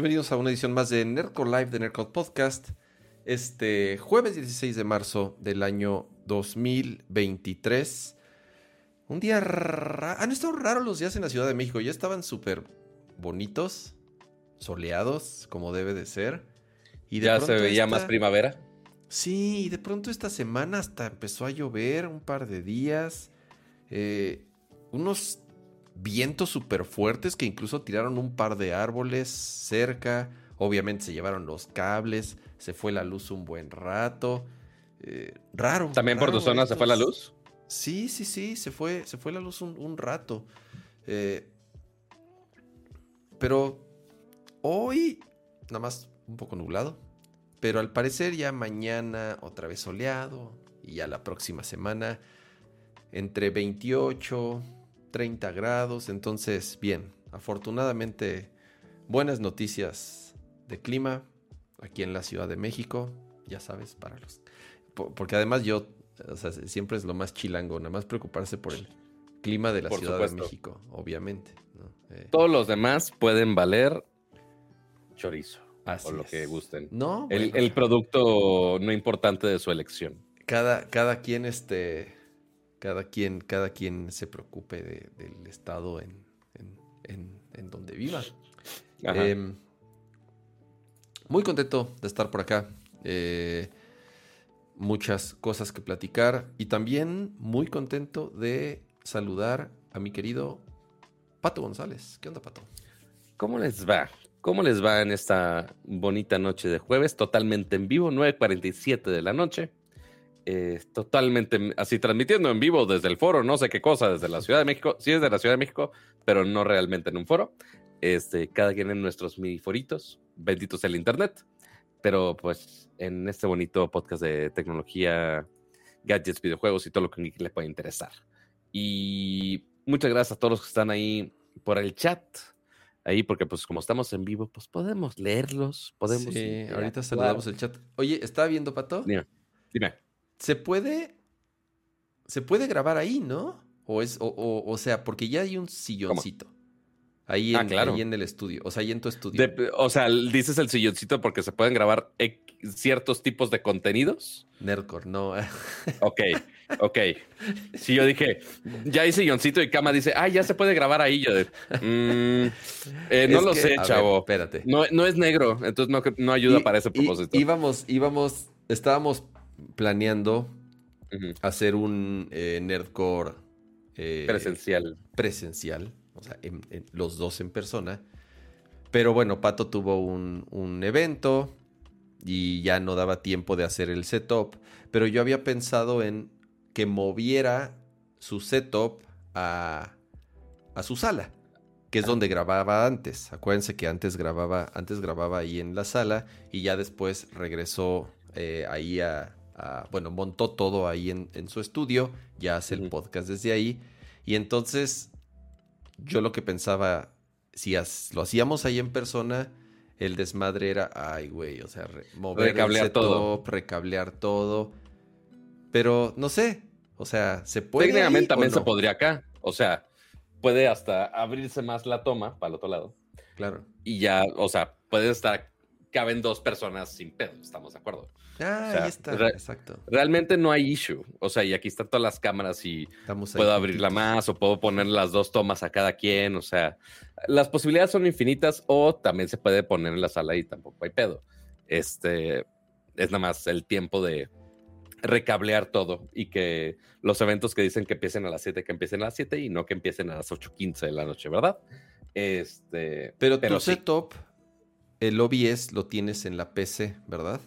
Bienvenidos a una edición más de Nerdcore Live de Nerdcore Podcast. Este jueves 16 de marzo del año 2023. Un día raro. Han estado raros los días en la Ciudad de México. Ya estaban súper bonitos, soleados, como debe de ser. Y ya se veía más primavera. Sí, y de pronto esta semana hasta empezó a llover un par de días. Eh, unos vientos súper fuertes que incluso tiraron un par de árboles cerca. Obviamente se llevaron los cables, se fue la luz un buen rato. Eh, raro. ¿También por tu zona se fue la luz? Sí, sí, sí, se fue, se fue la luz un, rato. Eh, pero hoy, nada más un poco nublado. Pero al parecer ya mañana otra vez soleado. Y ya la próxima semana entre 28, 30 grados. Entonces, bien, afortunadamente buenas noticias de clima aquí en la Ciudad de México. Ya sabes, para los... Porque además yo, o sea, siempre es lo más chilango, nada más preocuparse por el clima de la Ciudad de México, obviamente. Eh, Todos los demás pueden valer chorizo. o lo que gusten. No. El, producto no importante de su elección. Cada, cada quien este cada quien, cada quien se preocupe del estado en, donde viva. Em, muy contento de estar por acá. Eh, muchas cosas que platicar y también muy contento de saludar a mi querido Pato González. ¿Qué onda, Pato? ¿Cómo les va? ¿Cómo les va en esta bonita noche de jueves? Totalmente en vivo, 9.47 de la noche. Eh, totalmente así transmitiendo en vivo desde el foro, no sé qué cosa, desde la Ciudad de México, sí es de la Ciudad de México, pero no realmente en un foro. Este, cada quien en nuestros mini foritos, benditos el internet, pero pues en este bonito podcast de tecnología, gadgets, videojuegos y todo lo que le pueda interesar. Y muchas gracias a todos los que están ahí por el chat. Ahí, porque pues como estamos en vivo, pues podemos leerlos, podemos... Sí, ahorita saludamos el chat. Oye, ¿está viendo, Pato? Dime. Dime se puede. Se puede grabar ahí, ¿no? O es, o, o, sea, porque ya hay un silloncito. Ahí ah, en, ahí en el estudio, o sea, ahí en tu estudio. o sea, dices el silloncito porque se pueden grabar ciertos tipos de contenidos. Nerdcore, no. ok, ok. Si yo dije, ya hay silloncito y cama, dice, ah, ya se puede grabar ahí. Yo mm, eh, no lo sé, chavo. espérate. No, no es negro, entonces no, no ayuda para ese propósito. íbamos, íbamos, estábamos planeando hacer un eh, Nerdcore eh, presencial. Presencial, o sea, los dos en persona. Pero bueno, Pato tuvo un, evento y ya no daba tiempo de hacer el setup. Pero yo había pensado en que moviera su setup a, a su sala, que es donde grababa antes. Acuérdense que antes grababa, antes grababa ahí en la sala y ya después regresó eh, ahí a, bueno, montó todo ahí en, su estudio, ya hace el podcast desde ahí. Y entonces yo lo que pensaba, si lo hacíamos ahí en persona, el desmadre era, ay, güey, o sea, mover recablear el todo, recablear todo. Pero no sé, o sea, se puede. Técnicamente también se podría acá. O sea, puede hasta abrirse más la toma para el otro lado. Claro. Y ya, o sea, puede estar, caben dos personas sin pedo, estamos de acuerdo. Ah, ahí está, exacto. Realmente no hay issue. O sea, y aquí están todas las cámaras y puedo abrirla más o puedo poner las dos tomas a cada quien. O sea, las posibilidades son infinitas o también se puede poner en la sala y tampoco hay pedo. Este es nada más el tiempo de recablear todo y que los eventos que dicen que empiecen a las 7, que empiecen a las 7 y no que empiecen a las 8.15 de la noche, ¿verdad? Este, pero, pero tu setup, el OBS lo tienes en la PC, ¿verdad?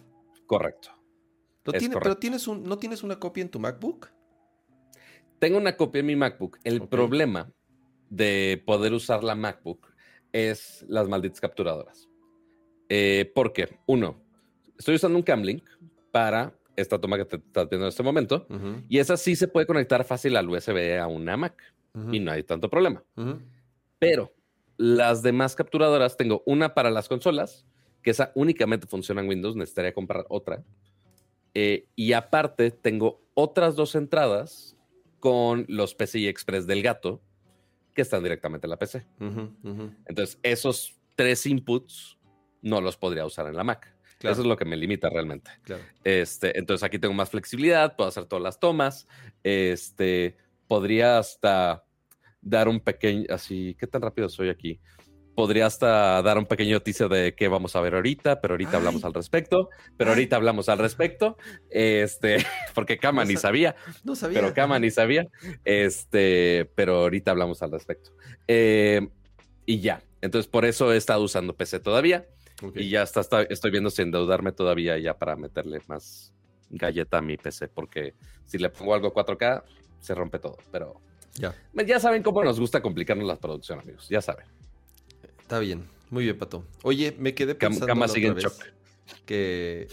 Correcto. Pero tienes un, ¿no tienes una copia en tu MacBook? Tengo una copia en mi MacBook. El problema de poder usar la MacBook es las malditas capturadoras. Eh, ¿Por qué? Uno, estoy usando un Camlink para esta toma que te estás viendo en este momento y esa sí se puede conectar fácil al USB a una Mac y no hay tanto problema. Pero las demás capturadoras, tengo una para las consolas que esa únicamente funciona en Windows, necesitaría comprar otra. Eh, y aparte, tengo otras dos entradas con los PCI Express del gato que están directamente en la PC. Entonces, esos tres inputs, no los podría usar en la Mac. Eso es lo que me limita realmente. Este, entonces aquí tengo más flexibilidad, puedo hacer todas las tomas. Este, podría hasta dar un pequeño, así, ¿qué tan rápido soy aquí? Podría hasta dar un pequeño noticia de qué vamos a ver ahorita, pero ahorita hablamos al respecto, pero ahorita hablamos al respecto, este, porque Kama ni sabía, no sabía, pero Kama ni sabía, este, pero ahorita hablamos al respecto. Eh, y ya, entonces por eso he estado usando PC todavía. Y ya está, estoy viendo sin endeudarme todavía ya para meterle más galleta a mi PC, porque si le pongo algo 4K, se rompe todo. Pero ya. ya saben cómo nos gusta complicarnos la producción, amigos. Ya saben. Está bien. Muy bien, Pato. Oye, me quedé pensando sigue en shock. que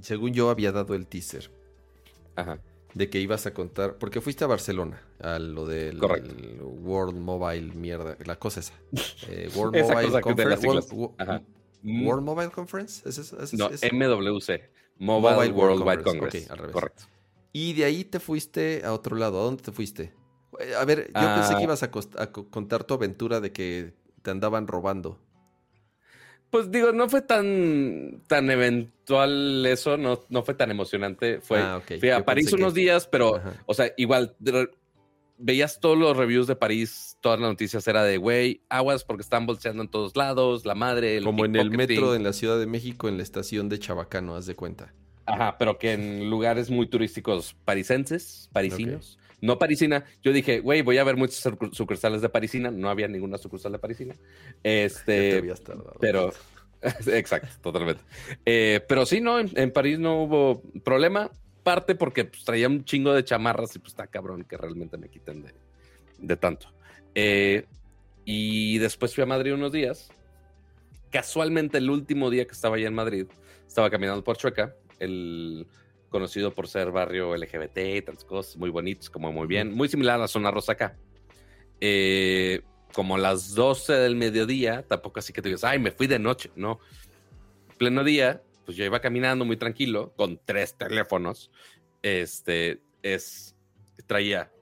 según yo había dado el teaser. Ajá. De que ibas a contar, porque fuiste a Barcelona, a lo del World Mobile, mierda, la cosa esa. Eh, World Mobile Conference. Mm. World Mobile Conference. ¿Es eso? no, MWC. Mobile, World Wide Congress. Correcto. Y de ahí te fuiste a otro lado. ¿A dónde te fuiste? Eh, a ver, yo pensé que ah. ibas a, contar tu aventura de que te andaban robando. Pues digo, no fue tan, tan eventual eso, no, no fue tan emocionante. Fue, ah, Fui a París unos días, pero, o sea, igual veías todos los reviews de París, todas las noticias era de, güey, aguas porque están bolseando en todos lados, la madre, el Como en el metro en la Ciudad de México, en la estación de Chabacano, haz de cuenta. Ajá, pero que en lugares muy turísticos parisenses, parisinos. No parisina. Yo dije, güey, voy a ver muchos sucursales de parisina. No había ninguna sucursal de parisina. Este. Pero. Exacto, totalmente. Eh, pero sí, no, en, París no hubo problema parte porque pues, traía un chingo de chamarras y pues está cabrón que realmente me quiten de, tanto. Eh, y después fui a Madrid unos días. Casualmente el último día que estaba allá en Madrid, estaba caminando por Chueca, el conocido por ser barrio LGBT y tantas cosas, muy bonitos, como muy bien, muy similar a la zona rosa acá. Eh, como las 12 del mediodía, tampoco así que te digas, ay, me fui de noche, no. Pleno día, pues yo iba caminando muy tranquilo con tres teléfonos. Este es traía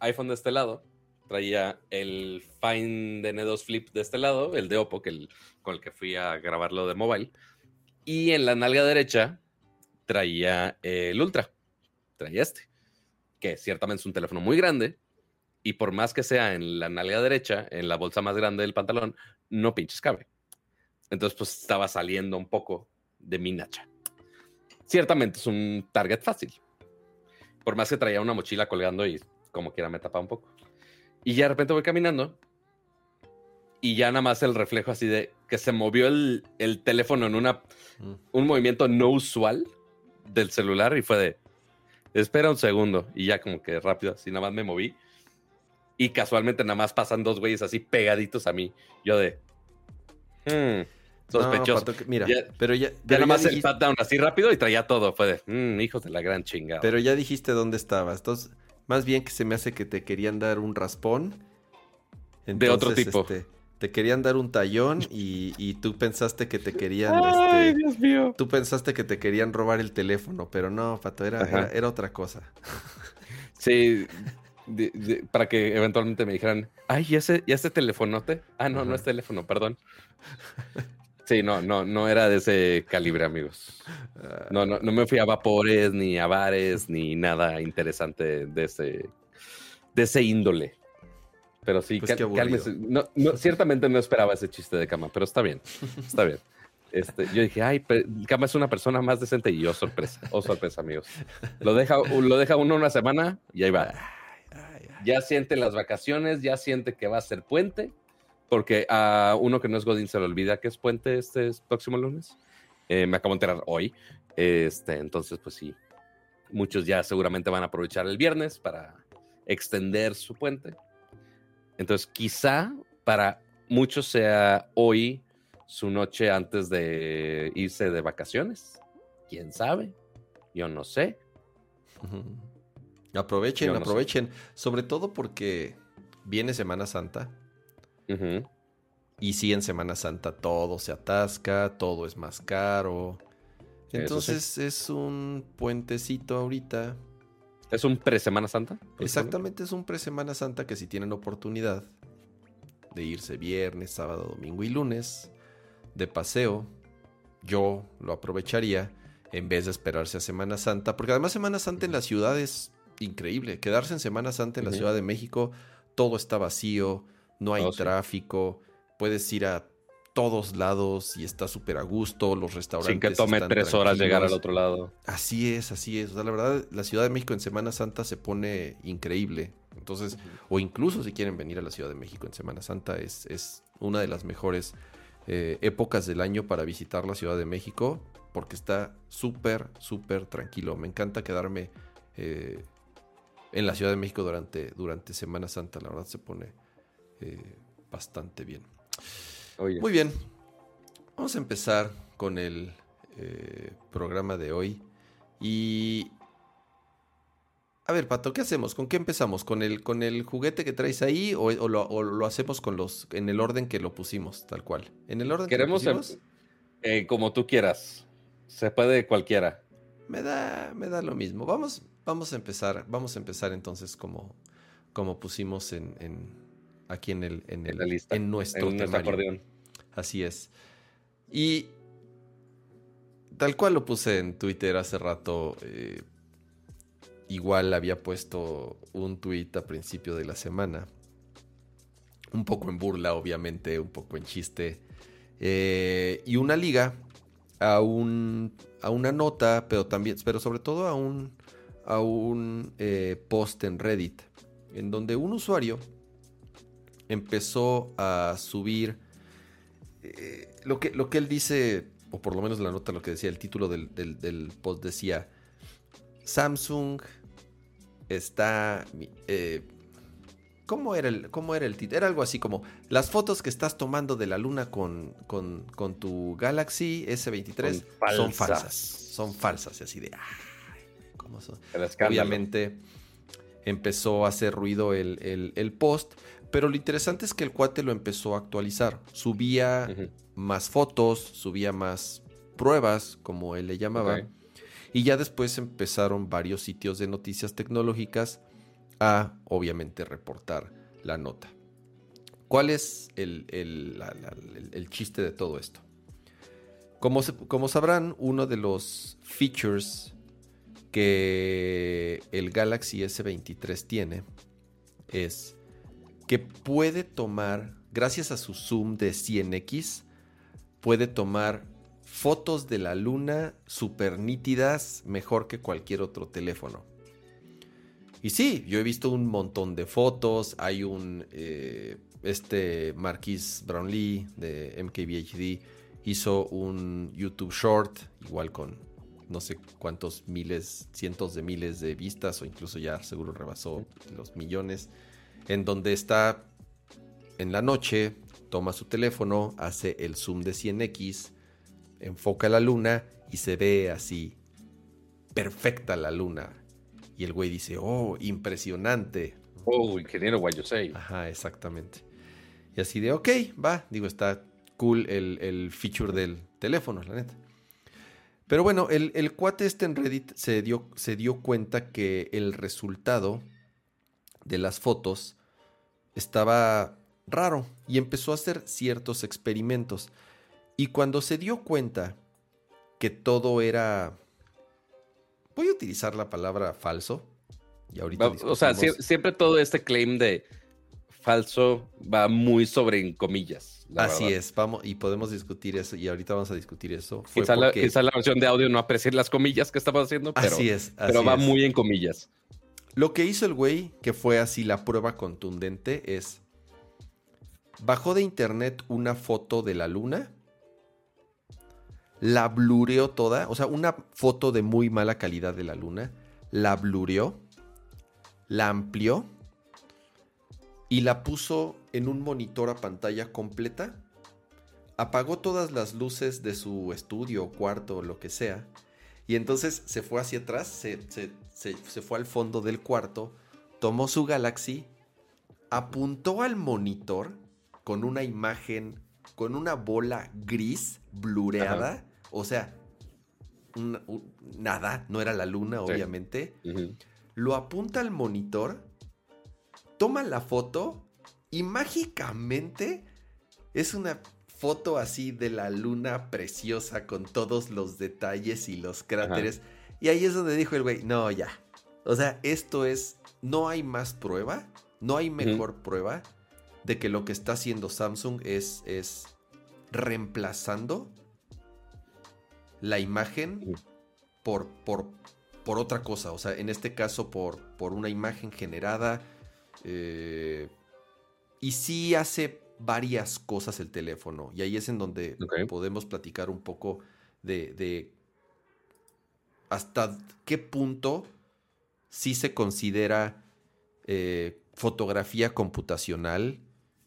iPhone de este lado, traía el Find N2 Flip de este lado, el de Oppo, que el, con el que fui a grabarlo de mobile. Y en la nalga derecha traía el Ultra, traía este, que ciertamente es un teléfono muy grande. Y por más que sea en la nalga derecha, en la bolsa más grande del pantalón, no pinches cabe. Entonces, pues estaba saliendo un poco de mi nacha. Ciertamente es un target fácil. Por más que traía una mochila colgando y como quiera me tapa un poco. Y ya de repente voy caminando y ya nada más el reflejo así de que se movió el, teléfono en una, mm. un movimiento no usual del celular y fue de, espera un segundo. Y ya como que rápido, así nada más me moví. Y casualmente nada más pasan dos güeyes así pegaditos a mí. Yo de... Hmm, Sospechoso. mira, pero ya. Ya nada más el pat down así rápido y traía todo. Fue de, mm, hijos de la gran chingada. Pero ya dijiste dónde estabas. Entonces, más bien que se me hace que te querían dar un raspón. de otro tipo. Este, te querían dar un tallón y, tú pensaste que te querían. Ay, este, Dios mío. Tú pensaste que te querían robar el teléfono, pero no, Pato, era, era, otra cosa. Sí, para que eventualmente me dijeran, ay, ¿y ese, ¿y ese telefonote? Ah, no, no es teléfono, perdón. Sí, no, no, no era de ese calibre, amigos. No, no, no me fui a vapores, ni a bares, ni nada interesante de ese, de ese índole. Pero sí, pues no, ciertamente no esperaba ese chiste de cama, pero está bien, está bien. Este, yo dije, ay, Cama es una persona más decente y yo, sorpresa, oh, sorpresa, amigos. Lo deja, lo deja uno una semana y ahí va. Ya siente las vacaciones, ya siente que va a ser puente porque a uno que no es Godín se le olvida que es puente este próximo lunes. Eh, me acabo de enterar hoy. Este, entonces, pues sí, muchos ya seguramente van a aprovechar el viernes para extender su puente. Entonces, quizá para muchos sea hoy su noche antes de irse de vacaciones. ¿Quién sabe? Yo no sé. Aprovechen, aprovechen. Sobre todo porque viene Semana Santa. Y sí, en Semana Santa todo se atasca, todo es más caro. Entonces es un puentecito ahorita. ¿Es un pre-Semana Santa? Exactamente, es un pre-Semana Santa que si tienen oportunidad, de irse viernes, sábado, domingo y lunes de paseo, yo lo aprovecharía en vez de esperarse a Semana Santa, porque además Semana Santa en la ciudad es increíble. Quedarse en Semana Santa en la Ciudad de México, todo está vacío, no hay oh, tráfico, puedes ir a todos lados y está súper a gusto, los restaurantes. Sin que tome tres horas llegar al otro lado. Así es, así es. O sea, la verdad, la Ciudad de México en Semana Santa se pone increíble. Entonces, o incluso si quieren venir a la Ciudad de México en Semana Santa, es, es una de las mejores eh, épocas del año para visitar la Ciudad de México, porque está súper, súper tranquilo. Me encanta quedarme eh, en la Ciudad de México durante, durante Semana Santa. La verdad se pone eh, bastante bien. Muy bien. Vamos a empezar con el eh, programa de hoy. Y. A ver, Pato, ¿qué hacemos? ¿Con qué empezamos? ¿Con el, con el juguete que traes ahí o, lo, hacemos con los, en el orden que lo pusimos, tal cual? ¿En el orden Queremos que lo pusimos? Eh, como tú quieras. Se puede cualquiera. Me da, me da lo mismo. Vamos, vamos a empezar. Vamos a empezar entonces como, como pusimos en, aquí en el, en, el, en nuestro acordeón. Así es. Y tal cual lo puse en Twitter hace rato, eh, igual había puesto un tweet a principio de la semana. Un poco en burla, obviamente, un poco en chiste. Eh, y una liga a, un, a una nota, pero también, pero sobre todo a un, a un eh, post en Reddit, en donde un usuario empezó a subir eh, lo, que, lo que él dice, o por lo menos la nota, lo que decía, el título del, post decía, Samsung está... Eh, ¿Cómo era, el, ¿Cómo era el título? Era algo así como las fotos que estás tomando de la luna con, con, tu Galaxy S23 son falsas. Son falsas. Y así de... ¿cómo son? Obviamente empezó a hacer ruido el, el, post, pero lo interesante es que el cuate lo empezó a actualizar. Subía más fotos, subía más pruebas, como él le llamaba. Y ya después empezaron varios sitios de noticias tecnológicas a, obviamente, reportar la nota. ¿Cuál es el, chiste de todo esto? Como, como, sabrán, uno de los features que el Galaxy S23 tiene es que puede tomar, gracias a su zoom de 100x, puede tomar fotos de la luna super nítidas mejor que cualquier otro teléfono. Y sí, yo he visto un montón de fotos. Hay un. Eh, este Marquis Brownlee de MKBHD hizo un YouTube Short, igual con no sé cuántos miles, cientos de miles de vistas, o incluso ya seguro rebasó los millones en donde está en la noche, toma su teléfono, hace el zoom de 100x, enfoca la luna y se ve así perfecta la luna. Y el güey dice, oh, impresionante. Oh, ingeniero Guayosei. Ajá, exactamente. Y así de, ok, va, digo, está cool el, feature del teléfono, la neta. Pero bueno, el, el, cuate este en Reddit se dio, se dio cuenta que el resultado de las fotos estaba raro y empezó a hacer ciertos experimentos. Y cuando se dio cuenta que todo era... Voy a utilizar la palabra falso. Y ahorita o sea, siempre todo este claim de falso va muy sobre en comillas. Así es, vamos, y podemos discutir eso, y ahorita vamos a discutir eso. quizá, la, versión de audio no aprecia las comillas que estamos haciendo, pero, así es, pero va muy en comillas. Lo que hizo el güey, que fue así la prueba contundente, es... Bajó de internet una foto de la luna, la blureó toda, o sea, una foto de muy mala calidad de la luna, la blureó, la amplió y la puso en un monitor a pantalla completa, apagó todas las luces de su estudio, cuarto, lo que sea, y entonces se fue hacia atrás, se, fue al fondo del cuarto, tomó su Galaxy, apuntó al monitor con una imagen, con una bola gris, blureada, o sea, nada, no era la luna, obviamente. Lo apunta al monitor, toma la foto Y mágicamente es una foto así de la luna preciosa con todos los detalles y los cráteres. Y ahí es donde dijo el güey, no, ya. O sea, esto es, no hay más prueba, no hay mejor prueba de que lo que está haciendo Samsung es, es reemplazando la imagen por, por, por, otra cosa. O sea, en este caso por, por una imagen generada. Eh, y sí hace varias cosas el teléfono. Y ahí es en donde podemos platicar un poco de, hasta qué punto sí se considera eh, fotografía computacional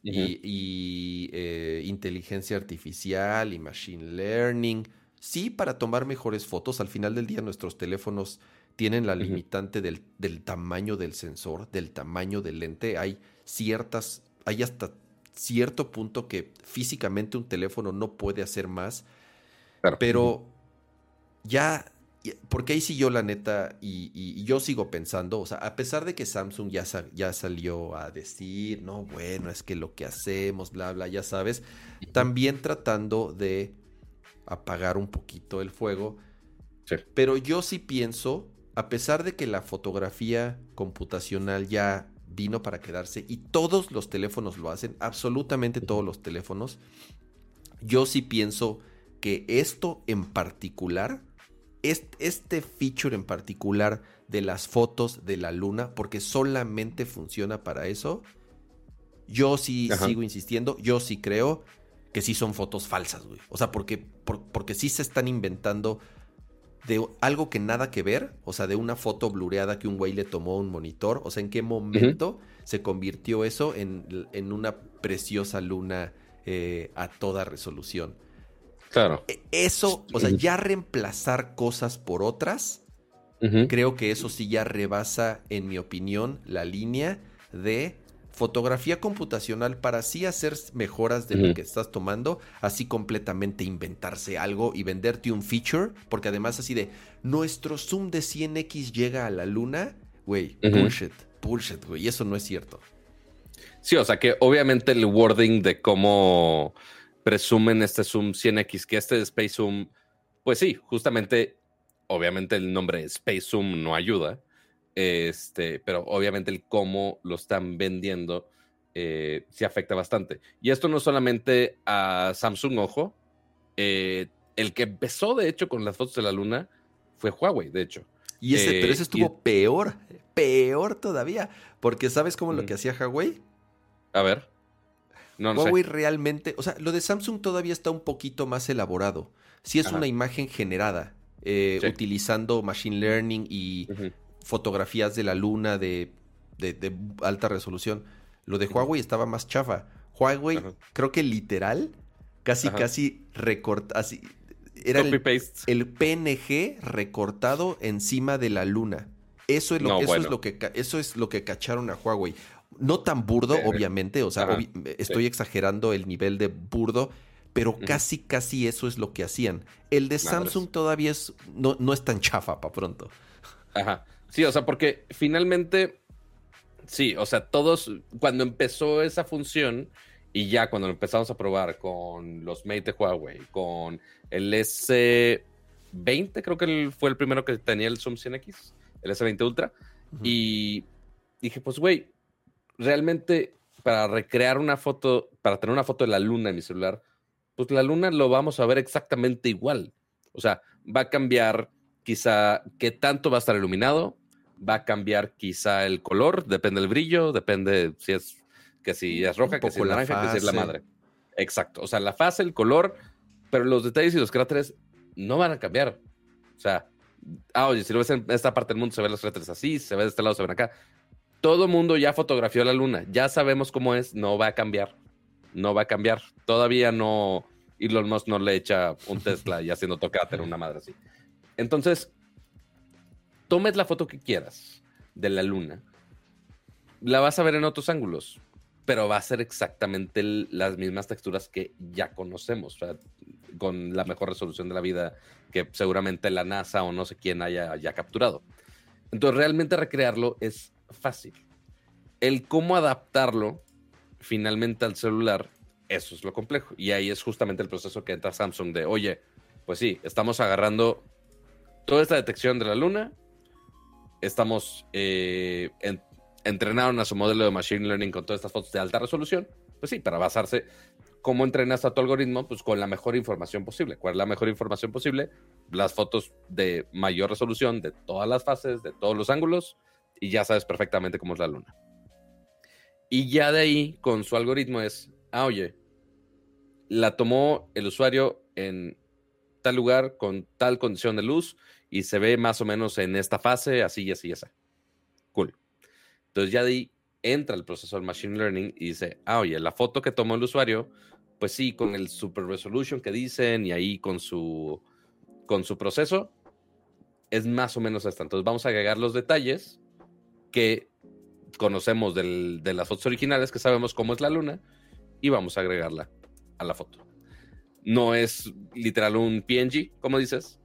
y, eh, inteligencia artificial y machine learning. Sí, para tomar mejores fotos. Al final del día nuestros teléfonos tienen la limitante del, del, tamaño del sensor, del tamaño del lente. Hay ciertas, hay hasta cierto punto que físicamente un teléfono no puede hacer más. Pero ya, porque ahí sí yo la neta, y, yo sigo pensando, o sea, a pesar de que Samsung ya, ya salió a decir, no, bueno, es que lo que hacemos, bla, bla, ya sabes, también tratando de apagar un poquito el fuego. Pero yo sí pienso, a pesar de que la fotografía computacional ya vino para quedarse y todos los teléfonos lo hacen, absolutamente todos los teléfonos. Yo sí pienso que esto en particular, este, feature en particular de las fotos de la luna, porque solamente funciona para eso, yo sí sigo insistiendo, yo sí creo que sí son fotos falsas, güey. O sea, porque, porque sí se están inventando de algo que nada que ver, o sea, de una foto blureada que un güey le tomó un monitor, o sea, en qué momento se convirtió eso en, una preciosa luna eh, a toda resolución. Claro. E, eso, o sea, ya reemplazar cosas por otras, creo que eso sí ya rebasa, en mi opinión, la línea de fotografía computacional para así hacer mejoras de lo que estás tomando, así completamente inventarse algo y venderte un feature, porque además así de nuestro zoom de 100x llega a la luna, güey, bullshit, bullshit, güey, y eso no es cierto. Sí, o sea que obviamente el wording de cómo presumen este zoom 100x, que este Space Zoom, pues sí, justamente, obviamente el nombre Space Zoom no ayuda, este, pero obviamente el cómo lo están vendiendo eh, sí afecta bastante. Y esto no solamente a Samsung, ojo. Eh, el que empezó, de hecho, con las fotos de la luna fue Huawei, de hecho. Y ese, pero ese eh, estuvo peor, peor todavía. Porque ¿sabes cómo lo que hacía Huawei? A ver. No, Huawei realmente, o sea, lo de Samsung todavía está un poquito más elaborado. Si es una imagen generada, utilizando machine learning y fotografías de la luna de, alta resolución. Lo de Huawei estaba más chafa. Huawei, creo que literal, casi, casi recorta, así, era el, PNG recortado encima de la luna. Eso es lo, eso es lo que eso es lo que cacharon a Huawei. No tan burdo, obviamente, o sea, estoy exagerando el nivel de burdo, pero casi, casi eso es lo que hacían. El de Samsung todavía es, no, no es tan chafa para pronto. Ajá. Sí, o sea, porque finalmente, sí, o sea, todos, cuando empezó esa función y ya cuando lo empezamos a probar con los Mate de Huawei, con el S20, creo que fue el primero que tenía el Zoom 100X, el S20 Ultra, y dije, pues, güey, realmente para recrear una foto, para tener una foto de la luna en mi celular, pues la luna lo vamos a ver exactamente igual. O sea, va a cambiar quizá qué tanto va a estar iluminado, va a cambiar quizá el color, depende del brillo, depende si es que si es roja, que si es naranja, que si es la madre. Exacto. O sea, la fase, el color, pero los detalles y los cráteres no van a cambiar. O sea, ah, oye, si lo ves en esta parte del mundo, se ven los cráteres así, se ve de este lado, se ven acá. Todo el mundo ya fotografió la luna, ya sabemos cómo es, no va a cambiar. No va a cambiar. Todavía no. Elon Musk no le echa un Tesla y haciendo tocáter una madre así. Entonces, tomes la foto que quieras de la luna, la vas a ver en otros ángulos, pero va a ser exactamente las mismas texturas que ya conocemos, con la mejor resolución de la vida que seguramente la NASA o no sé quién haya ya capturado. Entonces, realmente recrearlo es fácil. El cómo adaptarlo, finalmente al celular, eso es lo complejo. Y ahí es justamente el proceso que entra Samsung de, oye, pues sí, estamos agarrando toda esta detección de la luna, estamos eh, a su modelo de Machine Learning con todas estas fotos de alta resolución, pues sí, para basarse, ¿cómo entrenas a tu algoritmo? Pues con la mejor información posible. ¿Cuál es la mejor información posible? Las fotos de mayor resolución de todas las fases, de todos los ángulos, y ya sabes perfectamente cómo es la luna. Y ya de ahí, con su algoritmo es, ah, oye, la tomó el usuario en tal lugar con tal condición de luz y se ve más o menos en esta fase, así y así y así. Cool. Entonces ya de ahí entra el proceso del Machine Learning y dice, ah, oye, la foto que tomó el usuario, pues sí, con el Super Resolution que dicen y ahí con su, con su proceso, es más o menos esta. Entonces vamos a agregar los detalles que conocemos de las fotos originales, que sabemos cómo es la luna, y vamos a agregarla a la foto. No es literal un PNG, como dices,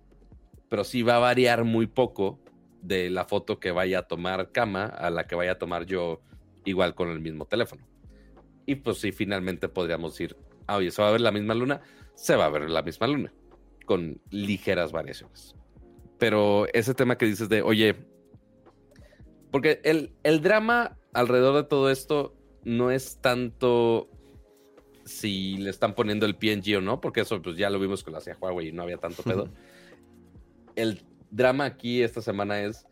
pero sí va a variar muy poco de la foto que vaya a tomar Cama a la que vaya a tomar yo igual con el mismo teléfono. Y pues sí, finalmente podríamos decir, ah, oye, ¿se va a ver la misma luna? Se va a ver la misma luna, con ligeras variaciones. Pero ese tema que dices de, oye, porque el, el drama alrededor de todo esto no es tanto si le están poniendo el PNG o no, porque eso pues ya lo vimos con la CIA Huawei y no había tanto pedo. el drama aquí esta semana es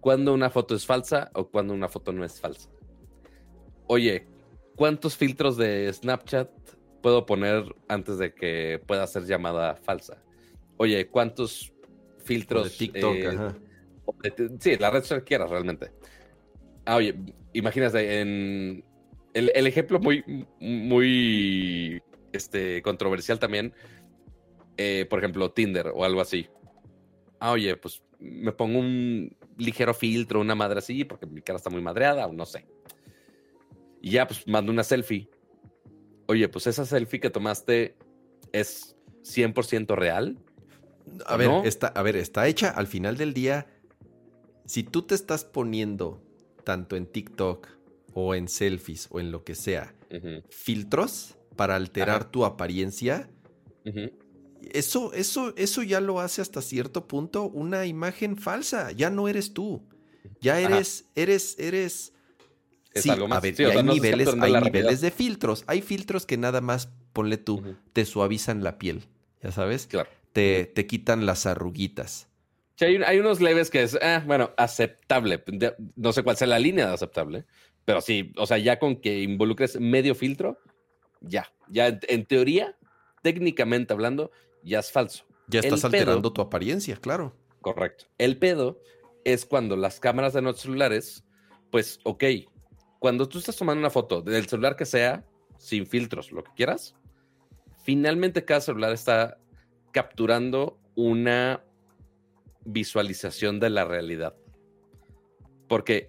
cuando una foto es falsa o cuando una foto no es falsa. Oye, ¿cuántos filtros de Snapchat puedo poner antes de que pueda ser llamada falsa? Oye, ¿cuántos filtros de TikTok? Eh, sí, la red social quieras realmente. Ah, oye, imagínate en el, ejemplo muy, muy este, controversial también, eh, por ejemplo, Tinder o algo así. Ah, oye, pues me pongo un ligero filtro, una madre así, porque mi cara está muy madreada o no sé. Y ya, pues mando una selfie. Oye, pues esa selfie que tomaste es 100% real. A ver, está, a ver, está hecha al final del día. Si tú te estás poniendo tanto en TikTok o en selfies o en lo que sea, filtros para alterar tu apariencia, eso, eso, eso ya lo hace hasta cierto punto una imagen falsa. Ya no eres tú. Ya eres, eres, eres. sí, a ver, hay, niveles, hay niveles de filtros. Hay filtros que nada más, ponle tú, te suavizan la piel. ¿Ya sabes? Claro. Te, te quitan las arruguitas. Sí, hay, hay, unos leves que es, ah, bueno, aceptable. No sé cuál sea la línea de aceptable. Pero sí, o sea, ya con que involucres medio filtro, ya, ya en, teoría, técnicamente hablando, ya es falso. Ya estás alterando tu apariencia, claro. Correcto. El pedo es cuando las cámaras de nuestros celulares, pues, ok, cuando tú estás tomando una foto del celular que sea, sin filtros, lo que quieras, finalmente cada celular está capturando una visualización de la realidad. Porque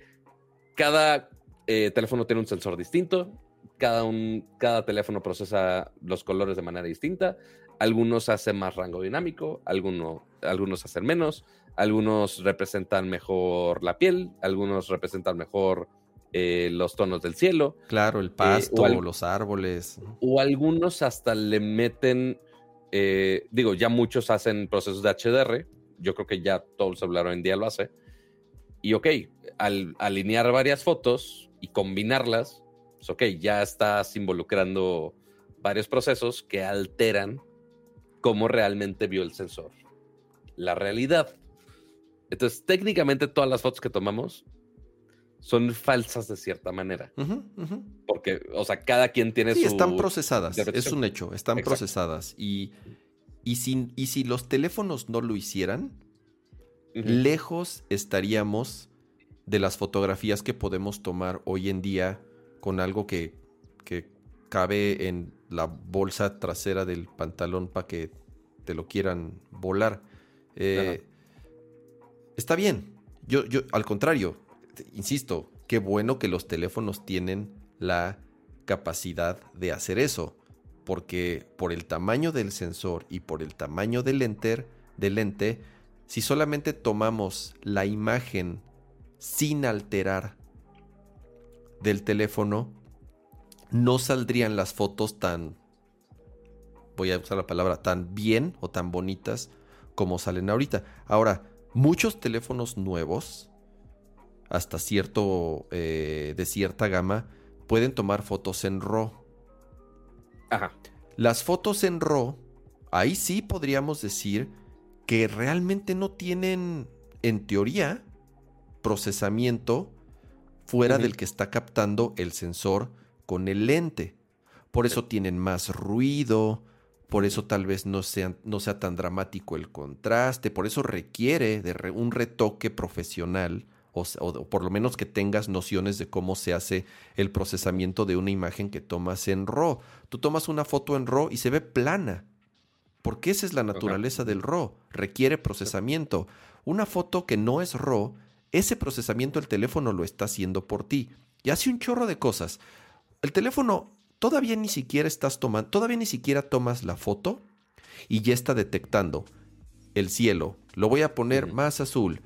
cada eh, teléfono tiene un sensor distinto, cada, un, cada teléfono procesa los colores de manera distinta, algunos hacen más rango dinámico, algunos, algunos hacen menos, algunos representan mejor la piel, algunos representan mejor eh, los tonos del cielo. Claro, el eh, pasto, o los árboles. O algunos hasta le meten, digo, ya muchos hacen procesos de HDR, yo creo que ya todo el celular hoy en día lo hace. Y ok, al alinear varias fotos, y combinarlas, pues ok, ya estás involucrando varios procesos que alteran cómo realmente vio el sensor la realidad. Entonces, técnicamente todas las fotos que tomamos son falsas de cierta manera. Porque, o sea, cada quien tiene sí, están procesadas, es un hecho, están procesadas. Y, y, y si los teléfonos no lo hicieran, lejos estaríamos de las fotografías que podemos tomar hoy en día con algo que, cabe en la bolsa trasera del pantalón para que te lo quieran volar. Eh, está bien. Yo, yo, al contrario, insisto, qué bueno que los teléfonos tienen la capacidad de hacer eso. Porque por el tamaño del sensor y por el tamaño del lente, del lente si solamente tomamos la imagen sin alterar del teléfono, no saldrían las fotos tan, voy a usar la palabra, tan bien o tan bonitas como salen ahorita. Ahora, muchos teléfonos nuevos, hasta cierto, eh, de cierta gama, pueden tomar fotos en RAW. Ajá. Las fotos en RAW, ahí sí podríamos decir que realmente no tienen, en teoría, procesamiento fuera del que está captando el sensor con el lente. Por eso tienen más ruido, por eso tal vez no sea, no sea tan dramático el contraste, por eso requiere de un retoque profesional o, o, por lo menos que tengas nociones de cómo se hace el procesamiento de una imagen que tomas en RAW. Tú tomas una foto en RAW y se ve plana, porque esa es la naturaleza del RAW, requiere procesamiento. Una foto que no es RAW, ese procesamiento el teléfono lo está haciendo por ti y hace un chorro de cosas. El teléfono todavía ni siquiera estás tomando, todavía ni siquiera tomas la foto y ya está detectando el cielo. Lo voy a poner más azul.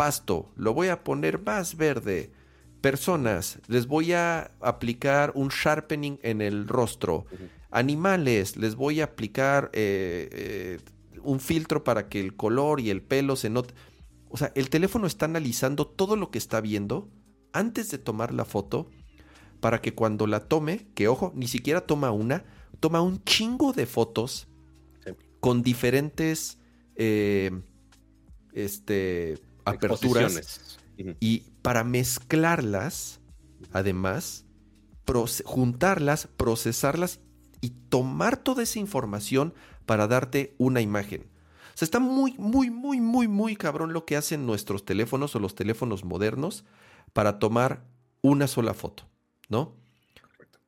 Pasto, lo voy a poner más verde. Personas, les voy a aplicar un sharpening en el rostro. Animales, les voy a aplicar eh, eh, un filtro para que el color y el pelo se note. O sea, el teléfono está analizando todo lo que está viendo antes de tomar la foto para que cuando la tome, que ojo, ni siquiera toma una, toma un chingo de fotos con diferentes eh, este, aperturas. Y para mezclarlas, además, juntarlas, procesarlas y tomar toda esa información para darte una imagen. O sea, está muy, muy, muy, muy, muy cabrón lo que hacen nuestros teléfonos o los teléfonos modernos para tomar una sola foto. ¿no? Correcto.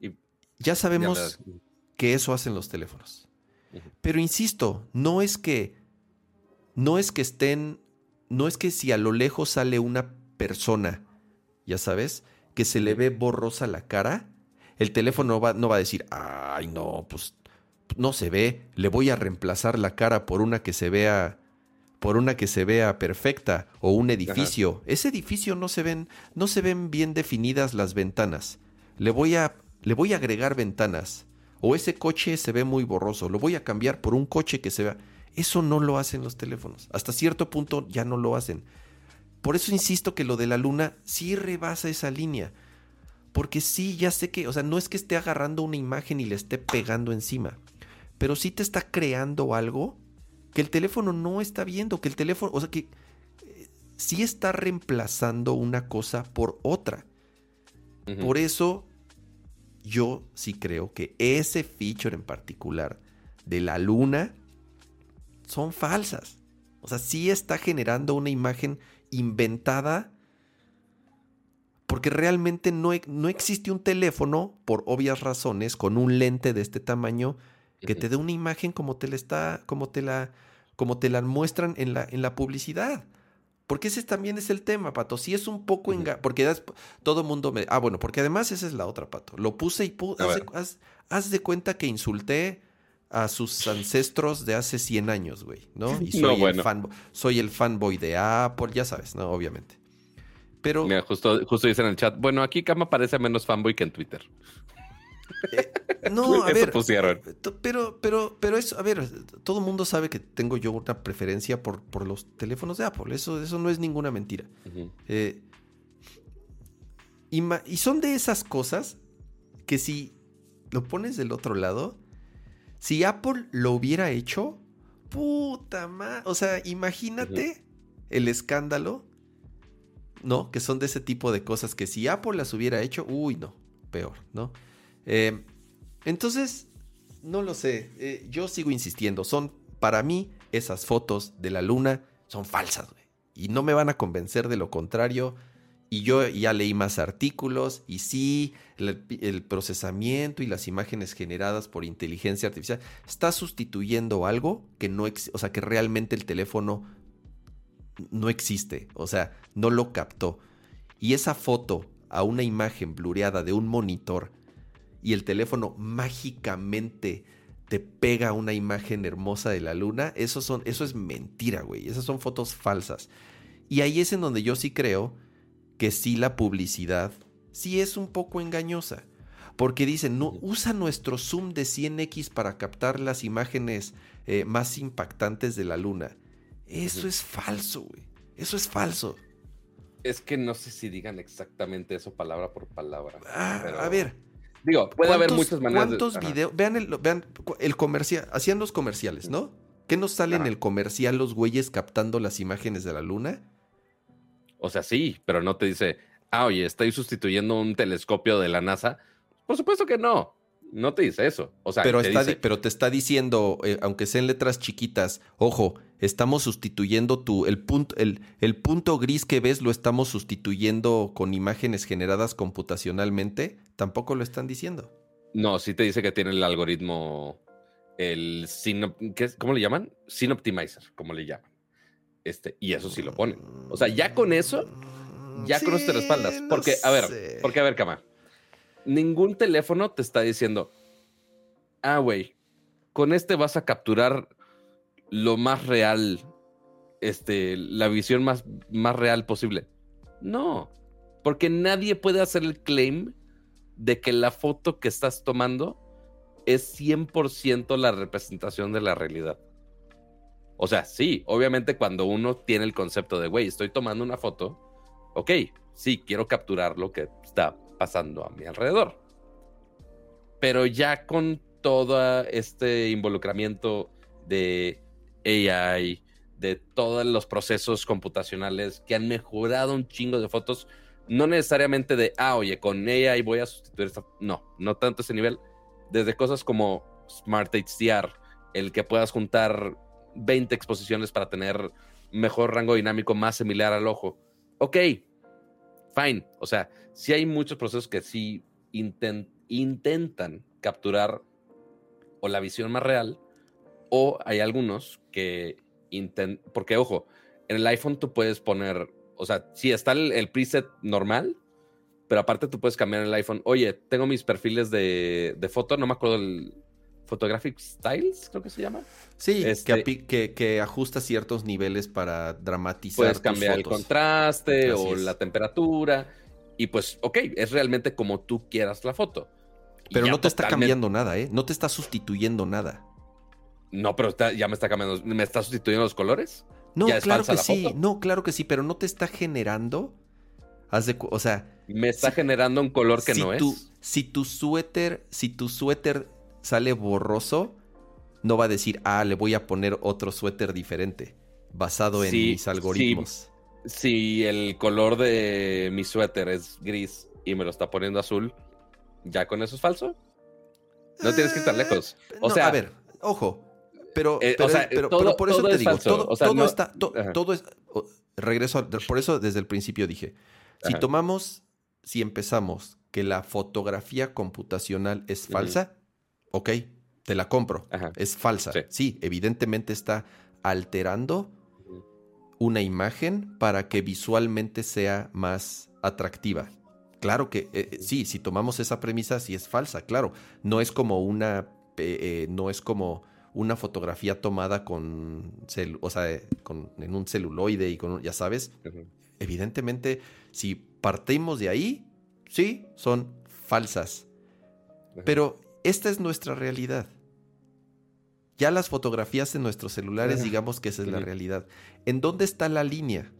y ya sabemos que eso hacen los teléfonos. Pero insisto, no es que no es que estén no es que si a lo lejos sale una persona, ya sabes, que se le ve borrosa la cara, el teléfono va, no va a decir, ay, no, pues no se ve, le voy a reemplazar la cara por una que se vea por una que se vea perfecta o un edificio. Ese edificio no se ven no se ven bien definidas las ventanas. Le voy a le voy a agregar ventanas. O ese coche se ve muy borroso, lo voy a cambiar por un coche que se vea. Eso no lo hacen los teléfonos. Hasta cierto punto ya no lo hacen. Por eso insisto que lo de la luna sí rebasa esa línea. Porque sí, ya sé que, o sea, no es que esté agarrando una imagen y le esté pegando encima, pero sí te está creando algo que el teléfono no está viendo, que el teléfono, o sea, que eh, sí está reemplazando una cosa por otra. Por eso yo sí creo que ese feature en particular de la luna son falsas. O sea, sí está generando una imagen inventada porque realmente no, no, existe un teléfono, por obvias razones, con un lente de este tamaño que te dé una imagen como te la está, como te la, como te la muestran en la, en la publicidad. Porque ese también es el tema, Pato. Si es un poco enga porque todo el mundo me. Ah, bueno, porque además esa es la otra, Pato. Lo puse y haz, de, cuenta que insulté a sus ancestros de hace 100 años, güey, ¿no? Y soy, el fan, soy el fanboy de Apple, ya sabes, ¿no? Obviamente. Pero. Mira, justo, justo dicen en el chat. Bueno, aquí Kama parece menos fanboy que en Twitter. Eh, no, a ver. Pero, pero, pero eso, a ver, todo el mundo sabe que tengo yo una preferencia por, por los teléfonos de Apple. Eso, eso no es ninguna mentira. Eh, y, son de esas cosas que si lo pones del otro lado, si Apple lo hubiera hecho, puta madre. O sea, imagínate el escándalo, ¿no? Que son de ese tipo de cosas que si Apple las hubiera hecho, uy, no, peor, ¿no? Eh, entonces, no lo sé. Eh, yo sigo insistiendo. Son, para mí, esas fotos de la luna son falsas, güey. Y no me van a convencer de lo contrario. Y yo ya leí más artículos y sí, el, procesamiento y las imágenes generadas por inteligencia artificial está sustituyendo algo que no, o sea, que realmente el teléfono no existe, o sea, no lo captó. Y esa foto a una imagen blureada de un monitor y el teléfono mágicamente te pega una imagen hermosa de la luna, eso, son, eso es mentira, güey. Esas son fotos falsas. Y ahí es en donde yo sí creo que sí la publicidad sí es un poco engañosa. porque dicen, no, usa nuestro zoom de 100x para captar las imágenes eh, más impactantes de la luna. Eso es falso, güey. Eso es falso. Es que no sé si digan exactamente eso palabra por palabra. Ah, A ver. Digo, puede haber muchas maneras. ¿Cuántos videos? Vean el, vean el comercial. Hacían los comerciales, ¿no? ¿Qué nos sale en el comercial los güeyes captando las imágenes de la luna? O sea, sí, pero no te dice, ah, oye, estoy sustituyendo un telescopio de la NASA. Por supuesto que no. No te dice eso. O sea, pero, te pero te está diciendo, eh, aunque sean letras chiquitas, ojo, estamos sustituyendo tu, el punto, el, el punto gris que ves lo estamos sustituyendo con imágenes generadas computacionalmente. Tampoco lo están diciendo. No, sí te dice que tiene el algoritmo, el ¿cómo le llaman? Synoptimizer, como le llaman. Este, y eso sí lo ponen. O sea, ya con eso, ya con eso te respaldas. Porque, a ver, porque, a ver, Cama ningún teléfono te está diciendo, ah, güey, con este vas a capturar lo más real, este, la visión más, más real posible. No, porque nadie puede hacer el claim de que la foto que estás tomando es 100% la representación de la realidad. O sea, sí, obviamente cuando uno tiene el concepto de, güey, estoy tomando una foto, ok, sí, quiero capturar lo que está pasando a mi alrededor. Pero ya con todo este involucramiento de AI, de todos los procesos computacionales que han mejorado un chingo de fotos, no necesariamente de, ah, oye, con AI voy a sustituir esta. No, no tanto ese nivel. Desde cosas como Smart HDR, el que puedas juntar 20 exposiciones para tener mejor rango dinámico más similar al ojo. Ok, fine. O sea, sí hay muchos procesos que sí intentan capturar o la visión más real, o hay algunos que intentan, porque ojo, en el iPhone tú puedes poner, o sea, sí está el, preset normal, pero aparte tú puedes cambiar el iPhone, oye, tengo mis perfiles de, de foto, no me acuerdo el Photographic Styles, creo que se llama. Sí, este que, que, ajusta ciertos niveles para dramatizar. Puedes cambiar el contraste o la temperatura. Y pues, ok, es realmente como tú quieras la foto. Pero no te está cambiando nada, ¿eh? No te está sustituyendo nada. No, pero ya me está cambiando. ¿Me está sustituyendo los colores? No, claro que sí. No, claro que sí, pero no te está generando. Haz de, o sea. Me está generando un color que no es. Si tu suéter, si tu suéter sale borroso, no va a decir, ah, le voy a poner otro suéter diferente, basado en mis algoritmos. Si el color de mi suéter es gris y me lo está poniendo azul, ¿ya con eso es falso? No tienes que estar lejos. O sea, a ver, ojo. Pero, eh, pero, por eso te digo, todo, está, todo es, regreso, por eso desde el principio dije, si tomamos, si empezamos que la fotografía computacional es falsa, ok, te la compro, es falsa. Sí. evidentemente está alterando una imagen para que visualmente sea más atractiva. Claro que eh, eh, sí, si tomamos esa premisa, sí es falsa, claro. No es como una, eh, no es como una fotografía tomada con, o sea, en un celuloide y con, ya sabes. Evidentemente, si partimos de ahí, sí, son falsas. Pero esta es nuestra realidad. Ya las fotografías en nuestros celulares, digamos que esa es la realidad. ¿En dónde está la línea?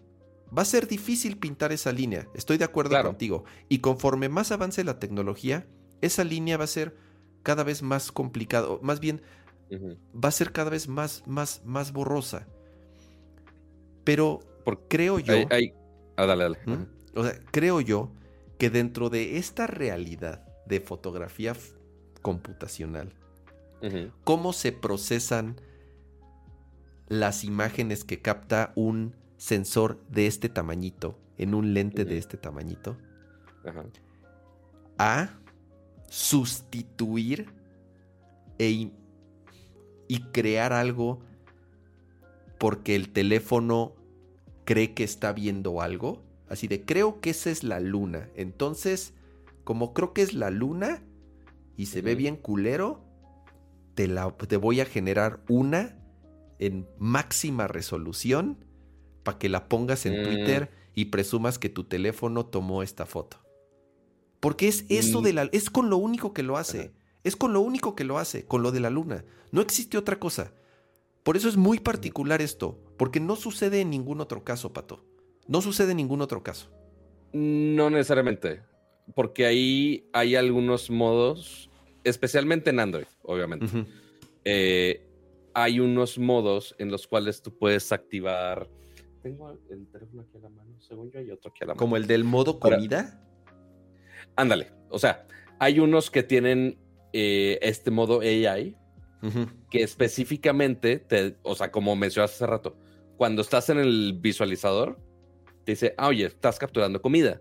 Va a ser difícil pintar esa línea, estoy de acuerdo contigo. Y conforme más avance la tecnología, esa línea va a ser cada vez más complicado, más bien va a ser cada vez más, más, más borrosa. Pero creo yo... Ah, dale, dale. O sea, creo yo que dentro de esta realidad de fotografía computacional. ¿Cómo se procesan las imágenes que capta un sensor de este tamañito en un lente de este tamañito? A sustituir e y crear algo porque el teléfono cree que está viendo algo. Así de, creo que esa es la luna. Entonces, como creo que es la luna, y se ve bien culero, te, la, te voy a generar una en máxima resolución para que la pongas en Twitter mm. y presumas que tu teléfono tomó esta foto. Porque es eso Mm. de la... Es con lo único que lo hace. Es con lo único que lo hace, con lo de la luna. No existe otra cosa. Por eso es muy particular esto, porque no sucede en ningún otro caso, Pato. No sucede en ningún otro caso. No necesariamente, porque ahí hay algunos modos, especialmente en Android, obviamente. Eh, hay unos modos en los cuales tú puedes activar. Tengo el teléfono aquí a la mano, según yo hay otro aquí a la mano. Como el del modo comida. Ándale, o sea, hay unos que tienen eh, este modo AI que específicamente, te, o sea, como mencionaste hace rato, cuando estás en el visualizador, te dice, ah, oye, estás capturando comida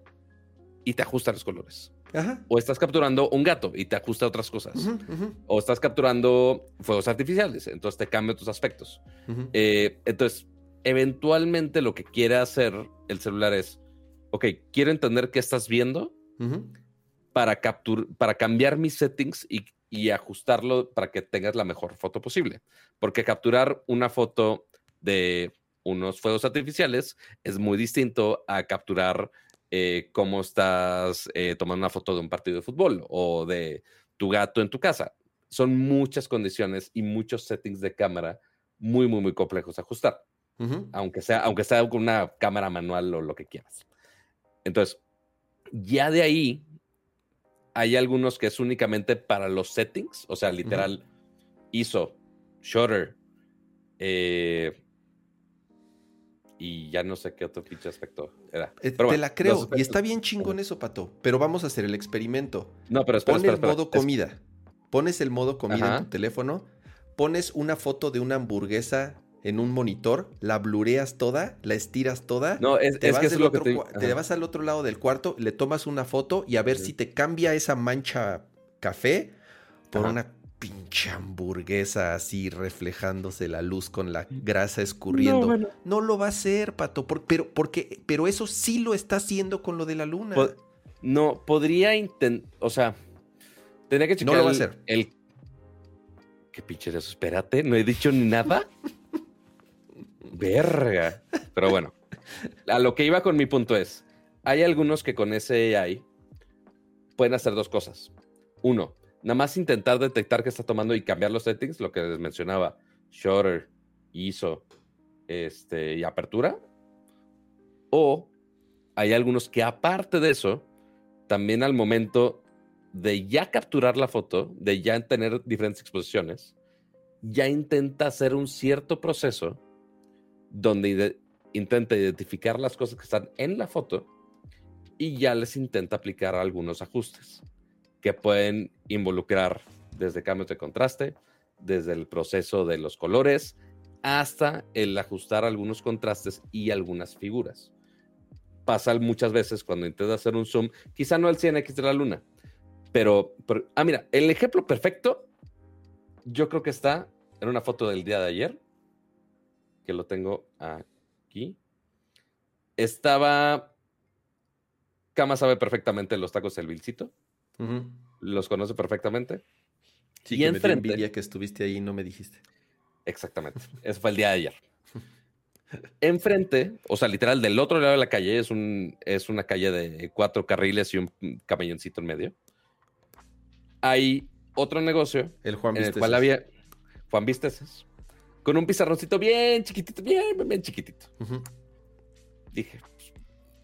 y te ajusta los colores. Ajá. O estás capturando un gato y te ajusta otras cosas. O estás capturando fuegos artificiales, entonces te cambia tus aspectos. Eh, entonces, eventualmente lo que quiere hacer el celular es, ok, quiero entender qué estás viendo para, captur para cambiar mis settings y, y ajustarlo para que tengas la mejor foto posible. Porque capturar una foto de unos fuegos artificiales es muy distinto a capturar eh, cómo estás eh, tomando una foto de un partido de fútbol o de tu gato en tu casa. Son muchas condiciones y muchos settings de cámara muy, muy, muy complejos de ajustar Ujú. aunque sea, aunque sea con una cámara manual o lo que quieras. Entonces, ya de ahí hay algunos que es únicamente para los settings, o sea, literal, ISO, shutter, eh, y ya no sé qué otro pinche aspecto era. Eh, Pero te bueno, la creo. Y está bien chingón eso, Pato. Pero vamos a hacer el experimento. No, pero espera, Pon espera, el espera. modo comida. Pones el modo comida Ajá. en tu teléfono. Pones una foto de una hamburguesa en un monitor. La blureas toda. La estiras toda. No, es, te, es vas que es lo que te... vas al otro lado del cuarto, le tomas una foto y a ver si te cambia esa mancha café por Ajá. una pinche hamburguesa así reflejándose la luz con la grasa escurriendo. No, bueno. lo va a hacer, Pato, por- pero, porque, pero eso sí lo está haciendo con lo de la luna. Po- no, podría intentar, o sea, tendría que checar No lo va a hacer. el... ¿Qué pinche eso? Espérate, no he dicho ni nada. Verga. Pero bueno, a lo que iba con mi punto es, hay algunos que con ese AI pueden hacer dos cosas. Uno, nada más intentar detectar qué está tomando y cambiar los settings, lo que les mencionaba, shutter, ISO, este, y apertura. O hay algunos que aparte de eso, también al momento de ya capturar la foto, de ya tener diferentes exposiciones, ya intenta hacer un cierto proceso donde intenta identificar las cosas que están en la foto y ya les intenta aplicar algunos ajustes que pueden involucrar desde cambios de contraste, desde el proceso de los colores, hasta el ajustar algunos contrastes y algunas figuras. Pasa muchas veces cuando intentas hacer un zoom, quizá no al 100x de la luna, pero, pero- ah, mira, el ejemplo perfecto, yo creo que está en una foto del día de ayer, que lo tengo aquí. Estaba, Cama sabe perfectamente los tacos del Vilcito, Los conoce perfectamente. Sí, Y que me dio enfrente- que estuviste ahí y no me dijiste. Exactamente. Eso fue el día de ayer. Enfrente, o sea, literal, del otro lado de la calle, es, un, es una calle de cuatro carriles y un camelloncito en medio. Hay otro negocio El Juan en el cual había Juan Visteces, con un pizarroncito bien chiquitito, bien, bien, bien chiquitito. Dije, pues,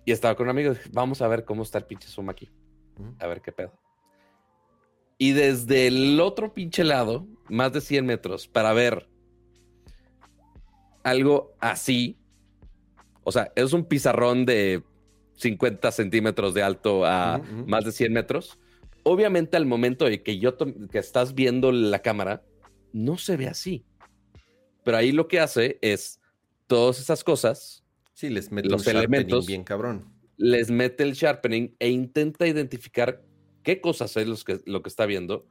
y estaba con un amigo, dije, vamos a ver cómo está el pinche Zoom aquí, a ver qué pedo. Y desde el otro pinche lado, más de 100 metros, para ver algo así, o sea, es un pizarrón de 50 centímetros de alto a más de 100 metros. Obviamente al momento de que yo que estás viendo la cámara, no se ve así. Pero ahí lo que hace es todas esas cosas, Sí, les mete Los elementos- bien cabrón. les mete el sharpening e intenta identificar qué cosas es los que, lo que está viendo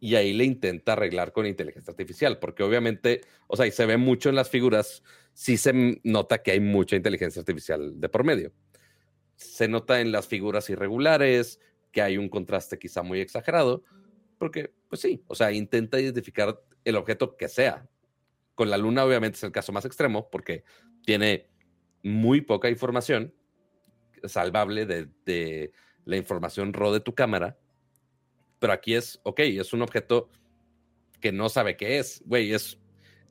y ahí le intenta arreglar con inteligencia artificial, porque obviamente, o sea, y se ve mucho en las figuras, sí se nota que hay mucha inteligencia artificial de por medio. Se nota en las figuras irregulares, que hay un contraste quizá muy exagerado, porque, pues sí, o sea, intenta identificar el objeto que sea. Con la luna obviamente es el caso más extremo, porque tiene muy poca información salvable de, de la información rode tu cámara. Pero aquí es, ok, es un objeto que no sabe qué es. Güey, es,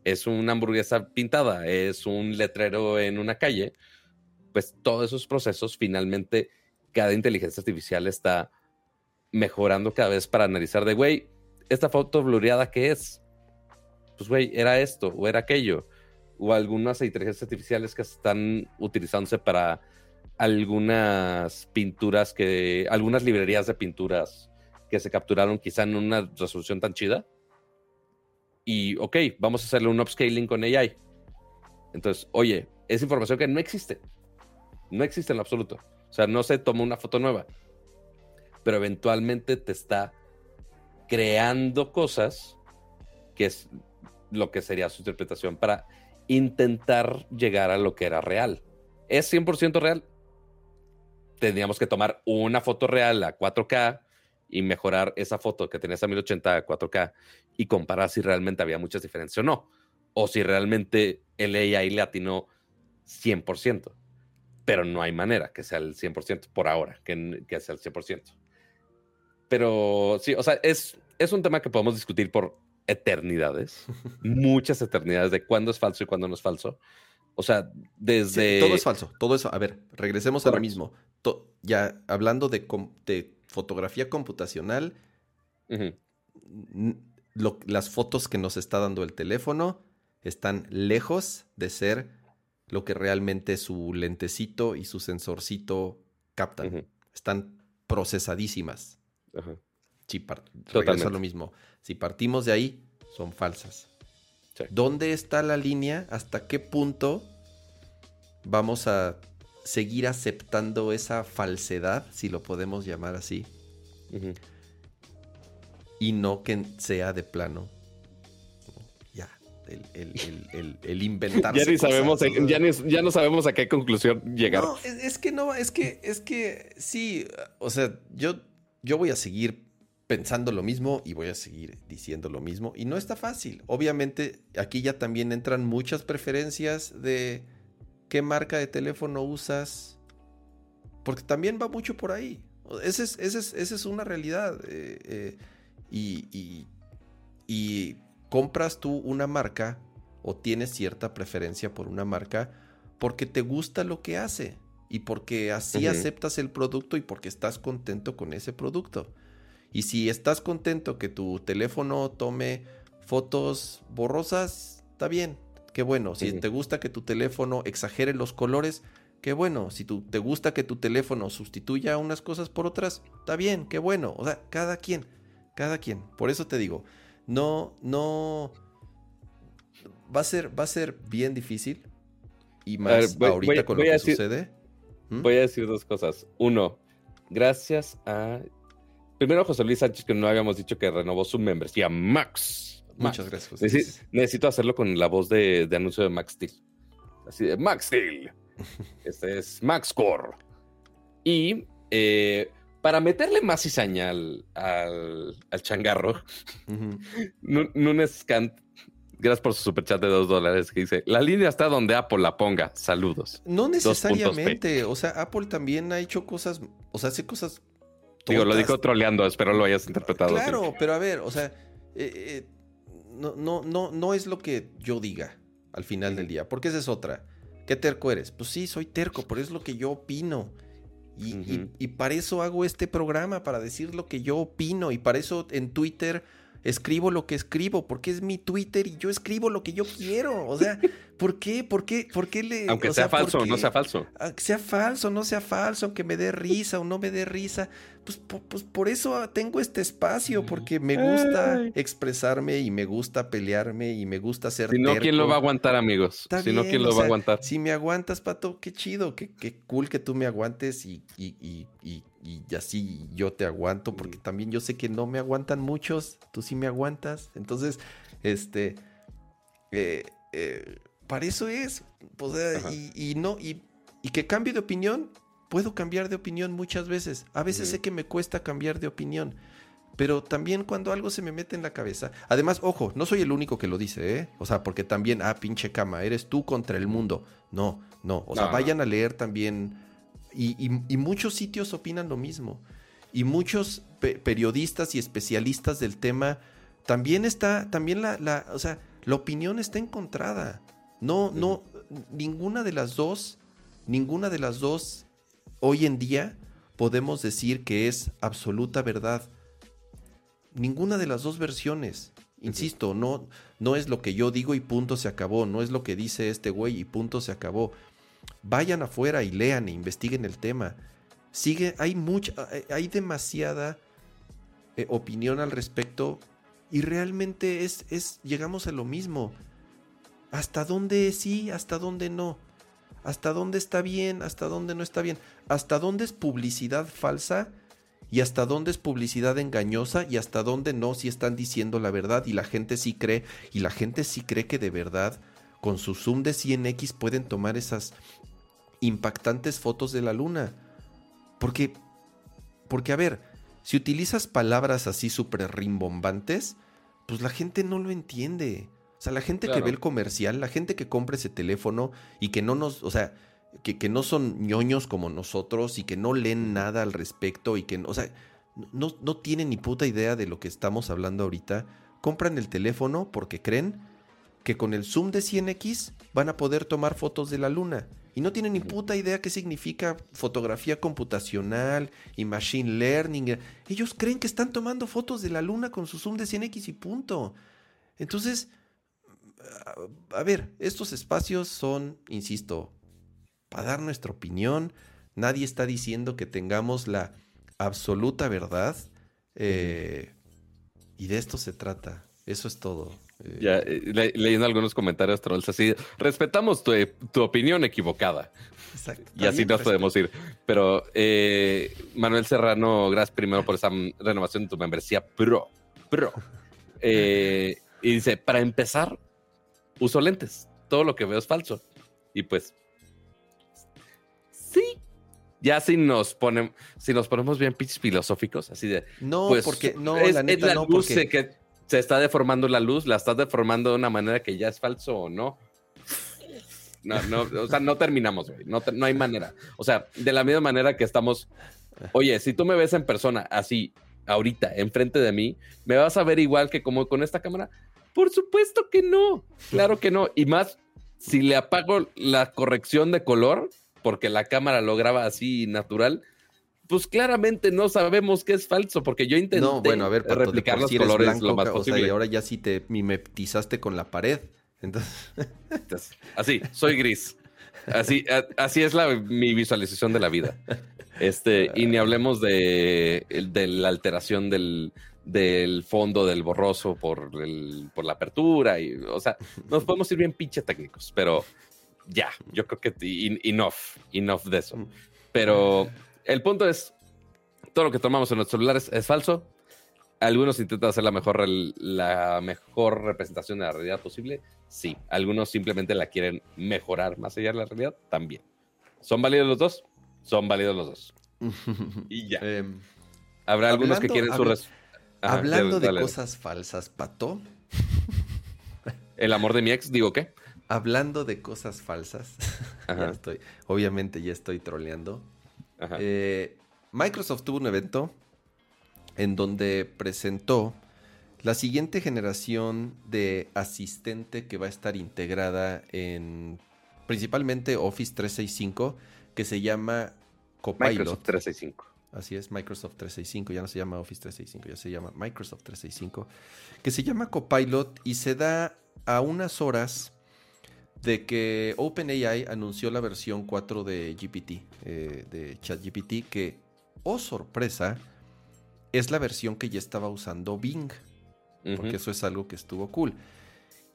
es una hamburguesa pintada, es un letrero en una calle. Pues todos esos procesos, finalmente, cada inteligencia artificial está mejorando cada vez para analizar de, güey, esta foto blureada, ¿qué es? Pues, güey, era esto o era aquello. O algunas inteligencias artificiales que están utilizándose para algunas pinturas que, algunas librerías de pinturas que se capturaron quizá en una resolución tan chida. Y, ok, vamos a hacerle un upscaling con AI. Entonces, oye, es información que no existe. No existe en lo absoluto. O sea, no se toma una foto nueva. Pero eventualmente te está creando cosas que es lo que sería su interpretación para intentar llegar a lo que era real. ¿Es 100% real? Tendríamos que tomar una foto real a 4K y mejorar esa foto que tenías a 1080 a 4K y comparar si realmente había muchas diferencias o no. O si realmente el AI le atinó 100%. Pero no hay manera que sea el 100% por ahora, que, que sea el 100%. Pero sí, o sea, es, es un tema que podemos discutir por eternidades, muchas eternidades de cuándo es falso y cuándo no es falso. O sea, desde... todo es falso, todo eso. A ver, regresemos a lo mismo. Ya hablando de, de fotografía computacional, las fotos que nos está dando el teléfono están lejos de ser lo que realmente su lentecito y su sensorcito captan. Están procesadísimas. Ajá. Sí, lo mismo. Si partimos de ahí, son falsas. ¿Dónde está la línea? ¿Hasta qué punto vamos a seguir aceptando esa falsedad, si lo podemos llamar así? Y no que sea de plano. Ya, el, el, inventar. ya, ni sabemos, ya, no sabemos a qué conclusión llegar. No, es, que no, es que, es que sí, o sea, yo, yo voy a seguir pensando lo mismo y voy a seguir diciendo lo mismo. Y no está fácil. Obviamente aquí ya también entran muchas preferencias de qué marca de teléfono usas. Porque también va mucho por ahí. Esa es, es, una realidad. Eh, eh, y, y, compras tú una marca o tienes cierta preferencia por una marca porque te gusta lo que hace y porque así aceptas el producto y porque estás contento con ese producto. Y si estás contento que tu teléfono tome fotos borrosas, está bien, qué bueno. Si te gusta que tu teléfono exagere los colores, qué bueno. Si te gusta que tu teléfono sustituya unas cosas por otras, está bien, qué bueno. O sea, cada quien, cada quien. Por eso te digo, no, no. Va a ser, va a ser bien difícil. Y más ahorita con lo que sucede. ¿Mm? Voy a decir dos cosas. Uno, gracias a Primero, José Luis Sánchez, que no habíamos dicho que renovó su membresía Max. Muchas gracias. necesito, hacerlo con la voz de, anuncio de Max Steel. Así de Max Steel. este es Max Core. Y eh, para meterle más cizaña al, al, changarro, Nunes Kant, gracias por su superchat de dos dólares, que dice: La línea está donde Apple la ponga. Saludos. No necesariamente. O sea, Apple también ha hecho cosas, o sea, hace cosas Digo, lo dijo troleando, espero lo hayas interpretado. Claro, pero a ver, o sea, eh, eh, no, no, no, no es lo que yo diga al final del día, porque esa es otra. ¿Qué terco eres? Pues sí, soy terco, pero es lo que yo opino. Y, y, para eso hago este programa, para decir lo que yo opino. Y para eso en Twitter escribo lo que escribo, porque es mi Twitter y yo escribo lo que yo quiero. O sea, ¿por qué? ¿Por qué? ¿Por qué le.? Aunque sea, falso o no sea falso. Sea falso, no sea falso, aunque me dé risa o no me dé risa. Pues, pues por eso tengo este espacio, porque me gusta expresarme y me gusta pelearme y me gusta ser. Si no, ¿quién lo va a aguantar, amigos? si no, ¿quién lo va a aguantar? Si me aguantas, pato, qué chido, qué, qué cool que tú me aguantes y, y, y, y y así yo te aguanto, porque también yo sé que no me aguantan muchos, tú sí me aguantas. Entonces, este, eh, eh, para eso es, pues, y, no, y, que cambie de opinión, puedo cambiar de opinión muchas veces. A veces sé que me cuesta cambiar de opinión. Pero también cuando algo se me mete en la cabeza. Además, ojo, no soy el único que lo dice, ¿eh? O sea, porque también, ah, pinche cama, eres tú contra el mundo. No, no. O sea, vayan a leer también y, muchos sitios opinan lo mismo. Y muchos periodistas y especialistas del tema también está, también la, la, o sea, la opinión está encontrada. No, no, ninguna de las dos, ninguna de las dos hoy en día podemos decir que es absoluta verdad. Ninguna de las dos versiones. Insisto, no, no es lo que yo digo y punto se acabó. No es lo que dice este güey y punto se acabó. Vayan afuera y lean e investiguen el tema. Sigue, hay mucha, hay demasiada eh, opinión al respecto y realmente es, es, llegamos a lo mismo. ¿Hasta dónde sí? ¿Hasta dónde no? ¿Hasta dónde está bien? ¿Hasta dónde no está bien? ¿Hasta dónde es publicidad falsa? ¿Y hasta dónde es publicidad engañosa? ¿Y hasta dónde no si están diciendo la verdad? Y la gente sí cree, y la gente sí cree que de verdad con su zoom de 100x pueden tomar esas impactantes fotos de la luna. Porque, porque a ver, si utilizas palabras así súper rimbombantes, pues la gente no lo entiende. O sea, la gente que ve el comercial, la gente que compra ese teléfono y que no nos, o sea, que, que, no son ñoños como nosotros y que no leen nada al respecto y que, o sea, no, no tienen ni puta idea de lo que estamos hablando ahorita, compran el teléfono porque creen que con el zoom de 100x van a poder tomar fotos de la luna. Y no tienen ni puta idea qué significa fotografía computacional y machine learning. Ellos creen que están tomando fotos de la luna con su zoom de 100x y punto. Entonces, a ver, estos espacios son, insisto, para dar nuestra opinión. Nadie está diciendo que tengamos la absoluta verdad. Eh, y de esto se trata. Eso es todo. Eh, ya, eh, leyendo algunos comentarios trolls así, respetamos tu, opinión equivocada. Exacto. Y así nos podemos ir. Pero Manuel Serrano, gracias primero por esa renovación de tu membresía pro. Pro. y dice, para empezar, uso lentes. Todo lo que veo es falso. Y pues, sí. Ya si nos ponemos, si nos ponemos bien pitches filosóficos, así de. No, pues, porque no, es, la neta, no, luz porque... que se está deformando la luz, la estás deformando de una manera que ya es falso o no. No, no, o sea, no terminamos, güey. No, no hay manera. O sea, de la misma manera que estamos. Oye, si tú me ves en persona así, ahorita, enfrente de mí, ¿me vas a ver igual que como con esta cámara? Por supuesto que no, claro que no. Y más, si le apago la corrección de color, porque la cámara lo graba así natural, pues claramente no sabemos qué es falso, porque yo intenté no, bueno, a ver, replicar los colores lo más posible. y ahora ya sí te mimetizaste con la pared. Entonces... así, soy gris. Así, así es la, mi visualización de la vida. Este, y ni hablemos de, de la alteración del, del fondo del borroso por, el, por la apertura. Y, o sea, nos podemos ir bien pinche técnicos, pero ya, yo creo que enough, enough de eso. Pero el punto es, todo lo que tomamos en nuestros celulares es falso. Algunos intentan hacer la mejor, la mejor representación de la realidad posible. Sí, algunos simplemente la quieren mejorar más allá de la realidad también. ¿Son válidos los dos? Son válidos los dos. y ya. Em, Habrá algunos que quieren su, Hablando de cosas falsas, Pato. El amor de mi ex, digo qué. Hablando de cosas falsas. estoy, obviamente ya estoy troleando. Eh, Microsoft tuvo un evento en donde presentó la siguiente generación de asistente que va a estar integrada en principalmente Office 365, que se llama Copilot. Microsoft 365. Así es, Microsoft 365, ya no se llama Office 365, ya se llama Microsoft 365, que se llama Copilot y se da a unas horas de que OpenAI anunció la versión 4 de GPT, eh, de ChatGPT, que, oh sorpresa, es la versión que ya estaba usando Bing, porque eso es algo que estuvo cool.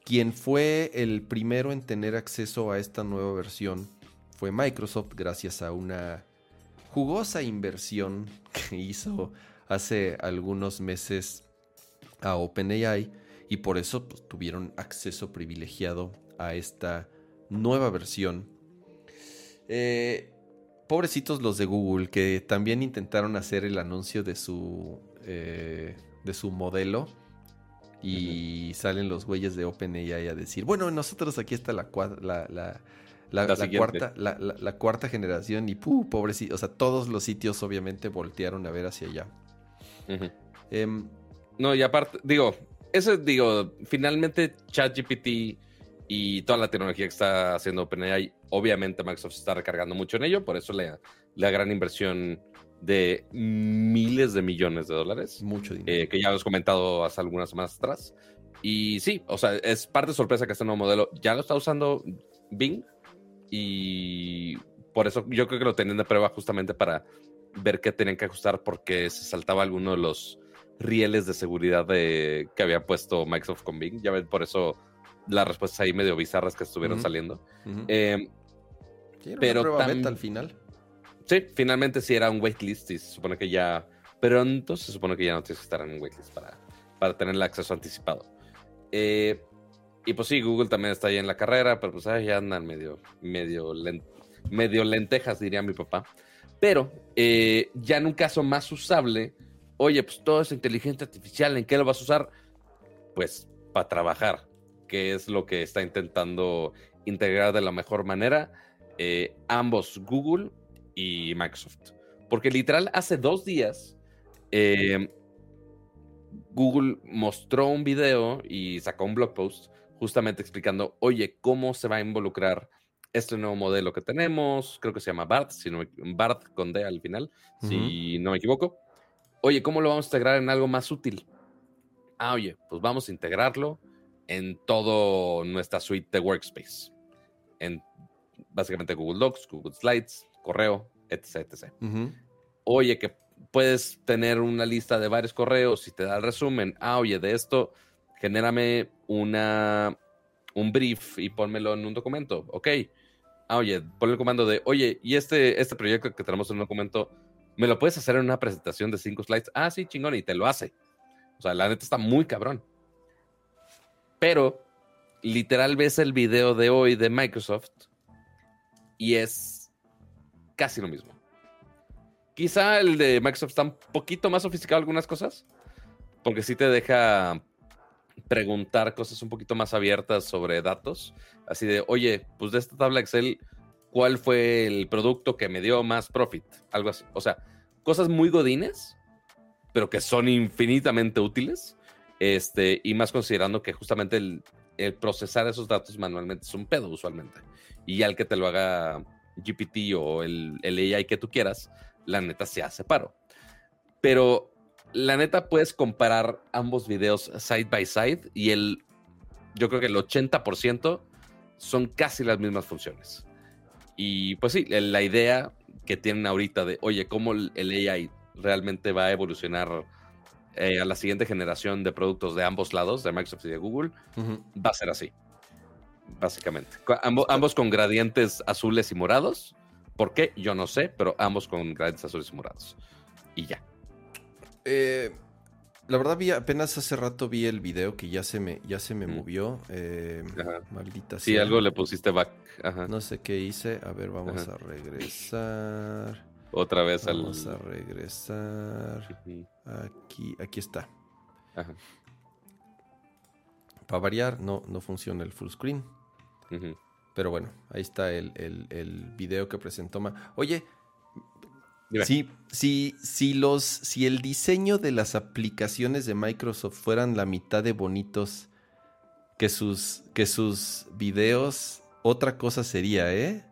Quien fue el primero en tener acceso a esta nueva versión fue Microsoft gracias a una jugosa inversión que hizo hace algunos meses a OpenAI y por eso pues, tuvieron acceso privilegiado a esta nueva versión. Eh, pobrecitos los de Google que también intentaron hacer el anuncio de su, eh, de su modelo y salen los güeyes de OpenAI a decir, bueno, nosotros aquí está la, la, La, La la siguiente. cuarta, la, la- la cuarta generación y ¡puh! pobrecito. O sea, todos los sitios obviamente voltearon a ver hacia allá. Ujú. Em, No, y aparte, digo, eso digo, finalmente ChatGPT y toda la tecnología que está haciendo OpenAI, obviamente Microsoft está recargando mucho en ello, por eso la, la gran inversión de miles de millones de dólares, mucho dinero. eh, que ya hemos comentado hace algunas semanas atrás. Y sí, o sea, es parte de sorpresa que este nuevo modelo ya lo está usando Bing y por eso yo creo que lo tenían de prueba justamente para ver qué tenían que ajustar porque se saltaba alguno de los rieles de seguridad de, que había puesto Microsoft con Bing. Ya ven, por eso las respuestas ahí medio bizarras que estuvieron saliendo. Eh, Sí, una pero prueba tam- beta al final. sí, finalmente sí era un waitlist y se supone que ya pronto se supone que ya no tienes que estar en un waitlist para, para tener el acceso anticipado. Eh, y pues sí, Google también está ahí en la carrera, pero pues ahí andan medio, medio, len- medio lentejas, diría mi papá. Pero eh, ya en un caso más usable, oye, pues todo es inteligencia artificial, ¿en qué lo vas a usar? Pues para trabajar, que es lo que está intentando integrar de la mejor manera eh, ambos, Google y Microsoft. Porque literal, hace dos días, eh, Google mostró un video y sacó un blog post justamente explicando, oye, cómo se va a involucrar este nuevo modelo que tenemos, creo que se llama BART, si no me- BART con D al final, si no me equivoco. Oye, ¿cómo lo vamos a integrar en algo más útil? Ah, oye, pues vamos a integrarlo en todo nuestra suite de Workspace. En básicamente Google Docs, Google Slides, correo, etc, etc. Oye, que puedes tener una lista de varios correos y te da el resumen. Ah, oye, de esto, genérame una, un brief y pónmelo en un documento. Ok. Ah, oye, ponle el comando de, oye, y este, este proyecto que tenemos en un documento, ¿me lo puedes hacer en una presentación de cinco slides? Ah, sí, chingón, y te lo hace. O sea, la neta está muy cabrón. Pero, literal, ves el video de hoy de Microsoft y es casi lo mismo. Quizá el de Microsoft está un poquito más sofisticado algunas cosas, porque sí te deja preguntar cosas un poquito más abiertas sobre datos. Así de, oye, pues de esta tabla Excel, ¿cuál fue el producto que me dio más profit? Algo así. O sea, cosas muy godines, pero que son infinitamente útiles. Este, y más considerando que justamente el, procesar esos datos manualmente es un pedo usualmente. Y ya el que te lo haga GPT o el, el AI que tú quieras, la neta se hace paro. Pero la neta puedes comparar ambos videos side by side y el, yo creo que el 80% son casi las mismas funciones. Y pues sí, la idea que tienen ahorita de, oye, cómo el AI realmente va a evolucionar eh, a la siguiente generación de productos de ambos lados, de Microsoft y de Google, va a ser así. Básicamente. Ambo- ambos con gradientes azules y morados. ¿Por qué? Yo no sé, pero ambos con gradientes azules y morados. Y ya. Eh, la verdad vi apenas hace rato vi el video que ya se me ya se me movió. eh, maldita Si sea. algo le pusiste back. Ajá. No sé qué hice. A ver, vamos Ajá. a regresar. Otra vez al. Vamos a regresar. Aquí, aquí está. Ajá. Para variar, no, no funciona el full screen. Pero bueno, ahí está el, el- el video que presentó. Ma- Oye, Dime. si, si, los, si el diseño de las aplicaciones de Microsoft fueran la mitad de bonitos que sus, que sus videos, otra cosa sería, ¿eh?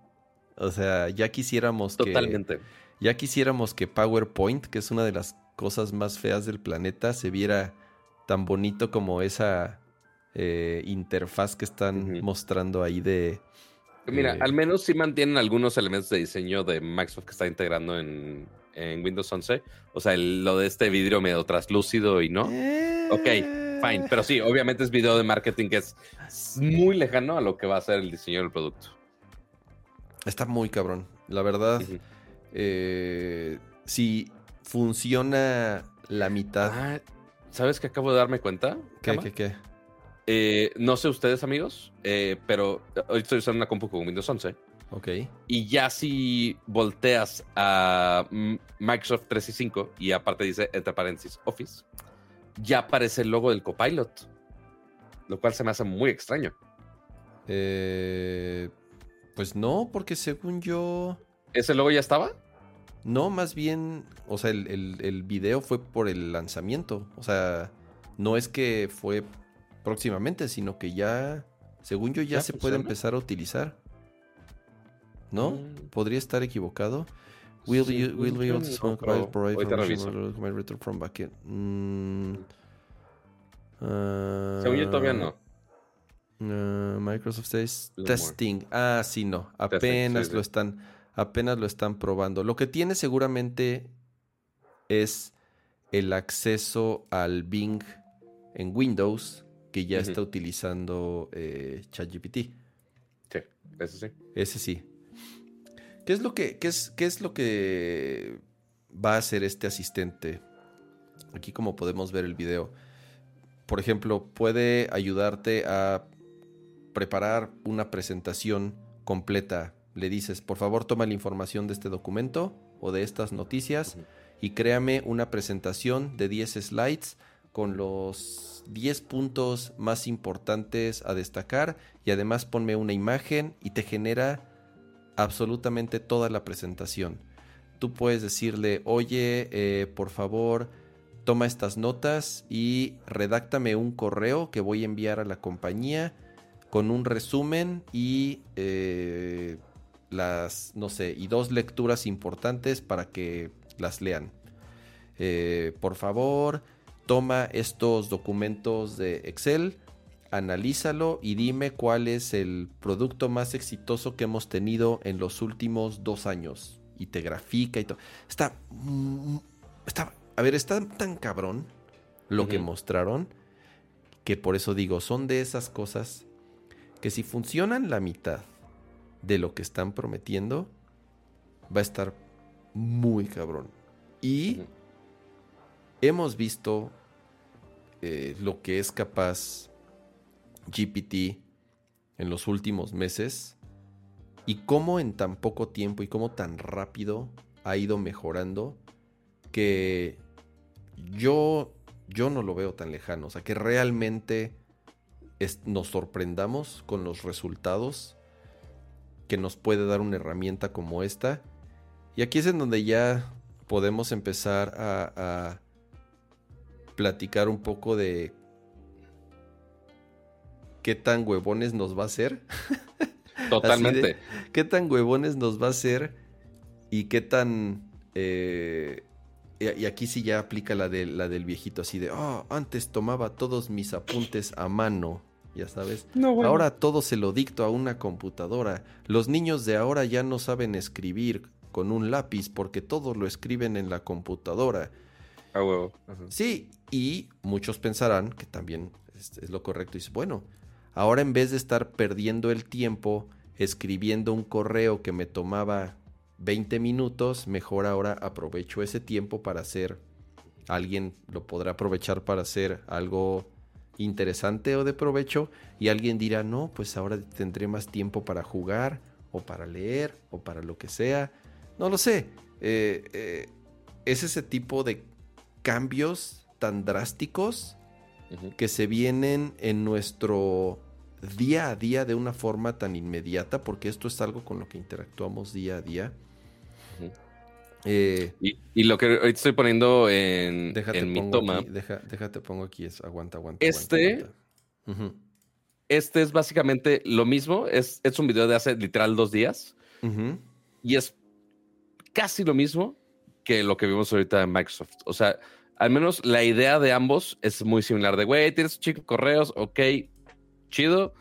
O sea, ya quisiéramos que... Totalmente. Ya quisiéramos que PowerPoint, que es una de las cosas más feas del planeta, se viera tan bonito como esa eh, interfaz que están mostrando ahí de... Mira, eh, al menos sí mantienen algunos elementos de diseño de Microsoft que está integrando en, en Windows 11. O sea, el- lo de este vidrio medio translúcido y no. eh, Ok, Fine, pero sí, obviamente es video de marketing que es muy lejano a lo que va a ser el diseño del producto. Está muy cabrón. La verdad, eh, si funciona la mitad... Ah, ¿Sabes qué acabo de darme cuenta? ¿Qué, qué, qué? Eh, no sé ustedes, amigos, eh, pero hoy estoy usando una compu con Windows 11 Ok. y ya si volteas a Microsoft 365 y aparte dice, entre paréntesis, Office, ya aparece el logo del Copilot, lo cual se me hace muy extraño. Eh, Pues no, porque según yo. ¿Ese logo ya estaba? No, más bien, o sea, el, el, video fue por el lanzamiento. O sea, no es que fue próximamente, sino que ya, según yo, ya, se puede empezar a utilizar. ¿No? Mm. ¿Podría estar equivocado? Will, you, will be able to provide retro from backend? Mm, según yo todavía no. Uh, Microsoft says testing. Ah, sí, no. Apenas lo están apenas lo están probando. Lo que tiene seguramente es el acceso al Bing en Windows que ya está utilizando eh, ChatGPT. Sí, ese sí. Ese sí. ¿Qué es lo que, qué es, qué es lo que va a hacer este asistente? Aquí como podemos ver el video. Por ejemplo, puede ayudarte a preparar una presentación completa le dices, por favor toma la información de este documento o de estas noticias y créame una presentación de 10 slides con los 10 puntos más importantes a destacar y además ponme una imagen y te genera absolutamente toda la presentación. Tú puedes decirle, oye, eh, por favor, toma estas notas y redáctame un correo que voy a enviar a la compañía con un resumen y eh, las, no sé, y dos lecturas importantes para que las lean. Eh, por favor, toma estos documentos de Excel, analízalo y dime cuál es el producto más exitoso que hemos tenido en los últimos dos años. Y te grafica y todo. Está, está, a ver, está tan cabrón lo que mostraron que por eso digo, son de esas cosas que si funcionan la mitad de lo que están prometiendo va a estar muy cabrón. Y hemos visto eh, lo que es capaz GPT en los últimos meses y cómo en tan poco tiempo y cómo tan rápido ha ido mejorando que yo, yo no lo veo tan lejano. O sea, que realmente nos sorprendamos con los resultados que nos puede dar una herramienta como esta. Y aquí es en donde ya podemos empezar a, platicar un poco de qué tan huevones nos va a hacer. Totalmente. qué tan huevones nos va a hacer y qué tan... Eh, y aquí sí ya aplica la, de, la del viejito, así de, oh, antes tomaba todos mis apuntes a mano ya sabes. Ahora todo se lo dicto a una computadora. Los niños de ahora ya no saben escribir con un lápiz porque todo lo escriben en la computadora. Ah, huevo. Sí, y muchos pensarán que también es, lo correcto. Y bueno, ahora en vez de estar perdiendo el tiempo escribiendo un correo que me tomaba 20 minutos, mejor ahora aprovecho ese tiempo para hacer, alguien lo podrá aprovechar para hacer algo interesante o de provecho y alguien dirá, no, pues ahora tendré más tiempo para jugar o para leer o para lo que sea. No lo sé. Eh, eh, es ese tipo de cambios tan drásticos que se vienen en nuestro día a día de una forma tan inmediata, porque esto es algo con lo que interactuamos día a día. Eh, y, lo que ahorita estoy poniendo en, mi toma. déjate, pongo aquí, es, aguanta, aguanta. Este, este es básicamente lo mismo. Es, es un video de hace literal dos días. Y es casi lo mismo que lo que vimos ahorita en Microsoft. O sea, al menos la idea de ambos es muy similar. De, güey, tienes chicos correos, ok, chido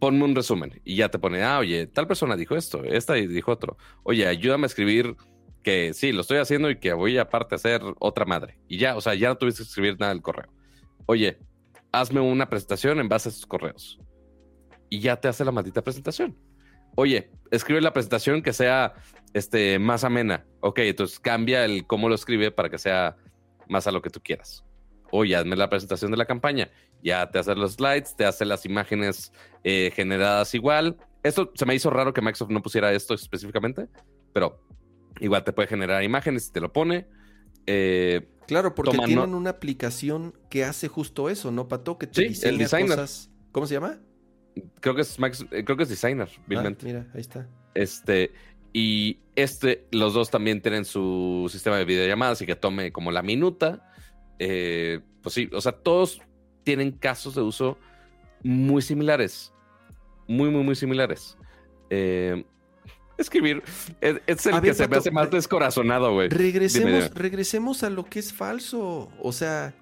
ponme un resumen y ya te pone, ah, oye, tal persona dijo esto, esta dijo otro. Oye, ayúdame a escribir que sí, lo estoy haciendo y que voy aparte a hacer otra madre. Y ya, o sea, ya no tuviste que escribir nada del correo. Oye, hazme una presentación en base a esos correos. Y ya te hace la maldita presentación. Oye, escribe la presentación que sea este, más amena. Ok, entonces cambia el cómo lo escribe para que sea más a lo que tú quieras. Oye, hazme la presentación de la campaña. Ya te hace los slides, te hace las imágenes eh, generadas igual. Esto se me hizo raro que Microsoft no pusiera esto específicamente, pero Igual te puede generar imágenes y te lo pone. Eh, claro, porque tienen una aplicación que hace justo eso, ¿no, Pato? Que te sí, diseña cosas. ¿Cómo se llama? creo que es Max, eh, creo que es designer, ah, mira, ahí está. Este, y este, los dos también tienen su sistema de videollamadas y que tome como la minuta. Eh, pues sí, o sea, todos tienen casos de uso muy similares. Muy, muy, muy similares. Eh, escribir es, el que se me hace más descorazonado, güey. Regresemos, regresemos a lo que es falso. O sea,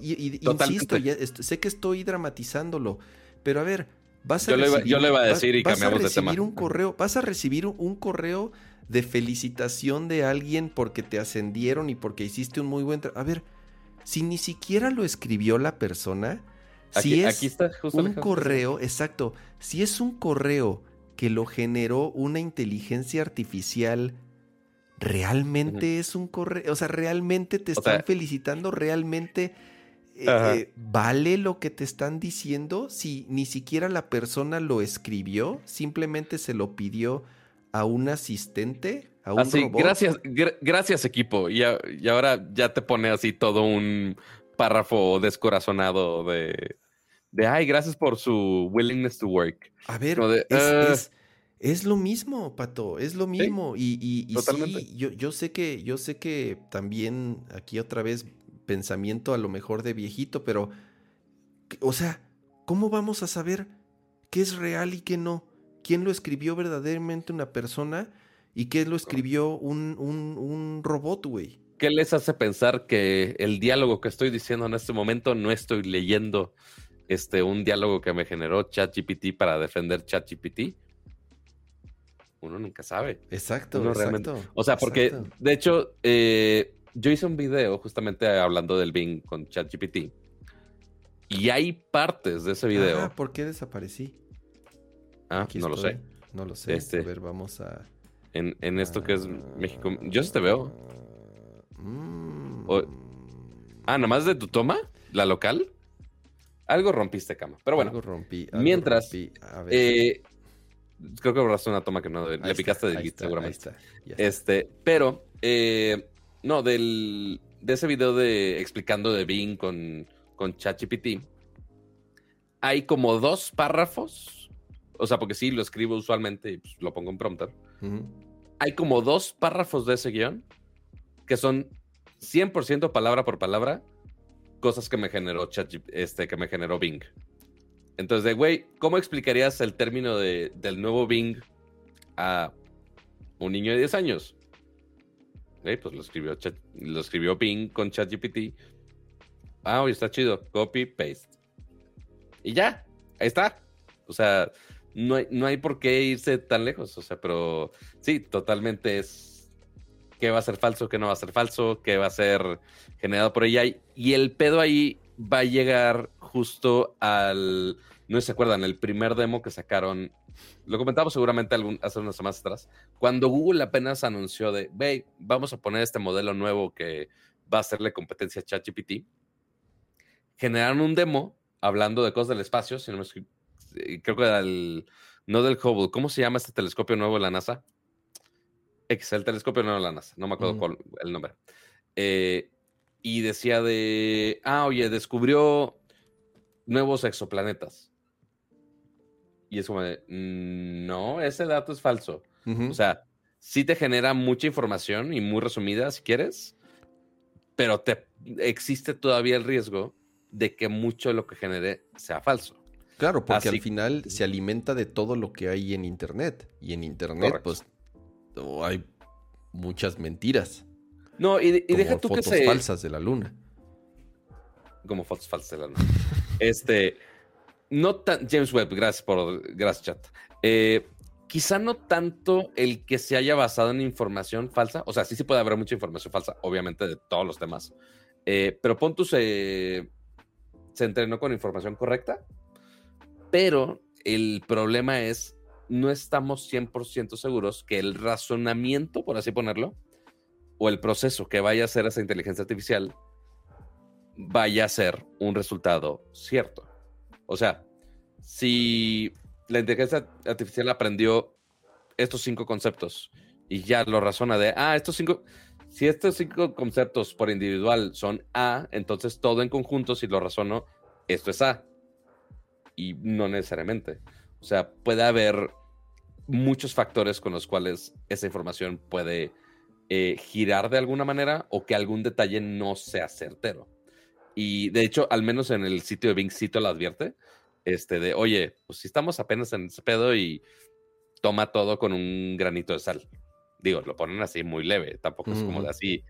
Y, insisto, sé que estoy dramatizándolo, pero a ver, vas a yo, recibir, le, yo le iba a decir y cambiamos de tema. Un correo, vas a recibir un correo de felicitación de alguien porque te ascendieron y porque hiciste un muy buen trabajo. A ver, si ni siquiera lo escribió la persona, si es está un correo, exacto, si es un correo que lo generó una inteligencia artificial, realmente es un correo, o sea, realmente te están felicitando, realmente eh, eh, vale lo que te están diciendo si ni siquiera la persona lo escribió, simplemente se lo pidió a un asistente, a un así, Gracias, gracias equipo. Y, y, ahora ya te pone así todo un párrafo descorazonado de, de, ay, gracias por su willingness to work. A ver, ah". es, lo mismo, Pato, es lo mismo. Y, y, sí, yo, yo, sé que, yo sé que también aquí otra vez pensamiento a lo mejor de viejito, pero, o sea, ¿cómo vamos a saber qué es real y qué no? ¿Quién lo escribió verdaderamente una persona y qué lo escribió un, un, un robot, güey? ¿Qué les hace pensar que el diálogo que estoy diciendo en este momento no estoy leyendo este, un diálogo que me generó ChatGPT para defender ChatGPT? Uno nunca sabe. Exacto, exacto. o sea, porque de hecho, eh, yo hice un video justamente hablando del Bing con ChatGPT. Y hay partes de ese video. Ah, ¿por qué desaparecí? Ah, no lo sé. No lo sé. Este, a ver, vamos a. En, en esto que es México. Yo sí te veo. Mm. ah, nada más de tu toma, la local. Algo rompiste, cama. Pero bueno. Algo rompí. mientras. Eh, creo que borraste una toma que no. le picaste del seguramente. Este, pero. Eh, no, del, de ese video de explicando de Bing con, con ChatGPT. Hay como dos párrafos o sea, porque sí, lo escribo usualmente y pues, lo pongo en prompter. Hay como dos párrafos de ese guion que son 100% palabra por palabra cosas que me generó chat, este, que me generó Bing. Entonces, de güey, ¿cómo explicarías el término de, del nuevo Bing a un niño de 10 años? Pues lo escribió, lo escribió Bing con ChatGPT. Ah, oye, está chido. Copy, paste. Y ya, ahí está. O sea, no no hay por qué irse tan lejos, o sea, pero sí, totalmente es qué va a ser falso, qué no va a ser falso, qué va a ser generado por ella. Y el pedo ahí va a llegar justo al, no se acuerdan, el primer demo que sacaron, lo comentamos seguramente algún, hace unas semanas atrás, cuando Google apenas anunció de, ve, vamos a poner este modelo nuevo que va a hacerle competencia a ChatGPT, generaron un demo hablando de cosas del espacio, si no me eh, creo que era el, no del Hubble, ¿cómo se llama este telescopio nuevo de la NASA? X, el telescopio nuevo de la NASA, no me acuerdo el nombre. Eh, y decía de, ah, oye, descubrió nuevos exoplanetas. Y es como de, mm, no, ese dato es falso. O sea, sí te genera mucha información y muy resumida si quieres, pero te existe todavía el riesgo de que mucho de lo que genere sea falso. Claro, porque al final se alimenta de todo lo que hay en Internet. Y en Internet, pues, hay muchas mentiras. No, y, deja tú que se... falsas de la luna. Como fotos falsas de la luna. este, no tan... James Webb, gracias por... Gracias, chat. Eh, quizá no tanto el que se haya basado en información falsa. O sea, sí, sí puede haber mucha información falsa, obviamente, de todos los temas. Eh, pero Pontus se, se entrenó con información correcta pero el problema es, no estamos 100% seguros que el razonamiento, por así ponerlo, o el proceso que vaya a hacer esa inteligencia artificial vaya a ser un resultado cierto. O sea, si la inteligencia artificial aprendió estos cinco conceptos y ya lo razona de, ah, estos cinco, si estos cinco conceptos por individual son A, entonces todo en conjunto, si lo razono, esto es A y no necesariamente. O sea, puede haber muchos factores con los cuales esa información puede eh, girar de alguna manera o que algún detalle no sea certero. Y de hecho, al menos en el sitio de Bing Cito lo advierte, este de, oye, pues si estamos apenas en ese pedo y toma todo con un granito de sal. Digo, lo ponen así muy leve, tampoco es como de así,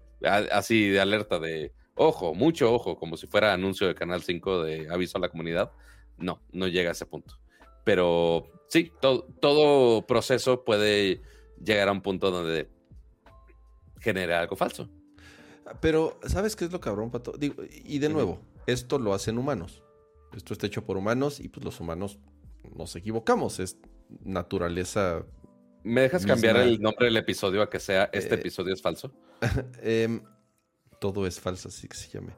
así de alerta de, ojo, mucho ojo, como si fuera anuncio de Canal 5 de aviso a la comunidad. No, no llega a ese punto. Pero sí, todo proceso puede llegar a un punto donde genera algo falso. Pero, ¿sabes qué es lo cabrón, Pato? y de nuevo, esto lo hacen humanos. Esto está hecho por humanos y pues los humanos nos equivocamos. Es naturaleza. ¿Me dejas cambiar el nombre del episodio a que sea este eh, episodio es falso? Em, todo es falso, así que se llame.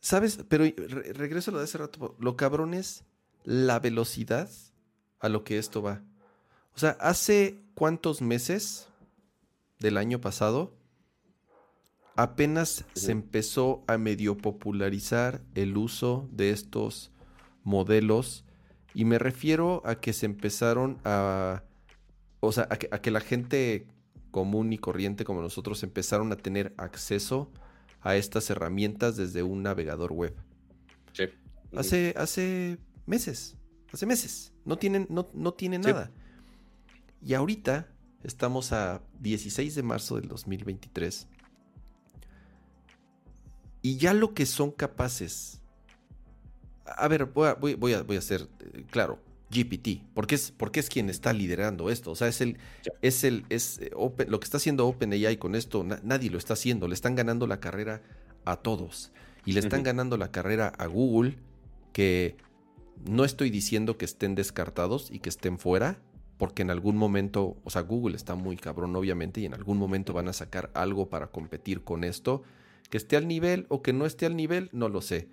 ¿Sabes? Pero regreso a lo de hace rato. Lo cabrón es la velocidad a lo que esto va. O sea, hace cuántos meses del año pasado apenas se empezó a medio popularizar el uso de estos modelos y me refiero a que se empezaron a, o sea, a que, la gente común y corriente como nosotros empezaron a tener acceso a estas herramientas desde un navegador web. Sí. Hace, hace meses, hace meses, no tienen, no, no tienen nada. Y ahorita estamos a 16 de marzo del 2023 y ya lo que son capaces. A ver, voy a, voy, a, voy a hacer eh, claro. GPT, porque es, porque es quien está liderando esto. O sea, es el, es el, es eh, lo que está haciendo OpenAI con esto, nadie lo está haciendo. Le están ganando la carrera a todos. Y le están ganando la carrera a Google, que no estoy diciendo que estén descartados y que estén fuera, porque en algún momento, o sea, Google está muy cabrón, obviamente, y en algún momento van a sacar algo para competir con esto. Que esté al nivel o que no esté al nivel, no lo sé.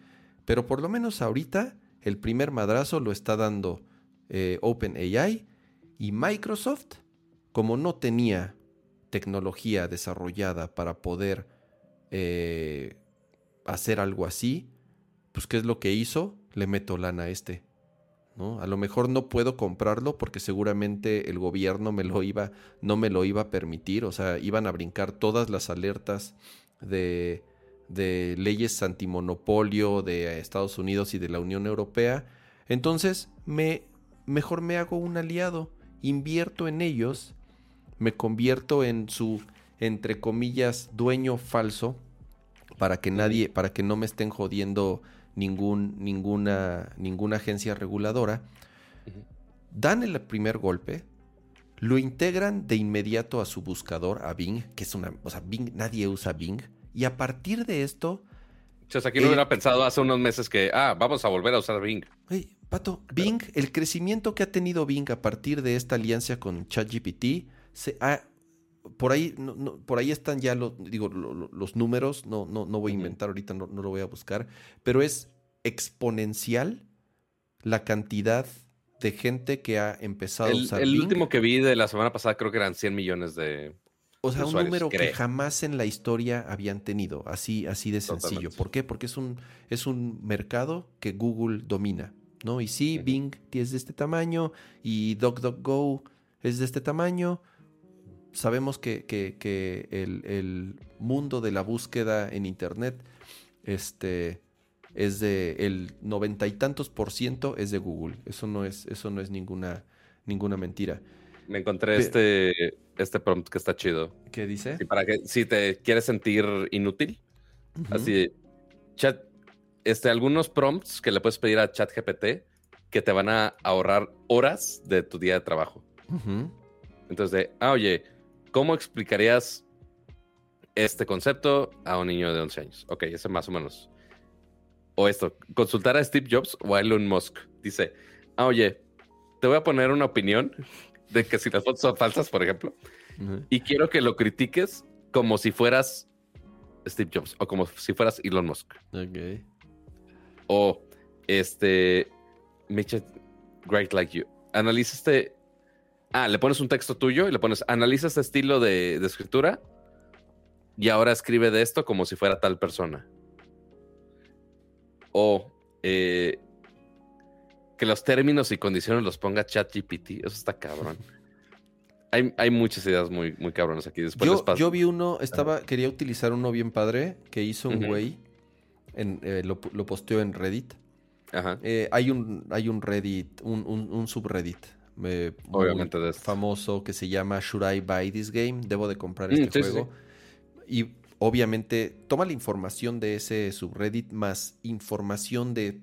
Pero por lo menos ahorita el primer madrazo lo está dando eh, OpenAI y Microsoft, como no tenía tecnología desarrollada para poder eh, hacer algo así, pues ¿qué es lo que hizo? Le meto lana a este. ¿no? A lo mejor no puedo comprarlo porque seguramente el gobierno me lo iba, no me lo iba a permitir, o sea, iban a brincar todas las alertas de, de leyes antimonopolio de Estados Unidos y de la Unión Europea. Entonces, me, mejor me hago un aliado, invierto en ellos, me convierto en su, entre comillas, dueño falso, para que nadie, para que no me estén jodiendo ningún, ninguna, ninguna agencia reguladora. Dan el primer golpe, lo integran de inmediato a su buscador, a Bing, que es una, o sea, Bing, nadie usa Bing. Y a partir de esto... O sea, aquí no hubiera pensado hace unos meses que, ah, vamos a volver a usar Bing. Hey, Pato, Bing, el crecimiento que ha tenido Bing a partir de esta alianza con ChatGPT, se por ahí, por ahí están ya los, digo, los números, no, no, no voy a inventar ahorita, no, lo voy a buscar, pero es exponencial la cantidad de gente que ha empezado a usar El último que vi de la semana pasada creo que eran 100 millones de, o sea, un número que jamás en la historia habían tenido, así, así de sencillo. ¿Por qué? Porque es un, es un mercado que Google domina, ¿no? Y sí, Bing es de este tamaño y DuckDuckGo es de este tamaño. Sabemos que, que, el, mundo de la búsqueda en Internet este, es de el noventa y tantos por ciento es de Google. Eso no es, eso no es ninguna, ninguna mentira. Me encontré este, este prompt que está chido. ¿Qué dice? para que si te quieres sentir inútil, así chat, este, algunos prompts que le puedes pedir a ChatGPT que te van a ahorrar horas de tu día de trabajo. Entonces, ah, oye, ¿cómo explicarías este concepto a un niño de 11 años? Ok, ese más o menos. O esto, consultar a Steve Jobs o a Elon Musk. Dice, ah, oye, te voy a poner una opinión de que si las fotos son falsas, por ejemplo, y quiero que lo critiques como si fueras Steve Jobs o como si fueras Elon Musk. Ok. O este, Mitch, great like you. Analiza este. Ah, le pones un texto tuyo y le pones, analiza este estilo de, de escritura y ahora escribe de esto como si fuera tal persona. O eh, que los términos y condiciones los ponga ChatGPT. Eso está cabrón. hay, hay, muchas ideas muy, muy cabronas aquí. Después yo, yo vi uno, estaba, quería utilizar uno bien padre que hizo un güey, en, eh, lo, lo, posteó en Reddit. Ajá. Eh, hay, un, hay un Reddit, un, un, un subreddit eh, Obviamente de famoso que se llama Should I Buy This Game? Debo de comprar este Mm, sí, sí, juego. Y obviamente toma la información de ese subreddit más información de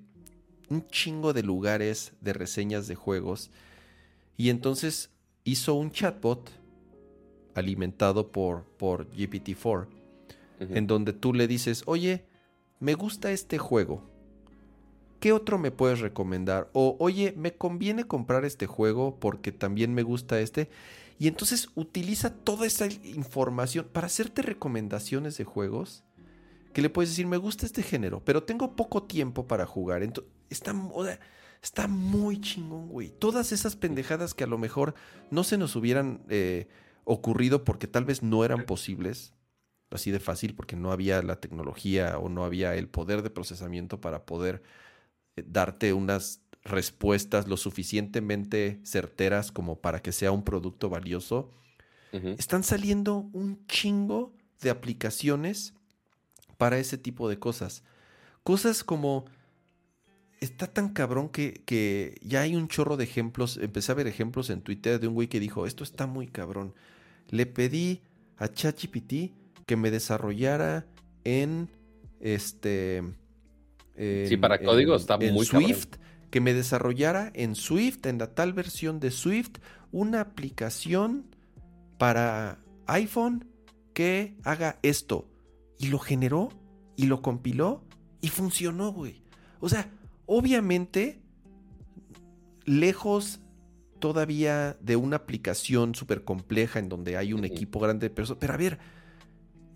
un chingo de lugares de reseñas de juegos. Y entonces hizo un chatbot alimentado por, por GPT-4 Ujú. en donde tú le dices, oye, me gusta este juego. ¿Qué otro me puedes recomendar? O, oye, me conviene comprar este juego porque también me gusta este. Y entonces utiliza toda esa información para hacerte recomendaciones de juegos que le puedes decir, me gusta este género, pero tengo poco tiempo para jugar. Entonces, está, está muy chingón, güey. Todas esas pendejadas que a lo mejor no se nos hubieran eh, ocurrido porque tal vez no eran posibles, así de fácil, porque no había la tecnología o no había el poder de procesamiento para poder eh, darte unas respuestas lo suficientemente certeras como para que sea un producto valioso. Están saliendo un chingo de aplicaciones para ese tipo de cosas. Cosas como... Está tan cabrón que, que ya hay un chorro de ejemplos. Empecé a ver ejemplos en Twitter de un güey que dijo, esto está muy cabrón. Le pedí a ChatGPT que me desarrollara en este... en- Sí, para código está en muy cabrón. Que me desarrollara en Swift, en la tal versión de Swift, una aplicación para iPhone que haga esto. Y lo generó y lo compiló y funcionó, güey. O sea, obviamente, lejos todavía de una aplicación súper compleja en donde hay un equipo grande de personas. Pero a ver,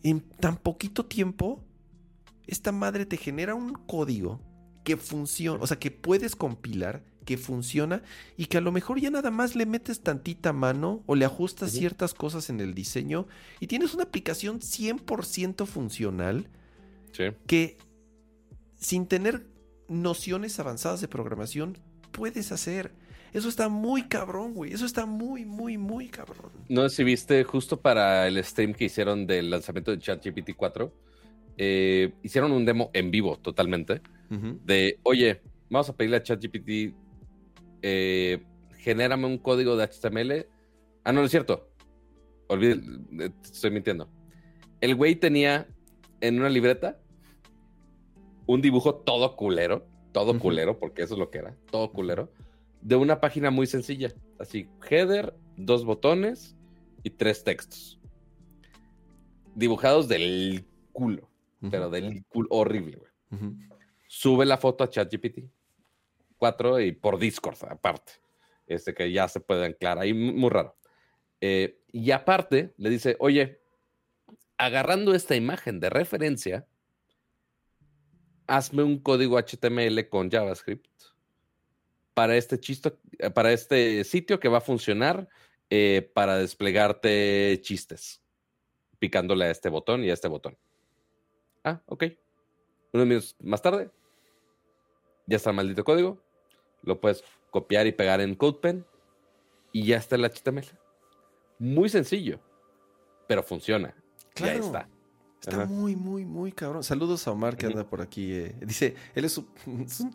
en tan poquito tiempo, esta madre te genera un código que funciona, o sea, que puedes compilar, que funciona y que a lo mejor ya nada más le metes tantita mano o le ajustas ciertas cosas en el diseño y tienes una aplicación 100% funcional Sí. que sin tener nociones avanzadas de programación puedes hacer. Eso está muy cabrón, güey. Eso está muy, muy, muy cabrón. No sé si viste justo para el stream que hicieron del lanzamiento de ChatGPT 4. eh, hicieron un demo en vivo totalmente. De, oye, vamos a pedirle a ChatGPT, eh, genérame un código de HTML. Ah, no, no es cierto. Olvide, eh, estoy mintiendo. El güey tenía en una libreta un dibujo todo culero, todo culero, porque eso es lo que era, todo culero, de una página muy sencilla. Así, header, dos botones y tres textos. Dibujados del culo, pero del culo horrible, güey. Sube la foto a ChatGPT 4 y por Discord aparte. Este que ya se puede anclar ahí, mu- muy raro. Eh, y aparte le dice, oye, agarrando esta imagen de referencia, hazme un código HTML con JavaScript para este chisto, eh, para este sitio que va a funcionar eh, para desplegarte chistes, picándole a este botón y a este botón. Ah, ok. Unos minutos más tarde, ya está el maldito código. Lo puedes copiar y pegar en CodePen y ya está el HTML. Muy sencillo, pero funciona. Claro. Ya está. Está Ajá. muy, muy, muy cabrón. Saludos a Omar que anda por aquí. eh. Dice, él es un, es un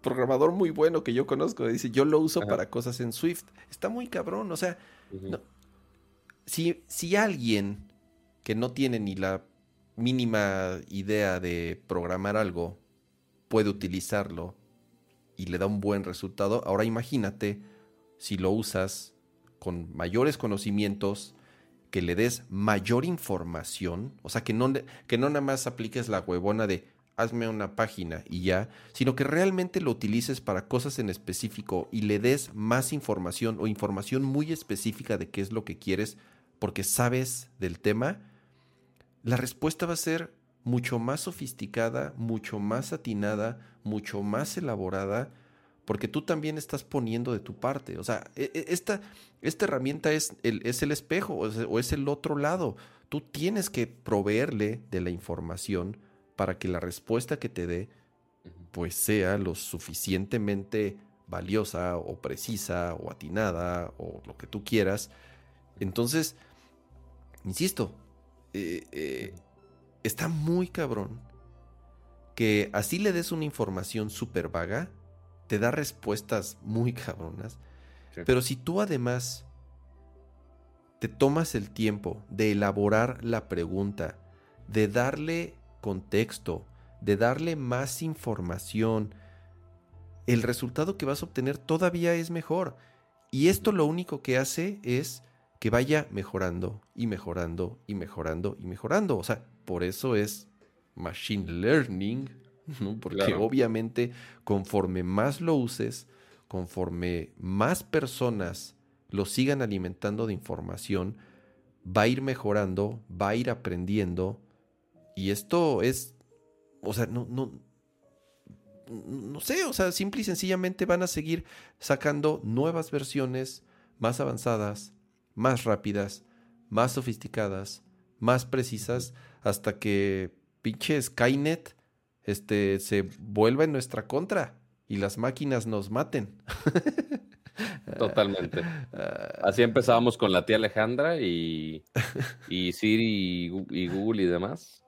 programador muy bueno que yo conozco. Dice, yo lo uso Ajá. para cosas en Swift. Está muy cabrón. O sea, no. si, si alguien que no tiene ni la mínima idea de programar algo puede utilizarlo y le da un buen resultado, ahora imagínate si lo usas con mayores conocimientos, que le des mayor información, o sea, que no, que no nada más apliques la huevona de hazme una página y ya, sino que realmente lo utilices para cosas en específico y le des más información o información muy específica de qué es lo que quieres porque sabes del tema, la respuesta va a ser mucho más sofisticada, mucho más atinada, mucho más elaborada, porque tú también estás poniendo de tu parte. O sea, e- e- esta, esta herramienta es el, es el espejo o es, el otro lado. Tú tienes que proveerle de la información para que la respuesta que te dé pues sea lo suficientemente valiosa o precisa o atinada o lo que tú quieras. Entonces, insisto, eh, eh, está muy cabrón que así le des una información súper vaga, te da respuestas muy cabronas. Pero si tú además te tomas el tiempo de elaborar la pregunta, de darle contexto, de darle más información, el resultado que vas a obtener todavía es mejor. Y esto lo único que hace es que vaya mejorando y mejorando y mejorando y mejorando. O sea, por eso es machine learning, porque obviamente conforme más lo uses, conforme más personas lo sigan alimentando de información, va a ir mejorando, va a ir aprendiendo. Y esto es, o sea, no, no, no sé, o sea, simple y sencillamente van a seguir sacando nuevas versiones más avanzadas, más rápidas, más sofisticadas, más precisas, hasta que pinche Skynet este, se vuelva en nuestra contra y las máquinas nos maten. Totalmente. Así empezábamos con la tía Alejandra y, y Siri y, Google y demás.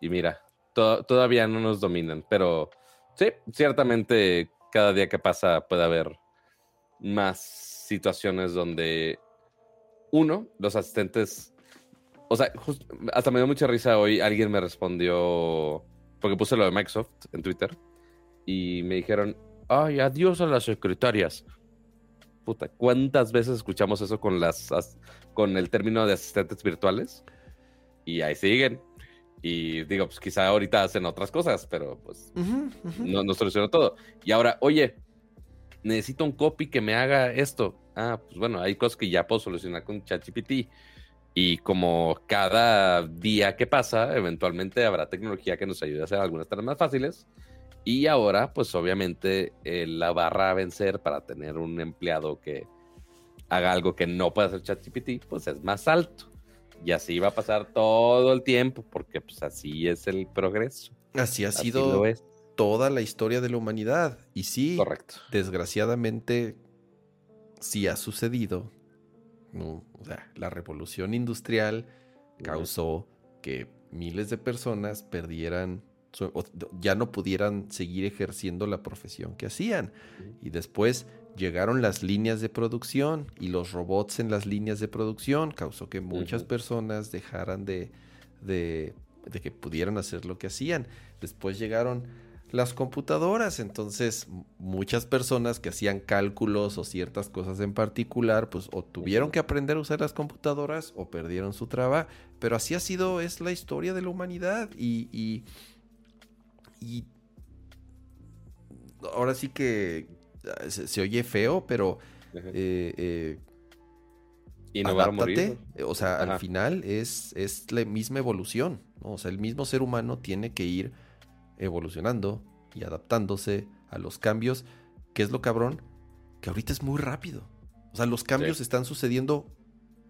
Y mira, todavía no nos dominan, pero sí, ciertamente cada día que pasa puede haber más situaciones donde uno, los asistentes, o sea, hasta me dio mucha risa hoy, alguien me respondió, porque puse lo de Microsoft en Twitter, y me dijeron, ay, adiós a las secretarias. Puta, ¿cuántas veces escuchamos eso con las con el término de asistentes virtuales? Y ahí siguen. Y digo, pues quizá ahorita hacen otras cosas, pero pues No, no solucionó todo. Y ahora, oye, necesito un copy que me haga esto. Ah, pues bueno, hay cosas que ya puedo solucionar con ChatGPT. Y como cada día que pasa, eventualmente habrá tecnología que nos ayude a hacer algunas tareas más fáciles. Y ahora, pues obviamente, eh, la barra a vencer para tener un empleado que haga algo que no puede hacer ChatGPT, pues es más alto. Y así va a pasar todo el tiempo, porque pues así es el progreso. Así ha sido toda la historia de la humanidad. Y sí, Correcto. desgraciadamente, sí ha sucedido. la revolución industrial causó que miles de personas perdieran ya no pudieran seguir ejerciendo la profesión que hacían. Y después llegaron las líneas de producción y los robots en las líneas de producción causó que muchas personas dejaran de, de, que pudieran hacer lo que hacían. Después llegaron las computadoras, entonces muchas personas que hacían cálculos o ciertas cosas en particular, pues o tuvieron que aprender a usar las computadoras o perdieron su trabajo, pero así ha sido, es la historia de la humanidad. Y y ahora sí que ah, se, oye feo, pero eh, eh, y morir. O sea, al final es, es la misma evolución. O sea, el mismo ser humano tiene que ir evolucionando y adaptándose a los cambios. ¿Qué es lo cabrón? Que ahorita es muy rápido. O sea, los cambios están sucediendo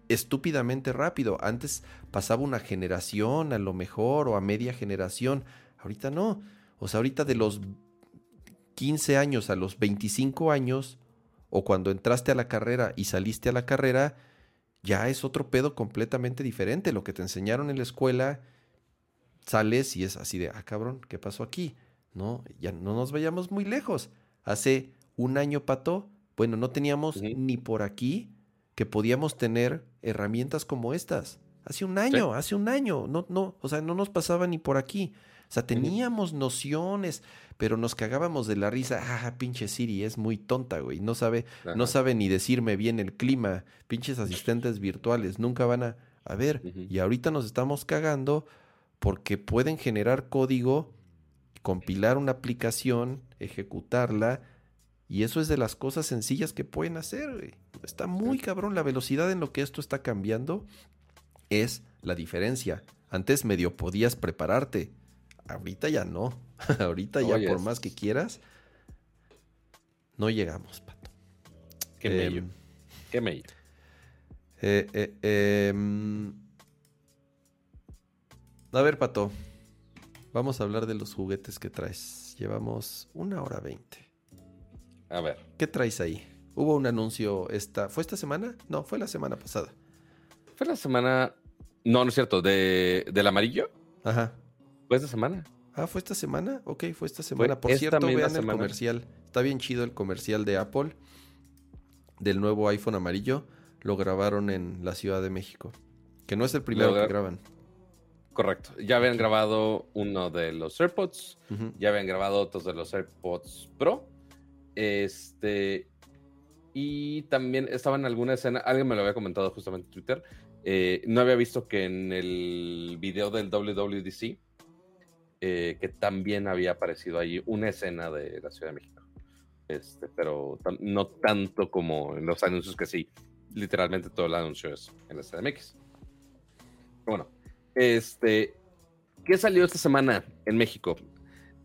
estúpidamente rápido. Antes pasaba una generación a lo mejor o a media generación. Ahorita no. O sea, ahorita de los 15 años a los 25 años, o cuando entraste a la carrera y saliste a la carrera, ya es otro pedo completamente diferente. Lo que te enseñaron en la escuela, sales y es así de, ah, cabrón, ¿qué pasó aquí? No, ya no nos vayamos muy lejos. Hace un año, Pato, bueno, no teníamos ni por aquí que podíamos tener herramientas como estas. Hace un año, hace un año, no, no, o sea, no nos pasaba ni por aquí. O sea, teníamos nociones, pero nos cagábamos de la risa. Ah, pinche Siri, es muy tonta, güey. No sabe, no sabe ni decirme bien el clima. Pinches asistentes virtuales, nunca van a, a ver. Y ahorita nos estamos cagando porque pueden generar código, compilar una aplicación, ejecutarla. Y eso es de las cosas sencillas que pueden hacer. Güey. Está muy cabrón la velocidad en lo que esto está cambiando. Es la diferencia. Antes medio podías prepararte Ahorita ya no. Ahorita ya por más que quieras, no llegamos, Pato. Qué mello. Em, Qué mello. Eh, eh, em, a ver, Pato. Vamos a hablar de los juguetes que traes. Llevamos una hora veinte. A ver. ¿Qué traes ahí? Hubo un anuncio esta. ¿Fue esta semana? No, fue la semana pasada. Fue la semana. No, no es cierto. ¿De, ¿Del amarillo? Ajá. ¿Fue esta semana? Ah, ¿fue esta semana? Ok, fue esta semana. Por cierto, vean el comercial. Está bien chido el comercial de Apple del nuevo iPhone amarillo. Lo grabaron en la Ciudad de México. Que no es el primero que graban. Correcto. Ya habían grabado uno de los AirPods. Ya habían grabado otros de los AirPods Pro. Este. Y también estaba en alguna escena. Alguien me lo había comentado justamente en Twitter. Eh, no había visto que en el video del WWDC. Eh, que también había aparecido allí una escena de la Ciudad de México. Este, pero no tanto como en los anuncios que sí. Literalmente todo el anuncio es en la CDMX. Bueno, este, ¿qué salió esta semana en México?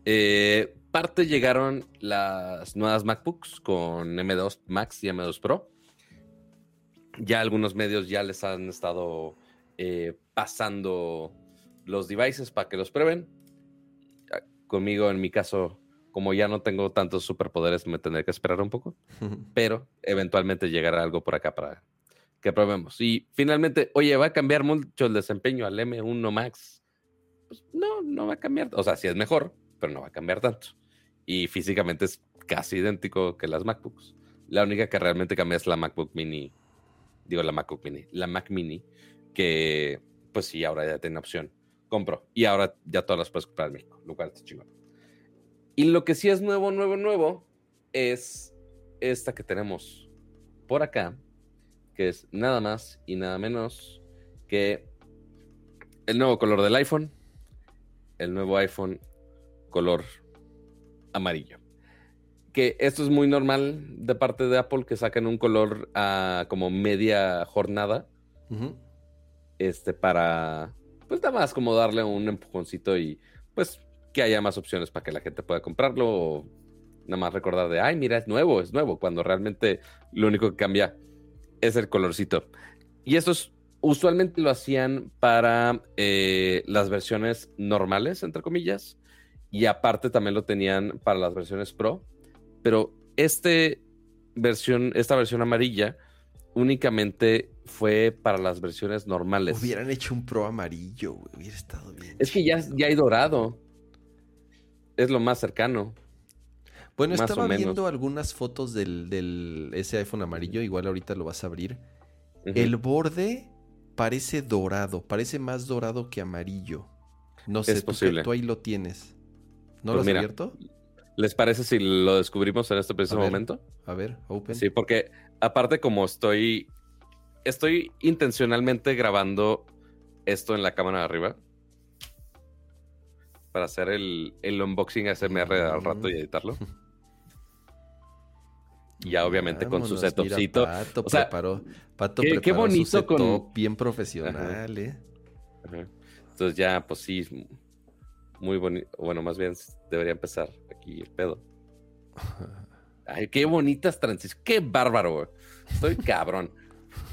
Eh, parte llegaron las nuevas MacBooks con M2 Max y M2 Pro. Ya algunos medios ya les han estado eh, pasando los devices para que los prueben. Conmigo, en mi caso, como ya no tengo tantos superpoderes, me tendré que esperar un poco. pero eventualmente llegará algo por acá para que probemos. Y finalmente, oye, ¿va a cambiar mucho el desempeño al M1 Max? Pues no, no va a cambiar. O sea, sí es mejor, pero no va a cambiar tanto. Y físicamente es casi idéntico que las MacBooks. La única que realmente cambia es la MacBook Mini. Digo, la MacBook Mini. La Mac Mini, que pues sí, ahora ya tiene opción. Compro. Y ahora ya todas las puedes comprar en México, lo cual está chingón. Y lo que sí es nuevo, nuevo, nuevo es esta que tenemos por acá, que es nada más y nada menos que el nuevo color del iPhone, el nuevo iPhone color amarillo. Que esto es muy normal de parte de Apple que saquen un color a como media jornada. Este para pues nada más como darle un empujoncito y pues que haya más opciones para que la gente pueda comprarlo o nada más recordar de, ay, mira, es nuevo, es nuevo, cuando realmente lo único que cambia es el colorcito. Y estos usualmente lo hacían para eh, las versiones normales, entre comillas, y aparte también lo tenían para las versiones Pro, pero este versión, esta versión amarilla únicamente fue para las versiones normales. Hubieran hecho un Pro amarillo, hubiera estado bien. Es que ya, ya hay dorado. Es lo más cercano. Bueno, estaba viendo algunas fotos del, ese iPhone amarillo, igual ahorita lo vas a abrir. El borde parece dorado, parece más dorado que amarillo. No sé, tú, tú ahí lo tienes. ¿No pues lo has abierto? ¿Les parece si lo descubrimos en este preciso momento? A ver, open. Sí, porque aparte como estoy, estoy intencionalmente grabando esto en la cámara de arriba para hacer el, el unboxing SMR al rato y editarlo. ya obviamente con su setupcito. Pato preparó, Pato qué, qué bonito su con bien profesional, ¿eh? Entonces ya, pues sí, muy bonito. Bueno, más bien debería empezar aquí el pedo. Ay, qué bonitas transiciones. Qué bárbaro, güey. Estoy cabrón.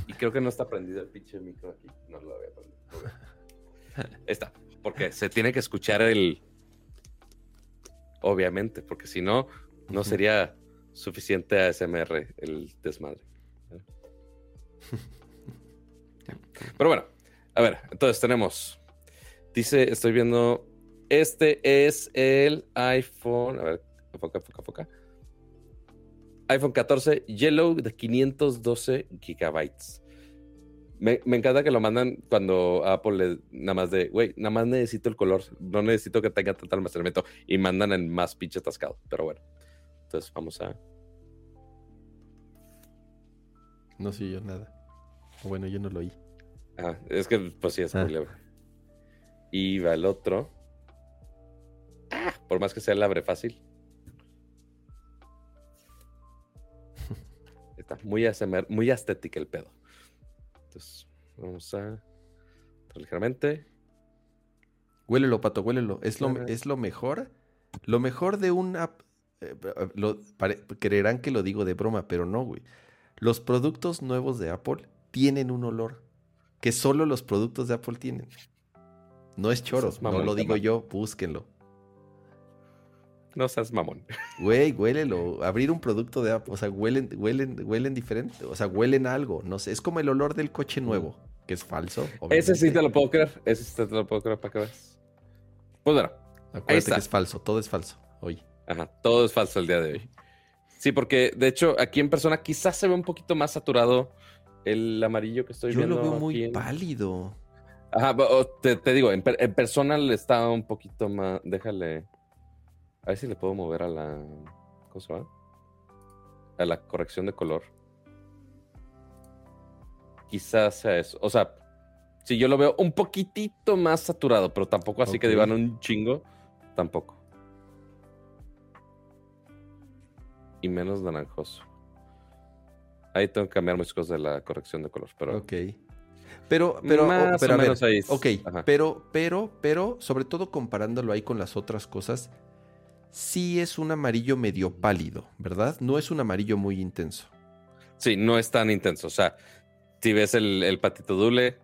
Y creo que no está prendido el pinche micro aquí. No lo había prendido. está. Porque se tiene que escuchar el. Obviamente, porque si no, no sería suficiente ASMR el desmadre. Pero bueno, a ver, entonces tenemos. Dice, estoy viendo. Este es el iPhone. A ver, foca, foca, foca. iPhone 14 Yellow de 512 gigabytes. Me, encanta que lo mandan cuando Apple le nada más de, güey, nada más necesito el color, no necesito que tenga tanto almacenamiento y mandan en más pinche atascado. Pero bueno, entonces vamos a no sé yo nada. Bueno, yo no lo oí. Ah, es que pues sí, es muy ah. leve. Y va el otro. Ah, por más que sea el abre fácil. Está muy, muy estética el pedo. Entonces, vamos a ligeramente. Huélelo, pato, huélelo. Es lo, es lo mejor. Lo mejor de un app. Eh, creerán que lo digo de broma, pero no, güey. Los productos nuevos de Apple tienen un olor que solo los productos de Apple tienen. No es choro, no lo digo yo, búsquenlo. No seas mamón. Güey, huélelo. Abrir un producto de Apple, o sea, huelen, huelen, huelen diferente. O sea, huelen a algo. No sé, es como el olor del coche nuevo, que es falso. Ese sí te lo puedo creer. Ese sí te lo puedo creer para que veas. Pues bueno. Acuérdate que es falso, todo es falso hoy. Ajá, todo es falso el día de hoy. Sí, porque de hecho aquí en persona quizás se ve un poquito más saturado el amarillo que estoy viendo. Yo lo veo muy pálido. Ajá, te, digo, en, persona le está un poquito más. Déjale. A ver si le puedo mover a la. ¿Cómo se llama? A la corrección de color. Quizás sea eso. O sea, si yo lo veo un poquitito más saturado, pero tampoco así que digan un chingo. Tampoco. Y menos naranjoso. Ahí tengo que cambiar muchas cosas de la corrección de color, pero. Ok. Pero, pero, pero, ok, pero, pero, pero, sobre todo comparándolo ahí con las otras cosas, sí es un amarillo medio pálido, ¿verdad? No es un amarillo muy intenso. Sí, no es tan intenso. O sea, si ves el, patito dule,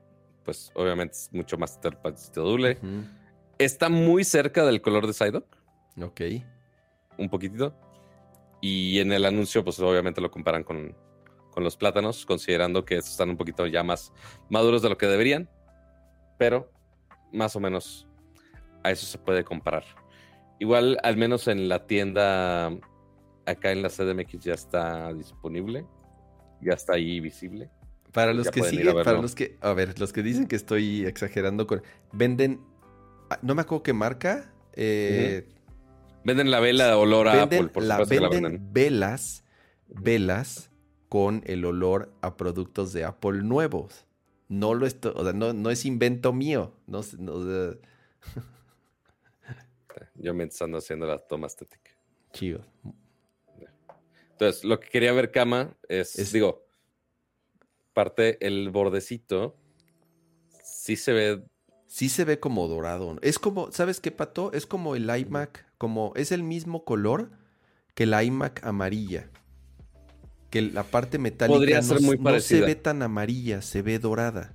pues obviamente es mucho más el patito dule. Está muy cerca del color de Psyduck. Ok. Un poquitito. Y en el anuncio, pues obviamente lo comparan con, con los plátanos, considerando que estos están un poquito ya más maduros de lo que deberían, pero más o menos a eso se puede comparar. Igual, al menos en la tienda acá en la CDMX ya está disponible, ya está ahí visible. Para los que siguen, para los que, a ver, los que dicen que estoy exagerando con, venden, ah, no me acuerdo qué marca. Eh, venden la vela de olor a Apple, por la, venden velas, velas con el olor a productos de Apple nuevos. No lo estoy, o sea, no, es invento mío. No, Yo me ando haciendo la toma estética. Chido. Entonces, lo que quería ver, Cama, es, digo, parte el bordecito, sí se ve. Sí se ve como dorado. Es como, ¿sabes qué, Pato? Es como el iMac, como, es el mismo color que la iMac amarilla que la parte metálica no, se ve tan amarilla, se ve dorada.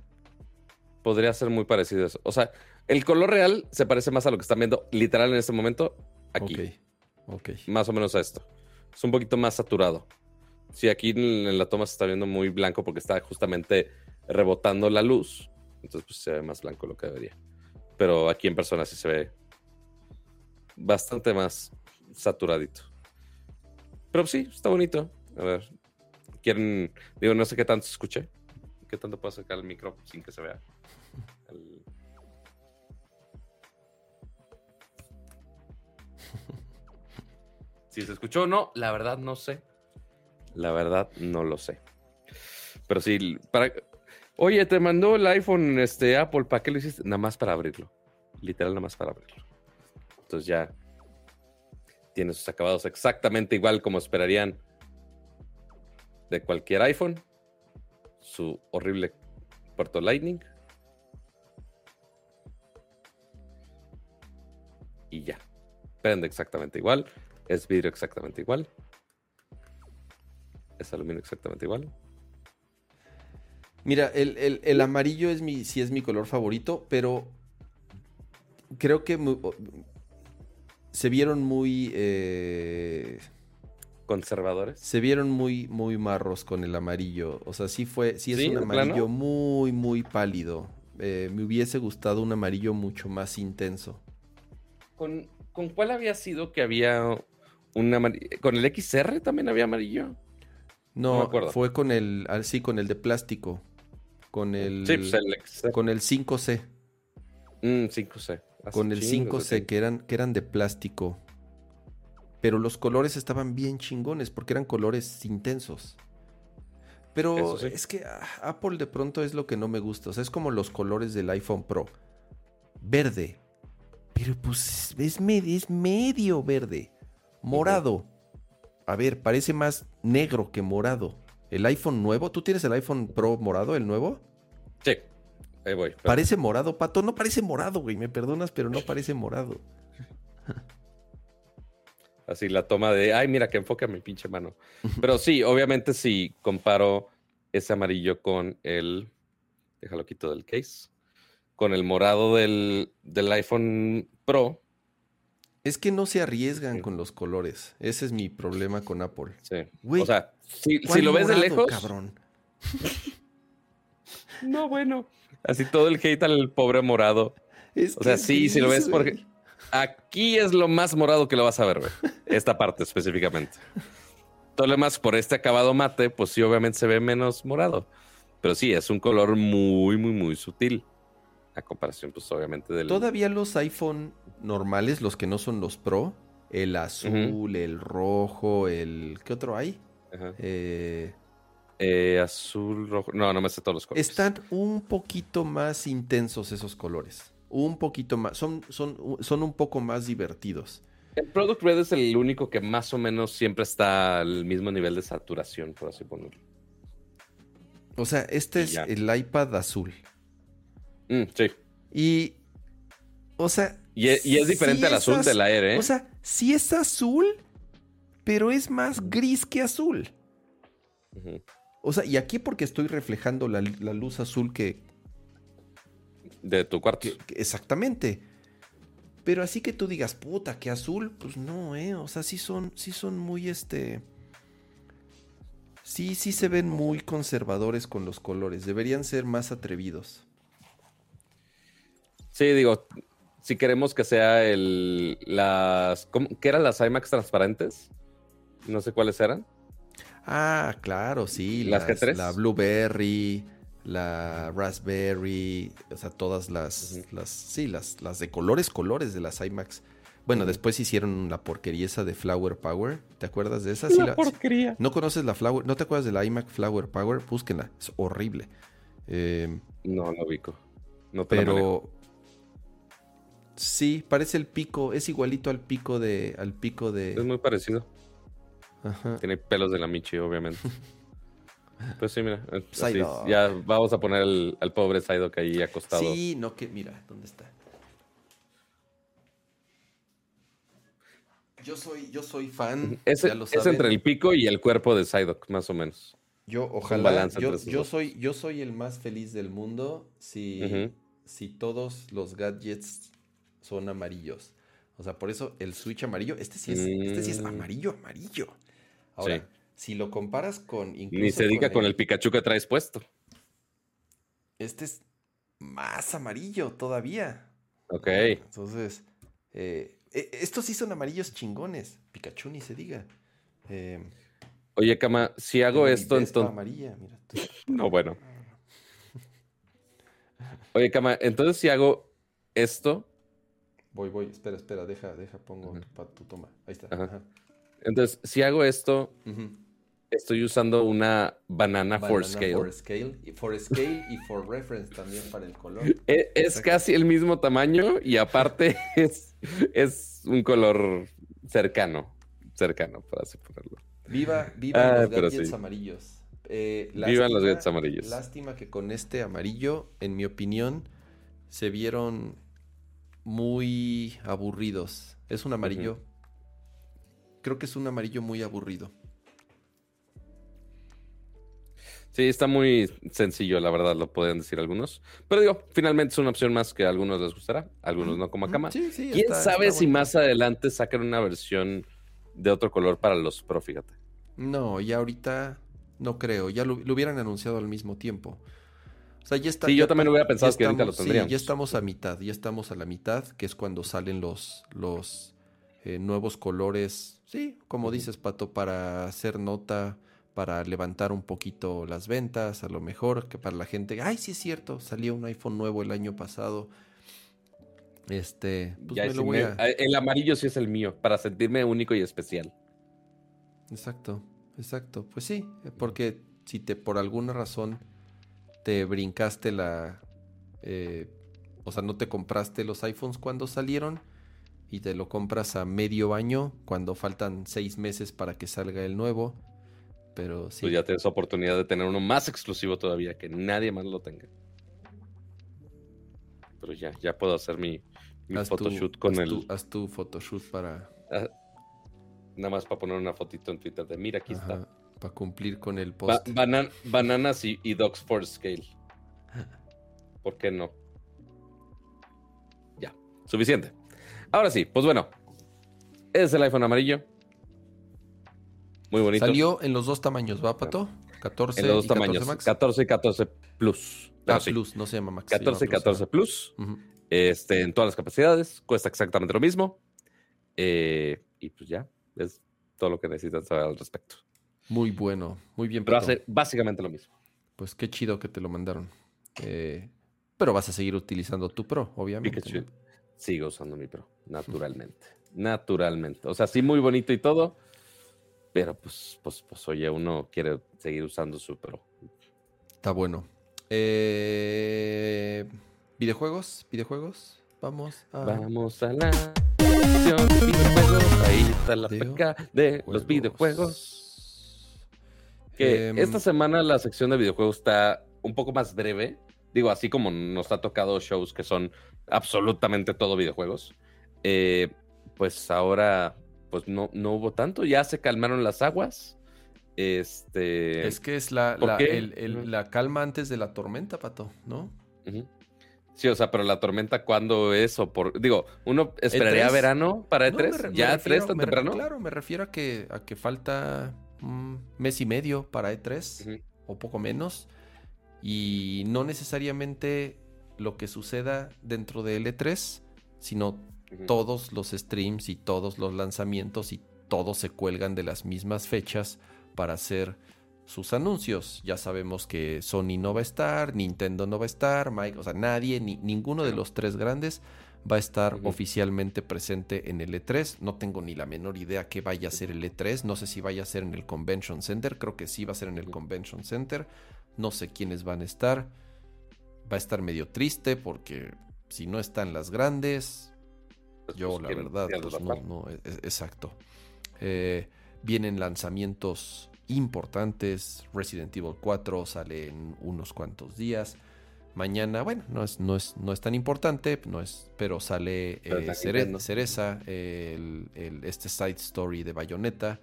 Podría ser muy parecido eso. O sea, el color real se parece más a lo que están viendo literal en este momento aquí. Ok, ok. Más o menos a esto. Es un poquito más saturado. Sí, aquí en la toma se está viendo muy blanco porque está justamente rebotando la luz. Entonces, pues se ve más blanco lo que debería. Pero aquí en persona sí se ve bastante más saturadito. Pero sí, está bonito. A ver, quieren, digo, no sé qué tanto se escuche, qué tanto puedo sacar el micro sin que se vea. Si se escuchó o no, la verdad no sé. La verdad no lo sé. Pero sí, para... Oye, te mandó el iPhone este, Apple, ¿para qué lo hiciste? Nada más para abrirlo. Literal, nada más para abrirlo. Entonces ya tiene sus acabados exactamente igual como esperarían de cualquier iPhone, su horrible puerto Lightning. Y ya. Prende exactamente igual. Es vidrio exactamente igual. Es aluminio exactamente igual. Mira, el, amarillo es mi, sí es mi color favorito, pero creo que se vieron muy... Eh, conservadores. Se vieron muy, muy marros con el amarillo. O sea, sí fue, sí es un amarillo muy, muy pálido. Eh, me hubiese gustado un amarillo mucho más intenso. ¿Con, cuál había sido que había un amarillo? ¿Con el XR también había amarillo? No, fue con el, ah, sí, con el de plástico. Con el, pues con el 5C. 5C. Mm, con el 5C, que eran, que eran de plástico pero los colores estaban bien chingones porque eran colores intensos. Pero es que ah, Apple de pronto es lo que no me gusta. O sea, es como los colores del iPhone Pro. Verde. Pero pues es, medio verde. Morado. A ver, parece más negro que morado. El iPhone nuevo, ¿tú tienes el iPhone Pro morado, el nuevo? Sí, ahí voy. Parece morado, pato. No parece morado, güey. Me perdonas, pero no parece morado. Así la toma de, ay, mira que enfoca mi pinche mano. Pero sí, obviamente si comparo ese amarillo con el, déjalo quito del case, con el morado del, del iPhone Pro, Es que no se arriesgan con los colores. Ese es mi problema con Apple. Sí. Güey, o sea, si, ¿Cuál si lo ves de lejos. Cabrón. No, bueno. Así todo el hate al pobre morado. Es O sea, sí, si lo ves porque aquí es lo más morado que lo vas a ver, güey. Esta parte específicamente. Todo lo demás por este acabado mate, pues sí, obviamente se ve menos morado. Pero sí, es un color muy, muy, muy sutil. A comparación, pues obviamente del. Todavía los iPhone normales, los que no son los Pro, el azul, el rojo, el... ¿Qué otro hay? Ajá. Eh, Eh, azul, rojo. No, no me sé todos los colores. están un poquito más intensos esos colores. Un poquito más. Son, son, son un poco más divertidos. El Product Red es el único que más o menos siempre está al mismo nivel de saturación, por así ponerlo. O sea, este es el iPad azul. Mm, sí. Y. O sea. Y es, y es diferente al azul es de la Air, ¿eh? O sea, sí es azul, pero es más gris que azul. O sea, y aquí porque estoy reflejando la, la luz azul que, De tu cuarto. que- que- Exactamente. Pero así que tú digas, puta, que azul, pues no, ¿eh? O sea, sí son, sí son muy, este... Sí, sí se ven muy conservadores con los colores. Deberían ser más atrevidos. Sí, digo, si queremos que sea el. Las. ¿cómo- ¿Qué eran las IMAX transparentes? No sé cuáles eran. Ah, claro, sí. ¿Las G3? La Blueberry, la Raspberry, o sea, todas las, las sí, las, las de colores, colores de las iMacs. Bueno, después hicieron la porquería esa de Flower Power. ¿Te acuerdas de esa? Sí, la- porquería. ¿No conoces la Flower? ¿No te acuerdas de la iMac Flower Power? Búsquenla, es horrible. Eh, No, no ubico. No te la pero sí, parece el pico, es igualito al pico de, al pico Es de. muy parecido. Ajá. Tiene pelos de la Michi, obviamente. Pues sí, mira. así, ya vamos a poner al, al pobre Psyduck ahí acostado. Sí, no que, mira, ¿dónde está? Yo soy, yo soy fan. Es, ya lo es entre el pico y el cuerpo de Psyduck, más o menos. Yo, ojalá. balance Yo, soy, yo soy el más feliz del mundo si, si todos los gadgets son amarillos. O sea, por eso el Switch amarillo, este sí es, este sí es Mm. amarillo, amarillo. Ahora, Sí. si lo comparas con incluso Ni se diga con el Pikachu que traes puesto. Este es más amarillo todavía. Ok. Entonces, eh, eh, estos sí son amarillos chingones. Pikachu ni se diga. Eh, Oye, Kama, si hago esto, entonces. amarilla, mira. tú. No, bueno. Oye, Kama, entonces si hago esto, Voy, voy, espera, espera, deja, deja, pongo Ujú. tu, toma. Ahí está. Ajá. ajá. Entonces si hago esto, estoy usando una banana, for scale. For scale, y for scale y for reference también para el color. E- Es, casi el mismo tamaño y aparte es, es un color cercano. Cercano, por así ponerlo. Viva, viva Ah, los gadgets sí. amarillos. Eh, Vivan los lástima- gadgets amarillos. Lástima que con este amarillo, en mi opinión, se vieron muy aburridos. Es un amarillo. Creo que es un amarillo muy aburrido. Sí, está muy sencillo, la verdad, lo podrían decir algunos. Pero digo, finalmente es una opción más que a algunos les gustará, a algunos no como a Kama. Sí, sí, ¿Quién está- sabe está si bonito. más adelante sacan una versión de otro color para los Pro, fíjate? No, ya ahorita no creo. Ya lo, lo hubieran anunciado al mismo tiempo. O sea, ya está. Sí, ya yo también ta- hubiera pensado que ahorita lo estamos- sí, tendríamos. ya estamos a mitad. Ya estamos a la mitad, que es cuando salen los, los eh, nuevos colores. Sí, como dices, Pato, para hacer nota, para levantar un poquito las ventas, a lo mejor, que para la gente. Ay, sí es cierto, salió un iPhone nuevo el año pasado. Este, pues Ya me lo voy a. El amarillo sí es el mío, para sentirme único y especial. Exacto, exacto. Pues sí, eh, porque si te por alguna razón te brincaste la... eh, o sea, no te compraste los iPhones cuando salieron y te lo compras a medio año cuando faltan seis meses para que salga el nuevo. Pero sí, Tú ya tienes oportunidad de tener uno más exclusivo todavía, que nadie más lo tenga. Pero ya, ya puedo hacer mi, mi haz tu- photoshoot con haz el... tu- haz tu photoshoot para, ah, nada más para poner una fotito en Twitter de, mira, aquí está. para cumplir con el Ba- post. banan- bananas y, y dogs for scale. ¿Por qué no? Ya, suficiente. Ahora sí, pues bueno, Es el iPhone amarillo. Muy bonito. Salió en los dos tamaños, ¿va, Pato? 14 en los dos y tamaños. 14 Max. 14 y 14 Plus. Ah, sí, Plus, no se llama Max. 14 y se llama 14 Plus. Este, en todas las capacidades. Cuesta exactamente lo mismo. Eh, y pues ya. Es todo lo que necesitan saber al respecto. Muy bueno, muy bien, Pero Pato. hace básicamente lo mismo. Pues qué chido que te lo mandaron. Eh, pero vas a seguir utilizando tu Pro, obviamente. Pikachu. ¿no? Sigo usando mi Pro. Naturalmente. naturalmente. O sea, sí, muy bonito y todo. Pero pues, pues, pues, oye, uno quiere seguir usando su Pro. Está bueno. Eh, ¿Videojuegos? ¿Videojuegos? Vamos a... Vamos a la videojuegos. Ahí está la peca de los videojuegos. Que Em, esta semana la sección de videojuegos está un poco más breve. Digo, así como nos ha tocado shows que son absolutamente todo videojuegos. eh, pues ahora, pues no, no hubo tanto. Ya se calmaron las aguas. Este. Es que es la, el- la calma antes de la tormenta, Pato, ¿no? Sí, o sea, pero la tormenta, ¿cuándo es? O por... Digo, uno esperaría E3? verano para No, E3. me re- me ¿Ya refiero- E3 tan temprano? Claro, me refiero a que, a que falta un mes y medio para E3 Ujú. o poco menos. Y no necesariamente lo que suceda dentro del E3, sino todos los streams y todos los lanzamientos y todos se cuelgan de las mismas fechas para hacer sus anuncios. Ya sabemos que Sony no va a estar, Nintendo no va a estar, Mike, o sea, nadie, ni, ninguno de los tres grandes va a estar oficialmente presente en el E3. No tengo ni la menor idea qué vaya a ser el E3. No sé si vaya a ser en el Convention Center. Creo que sí va a ser en el. Convention Center. No sé quiénes van a estar. Va a estar medio triste porque si no están las grandes, Pues, yo, pues, la ¿quién- verdad, pues no, no, e- e- exacto. Eh, vienen lanzamientos importantes. Resident Evil 4 sale en unos cuantos días. Mañana, bueno, no es, no es, no es tan importante, no es, pero sale Pero eh, Cere-. Cereza, el, el- este side story de Bayonetta.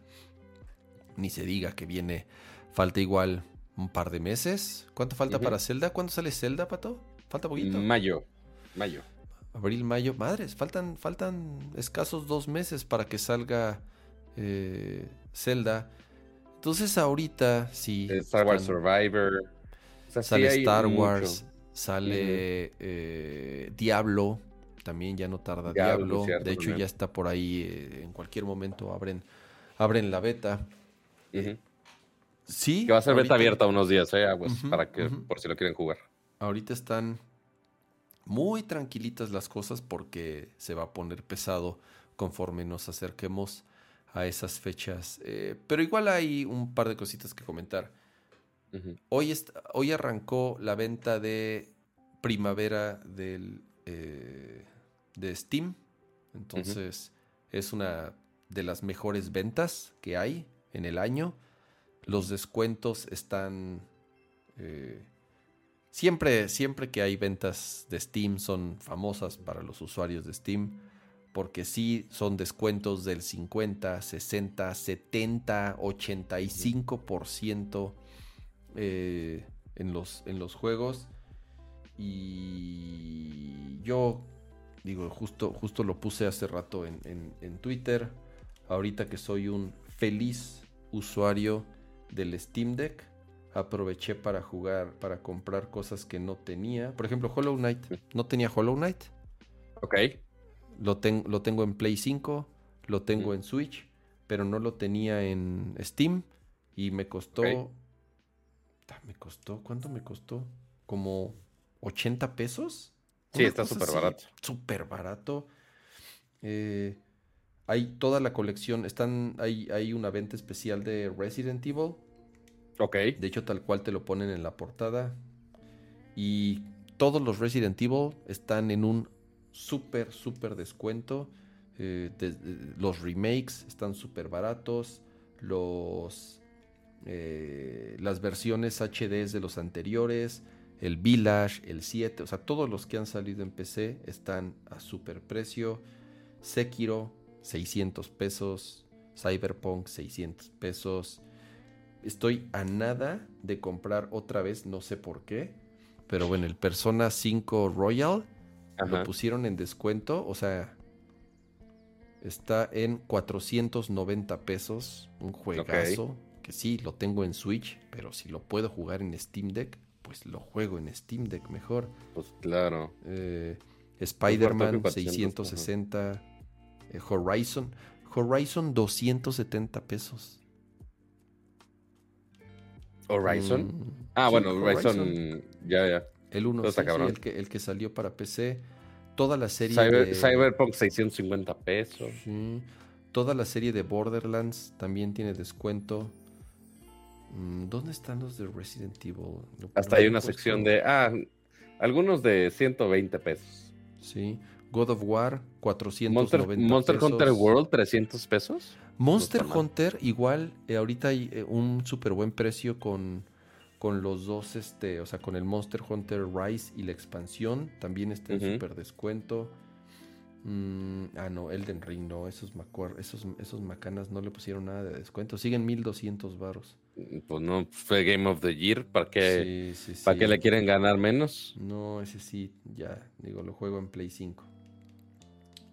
Ni se diga que viene, falta igual un par de meses. ¿Cuánto falta para Zelda? ¿Cuándo sale Zelda, Pato? ¿Falta poquito? Mayo. Mayo. Abril, mayo, madres, faltan, faltan escasos dos meses para que salga eh, Zelda. Entonces ahorita sí. Star Wars están- Survivor. O sea, sí sale Star mucho. Wars, sale eh, Diablo, también ya no tarda Diablo, Diablo. cierto, de hecho también. ya está por ahí, eh, en cualquier momento abren, abren la beta. Ujú. Sí. Que va a ser beta ahorita- abierta unos días, ¿eh? Para que, por si lo quieren jugar. Ahorita están muy tranquilitas las cosas porque se va a poner pesado conforme nos acerquemos a esas fechas. Eh, pero igual hay un par de cositas que comentar. Hoy, hoy arrancó la venta de primavera del, eh, de Steam. Entonces es una de las mejores ventas que hay en el año. Los descuentos están... eh, siempre, siempre que hay ventas de Steam son famosas para los usuarios de Steam. Porque sí son descuentos del 50, 60, 70, 85% eh, en, los, en los juegos. Y yo digo, justo, justo lo puse hace rato en, en- en Twitter. Ahorita que soy un feliz usuario del Steam Deck, aproveché para jugar, para comprar cosas que no tenía. Por ejemplo, Hollow Knight. No tenía Hollow Knight. Ok. Lo, ten- lo tengo en Play 5, lo tengo Mm. en Switch, pero no lo tenía en Steam y me costó... Me costó, ¿cuánto me costó? Como 80 pesos. Sí, Una está súper barato. Súper barato. Eh, hay toda la colección, están, hay, hay una venta especial de Resident Evil. Ok. De hecho, tal cual te lo ponen en la portada. Y todos los Resident Evil están en un súper, súper descuento. Eh, de- de- los remakes están súper baratos. Los, eh, las versiones HDs de los anteriores. El Village, el 7. O sea, todos los que han salido en PC están a súper precio. Sekiro, 600 pesos. Cyberpunk, 600 pesos. Estoy a nada de comprar otra vez, no sé por qué. Pero bueno, el Persona 5 Royal lo pusieron en descuento. O sea, Está en 490 pesos. Un juegazo. Que sí, lo tengo en Switch. Pero si lo puedo jugar en Steam Deck, pues lo juego en Steam Deck mejor. Pues claro. Eh, Spider-Man 660. Eh, Horizon. Horizon 270 pesos. Horizon. Mm, ah, sí, bueno, Horizon, ya, ya. El 1, Está sí, el, que, el que salió para PC. Toda la serie Cyber- de... Cyberpunk 650 pesos. Toda la serie de Borderlands también tiene descuento. Mm, ¿Dónde están los de Resident Evil? Hasta hay una sección de, ah, algunos de 120 pesos. Sí. God of War, 490 Monster, Monster pesos. Hunter World, 300 pesos. Monster No. Hunter, igual, eh, ahorita hay eh, un súper buen precio con, con los dos, este, o sea, con el Monster Hunter Rise y la expansión, también está en Ujú. súper descuento. Mm, ah, no, Elden Ring, no, esos, esos, esos macanas no le pusieron nada de descuento, siguen 1200 varos. Pues no, fue Game of the Year. ¿Para qué, Sí, sí, ¿para sí. qué le quieren ganar menos? No, ese sí, ya, digo, lo juego en Play 5.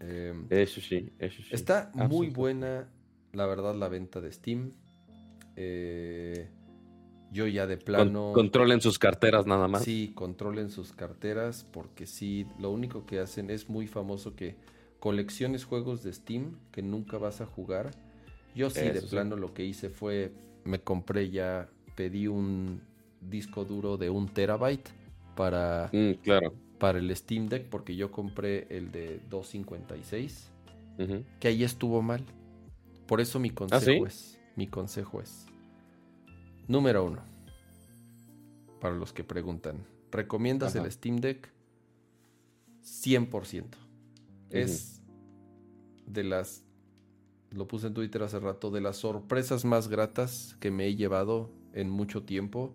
Em, Eso sí, eso sí. Está Ah, muy sí. buena, la verdad, la venta de Steam. Eh, yo ya de Con- plano... controlen sus carteras nada más. Sí, controlen sus carteras porque sí, lo único que hacen es muy famoso que colecciones juegos de Steam que nunca vas a jugar. Yo sí, de sí. plano lo que hice fue, me compré ya, pedí un disco duro de un terabyte para, Mm, claro. Para el Steam Deck porque yo compré el de 256 Ujú. que ahí estuvo mal. Por eso mi consejo ¿sí? es, mi consejo es, número uno, para los que preguntan, ¿recomiendas Ajá. el Steam Deck? 100%. Es de las, lo puse en Twitter hace rato, de las sorpresas más gratas que me he llevado en mucho tiempo.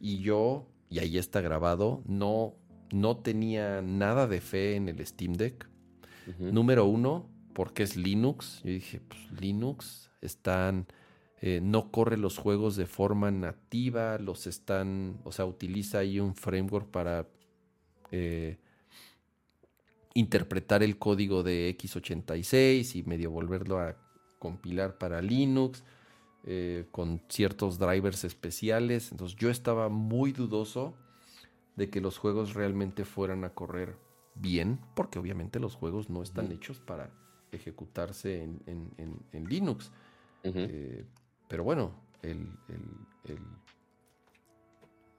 Y yo, y ahí está grabado, no, no tenía nada de fe en el Steam Deck. Número uno, porque es Linux. Yo dije, pues Linux están, eh, no corre los juegos de forma nativa, los están, o sea, utiliza ahí un framework para eh, interpretar el código de x86 y medio volverlo a compilar para Linux eh, con ciertos drivers especiales. Entonces yo estaba muy dudoso de que los juegos realmente fueran a correr bien, porque obviamente los juegos no están hechos para ejecutarse en, en- en- en Linux. Eh, pero bueno, el, el- el-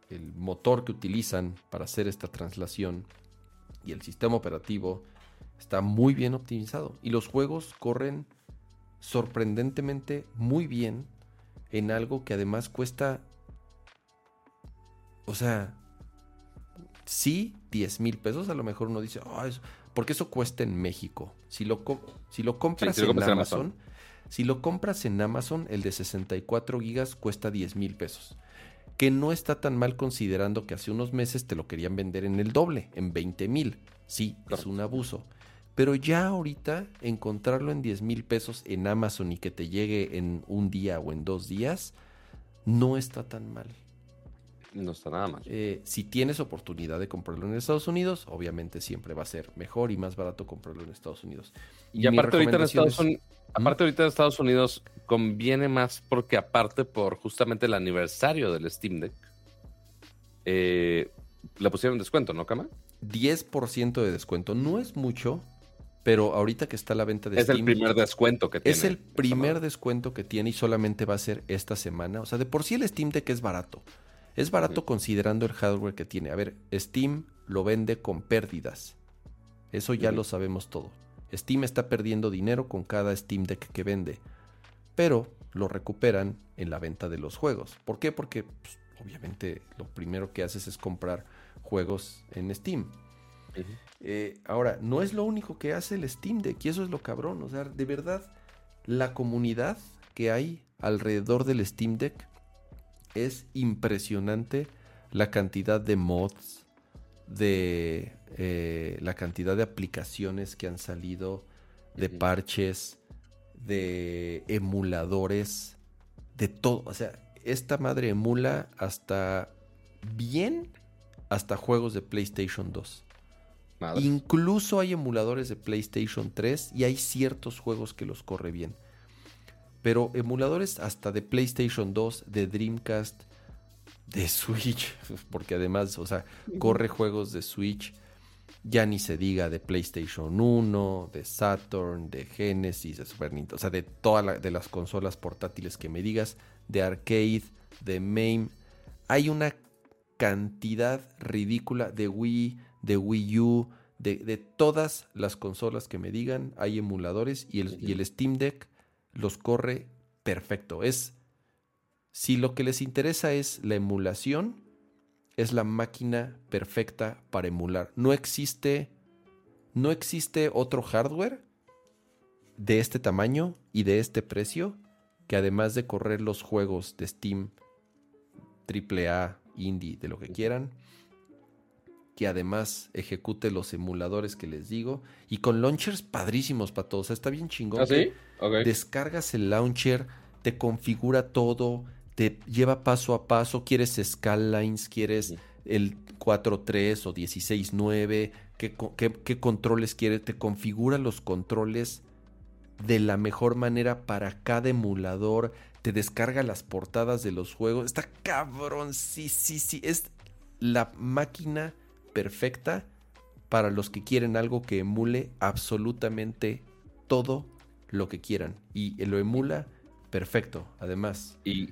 el motor que utilizan para hacer esta translación y el sistema operativo está muy bien optimizado. Y los juegos corren sorprendentemente muy bien en algo que además cuesta, o sea, sí, 10 mil pesos. A lo mejor uno dice, "Ah, eso- porque eso cuesta en México. Si lo, co- si lo compras si lo en compras en Amazon, Amazon. si lo compras en Amazon, el de 64 gigas cuesta 10 mil pesos. Que no está tan mal considerando que hace unos meses te lo querían vender en el doble, en 20 mil. Sí, es un abuso. Pero ya ahorita encontrarlo en 10 mil pesos en Amazon y que te llegue en un día o en dos días, no está tan mal. No está nada mal. Eh, si tienes oportunidad de comprarlo en Estados Unidos, obviamente siempre va a ser mejor y más barato comprarlo en Estados Unidos. Y mi aparte ahorita en Estados es- Unidos, aparte ahorita en Estados Unidos conviene más porque aparte por justamente el aniversario del Steam Deck, eh, le pusieron descuento, ¿no, Cama? 10% de descuento. No es mucho, pero ahorita que está la venta de Es el Steam, primer descuento que tiene. es el primer descuento que tiene y solamente va a ser esta semana. O sea, de por sí el Steam Deck es barato. Es barato considerando el hardware que tiene. A ver, Steam lo vende con pérdidas. Eso ya lo sabemos todo. Steam está perdiendo dinero con cada Steam Deck que vende. Pero lo recuperan en la venta de los juegos. ¿Por qué? Porque pues, obviamente lo primero que haces es comprar juegos en Steam. Eh, ahora, no es lo único que hace el Steam Deck y eso es lo cabrón. O sea, de verdad, la comunidad que hay alrededor del Steam Deck es impresionante la cantidad de mods, de eh, la cantidad de aplicaciones que han salido, de parches, de emuladores, de todo. O sea, esta madre emula hasta bien, hasta juegos de PlayStation 2. Madre. Incluso hay emuladores de PlayStation 3 y hay ciertos juegos que los corre bien. Pero emuladores hasta de PlayStation 2, de Dreamcast, de Switch, porque además, o sea, corre juegos de Switch, ya ni se diga de PlayStation 1, de Saturn, de Genesis, de Super Nintendo, o sea, de todas de las consolas portátiles que me digas, de arcade, de MAME. Hay una cantidad ridícula de Wii, de Wii U, de, de todas las consolas que me digan, hay emuladores y el, y el Steam Deck los corre perfecto. Es, si lo que les interesa es la emulación, es la máquina perfecta para emular. No existe, no existe otro hardware de este tamaño y de este precio que además de correr los juegos de Steam, AAA, indie, de lo que quieran, que además ejecute los emuladores que les digo y con launchers padrísimos para todos. está bien chingón. ¿Ah, sí? Descargas el launcher, te configura todo, te lleva paso a paso. Quieres Scalines, quieres el 4.3 o 16.9, ¿qué, qué, qué controles quieres. Te configura los controles de la mejor manera para cada emulador. Te descarga las portadas de los juegos. Está cabrón, sí, sí, sí. Es la máquina perfecta para los que quieren algo que emule absolutamente todo lo que quieran. Y lo emula perfecto, además. Y,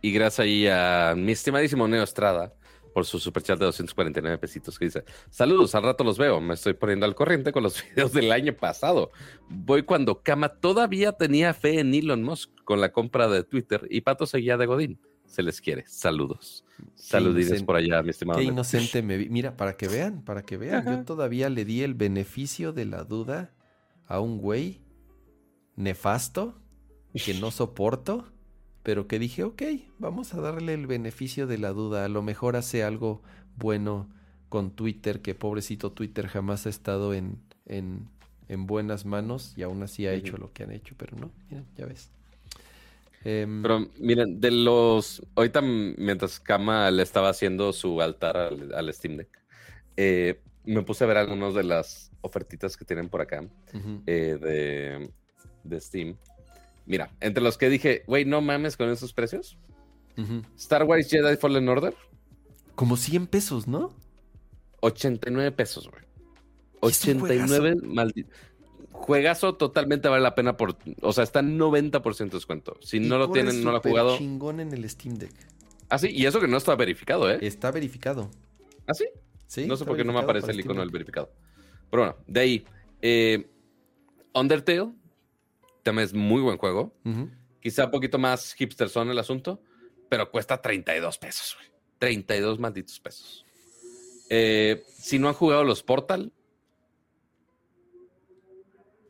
y gracias ahí a mi estimadísimo Neo Estrada por su superchat de 249 pesitos que dice, saludos, al rato los veo, me estoy poniendo al corriente con los videos del año pasado. Voy cuando Kama todavía tenía fe en Elon Musk con la compra de Twitter y Pato seguía de Godín. Se les quiere. Saludos. Saludines por allá, mi estimado. Qué inocente me vi. Mira, para que vean, para que vean, yo todavía le di el beneficio de la duda a un güey nefasto que no soporto, pero que dije, ok, vamos a darle el beneficio de la duda. A lo mejor hace algo bueno con Twitter, que pobrecito Twitter jamás ha estado en, en, en buenas manos y aún así ha hecho lo que han hecho, pero no, miren, ya ves. Em, pero miren, de los. Ahorita, mientras Kama le estaba haciendo su altar al, Steam Deck, eh, me puse a ver algunas de las ofertitas que tienen por acá eh, de de Steam. Mira, entre los que dije, güey, no mames con esos precios. Star Wars Jedi Fallen Order. Como 100 pesos, ¿no? 89 pesos, güey. 89 maldito. Juegazo totalmente vale la pena por. O sea, está en 90% de descuento. Si no lo tienen, no lo han jugado. chingón en el Steam Deck. Ah, sí, y eso que no está verificado, ¿eh? Está verificado. ¿Ah, sí? Sí. No sé por qué no me aparece el icono del verificado. Pero bueno, de ahí. Eh, Undertale también es muy buen juego. Quizá un poquito más hipster son el asunto, pero cuesta 32 pesos, güey. 32 malditos pesos. Eh, si no han jugado los Portal.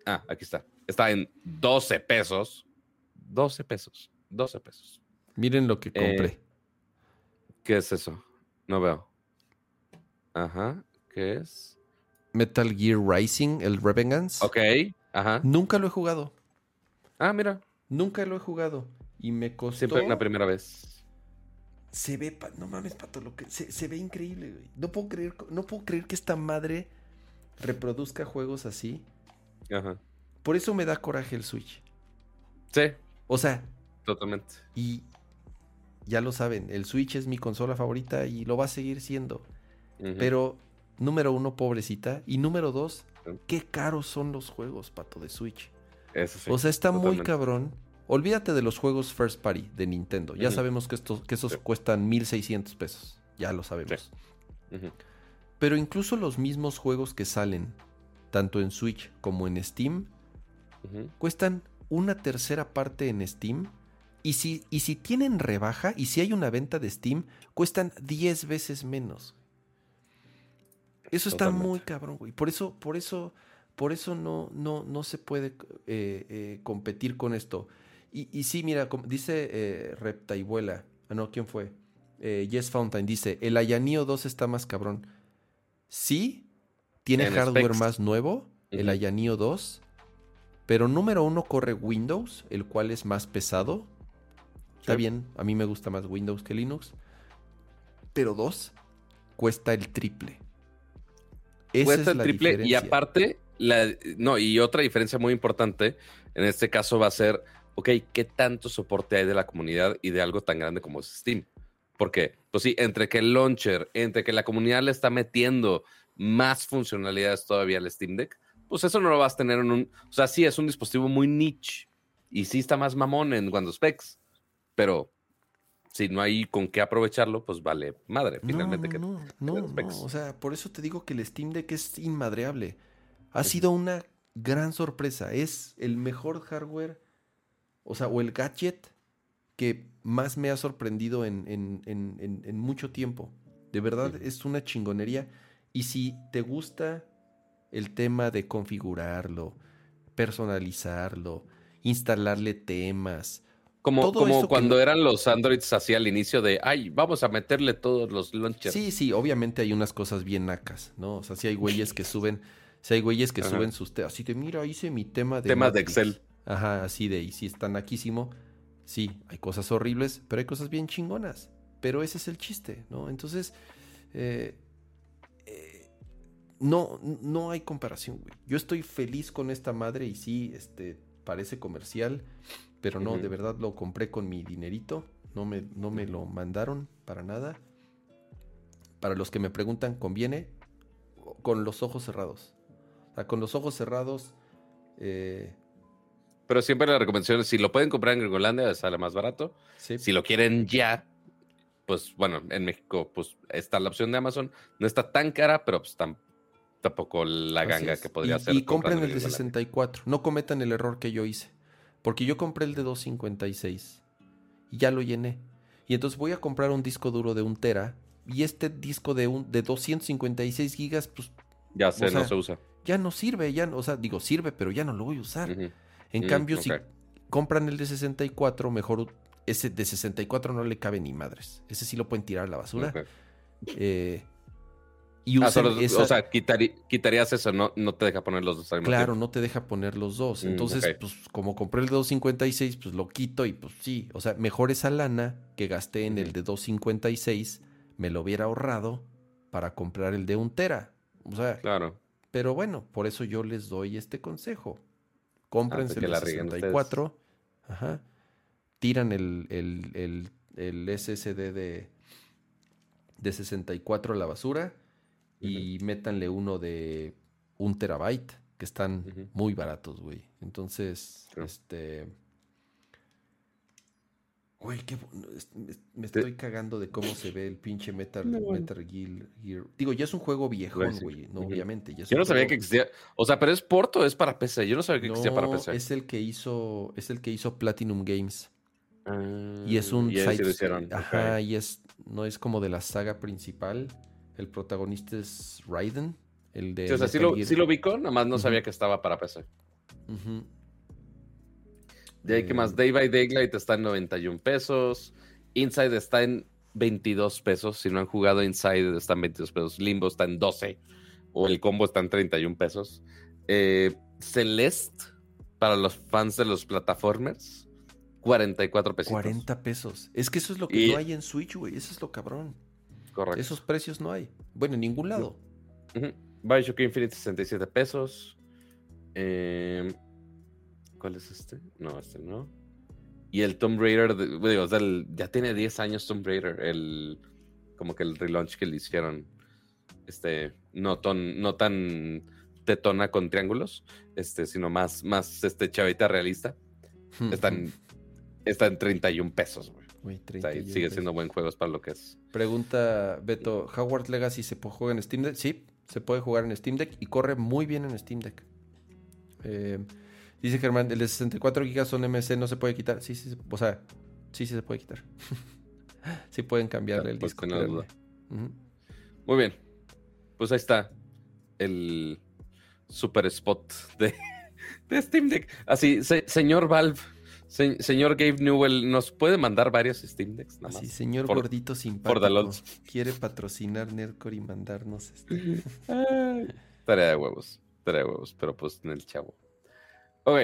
Ah, aquí está. Está en 12 pesos. 12 pesos. 12 pesos. Miren lo que eh, compré. ¿Qué es eso? No veo. Ajá. ¿Qué es? Metal Gear Rising, el Revengeance. Ok. Ajá. Nunca lo he jugado. Ah, mira. Nunca lo he jugado. Y me costó. Siempre la primera vez. Se ve, no mames, pato, lo que. Se, ve increíble, güey. No puedo creer, no puedo creer que esta madre reproduzca juegos así. Ajá. Por eso me da coraje el Switch. Sí. O sea. Totalmente. Y ya lo saben, el Switch es mi consola favorita y lo va a seguir siendo. Pero, número uno, pobrecita. Y número dos, qué caros son los juegos, pato, de Switch o sea, está muy cabrón. Olvídate de los juegos first party de Nintendo. Ya sabemos que, estos, que esos cuestan 1600 pesos. Ya lo sabemos. Pero incluso los mismos juegos que salen, tanto en Switch como en Steam, cuestan una tercera parte en Steam. Y si, y si tienen rebaja, y si hay una venta de Steam, cuestan 10 veces menos. Eso está muy cabrón, güey. Por eso, por eso por eso no, no, no se puede eh, eh, competir con esto. Y, y sí, mira, dice eh, Repta y Vuela. Ah, no, ¿quién fue? Eh, Yes Fountain dice: El Ayanio 2 está más cabrón. Sí, tiene hardware más nuevo, el Ayanio 2. Pero número uno corre Windows, el cual es más pesado. Está bien, a mí me gusta más Windows que Linux. Pero dos, cuesta el triple. Esa cuesta es el la triple y aparte, la, no, y otra diferencia muy importante en este caso va a ser, ok, ¿qué tanto soporte hay de la comunidad y de algo tan grande como es Steam? Porque, pues sí, entre que el launcher, entre que la comunidad le está metiendo más funcionalidades todavía al Steam Deck, pues eso no lo vas a tener en un, o sea, sí es un dispositivo muy niche y sí está más mamón en cuando specs, pero si no hay con qué aprovecharlo, pues vale madre, finalmente. no, que no, que no, los no, specs. o sea, por eso te digo que el Steam Deck es inmadreable. Ha sido una gran sorpresa. Es el mejor hardware, o sea, o el gadget que más me ha sorprendido en, en- en- en- mucho tiempo. De verdad, es una chingonería. Y si te gusta el tema de configurarlo, personalizarlo, instalarle temas, Como, como que cuando eran los Androids así al inicio de, ay, vamos a meterle todos los launchers. Sí, sí, obviamente hay unas cosas bien nacas, ¿no? O sea, sí hay güeyes que suben, sí hay güeyes que Ajá. suben sus temas, así de, mira, hice mi tema de Temas de Matrix". Excel. Ajá, así de, y si está naquísimo, sí, hay cosas horribles, pero hay cosas bien chingonas. Pero ese es el chiste, ¿no? Entonces, eh, eh, no, no hay comparación, güey. Yo estoy feliz con esta madre y sí, este, parece comercial, pero no, de verdad lo compré con mi dinerito, no me, no me lo mandaron para nada. Para los que me preguntan, ¿conviene? Con los ojos cerrados. Sea, con los ojos cerrados, eh, Pero siempre la recomendación es, si lo pueden comprar en Gringolandia, sale más barato. sí, Si lo quieren ya, pues bueno, en México pues está la opción de Amazon. No está tan cara, pero pues tam- tampoco la ganga que podría y, ser. Y compren comprando el de Gringolandia. 64. No cometan el error que yo hice. Porque yo compré el de 256. Y ya lo llené. Y entonces voy a comprar un disco duro de un tera. Y este disco de, un, de 256 gigas, pues Ya o sea, no se usa. Ya no sirve. Ya, no- o sea, digo, sirve, pero ya no lo voy a usar. En cambio, si compran el de 64, mejor ese de 64 no le cabe ni madres. Ese sí lo pueden tirar a la basura. Eh, y Ah, solo- esa- O sea, quitari- quitarías eso, no, no te deja poner los dos al Claro, no te deja poner los dos. Mm, Entonces, pues como compré el de 256, pues lo quito y pues sí. O sea, mejor esa lana que gasté en el de 256 me lo hubiera ahorrado para comprar el de un tera. O sea, Claro. Pero bueno, por eso yo les doy este consejo. Cómprense Antes que el la de rieguen 64. Ajá. Tiran el, el, el, el SSD de, de 64 a la basura y métanle uno de un terabyte, que están muy baratos, güey. Entonces, este... Güey, qué... me, estoy cagando de cómo se ve el pinche Metal, No, bueno. Metal Gear, Gear. Digo, ya es un juego viejón, sí. güey. No, obviamente. ya Yo no sabía juego- que existía. O sea, pero es Porto, es para PC. Yo no sabía que existía para PC. es el que hizo, es el que hizo Platinum Games. Ah, Y es un y side- lo. Ajá, y es, no es como de la saga principal. El protagonista es Raiden, el de Sí, o sea, sí lo, sí lo ubico, nada más no sabía que estaba para PC. Ujú. De ahí que más, Day by Daylight está en 91 pesos. Inside está en 22 pesos. Si no han jugado Inside, está en 22 pesos. Limbo está en 12. O el combo está en 31 pesos. Eh, Celeste, para los fans de los plataformers, 44 pesos. 40 pesos. Es que eso es lo que Y- no hay en Switch, güey. Eso es lo cabrón. Correcto. Esos precios no hay. Bueno, en ningún lado. Ujú. Bioshock Infinite 67 pesos. Eh, ¿Cuál es este? No, este no. Y el Tomb Raider, de- digo, o sea, el- ya tiene 10 años Tomb Raider, el, como que el relaunch que le hicieron, este, no, ton- no tan tetona con triángulos, este, sino más, más este, chavita realista. Están, está en 31 pesos, güey. O sea, 31 sigue siendo buen juego para lo que es. Pregunta Beto, ¿Howard Legacy se puede jugar en Steam Deck? Sí, se puede jugar en Steam Deck y corre muy bien en Steam Deck. Eh, dice Germán, el de 64 GB son MC, no se puede quitar. Sí, sí, o sea, sí, sí se puede quitar. sí pueden cambiarle el Pues, disco. no duda. Muy bien. Pues ahí está el super spot de, de Steam Deck. Así, se- señor Valve, se- señor Gabe Newell, ¿nos puede mandar varios Steam Decks? Nada Así, más? señor Por- gordito simpático. Quiere patrocinar Nerdcore y mandarnos este. Tarea de huevos, tarea de huevos, pero pues en el chavo. Ok.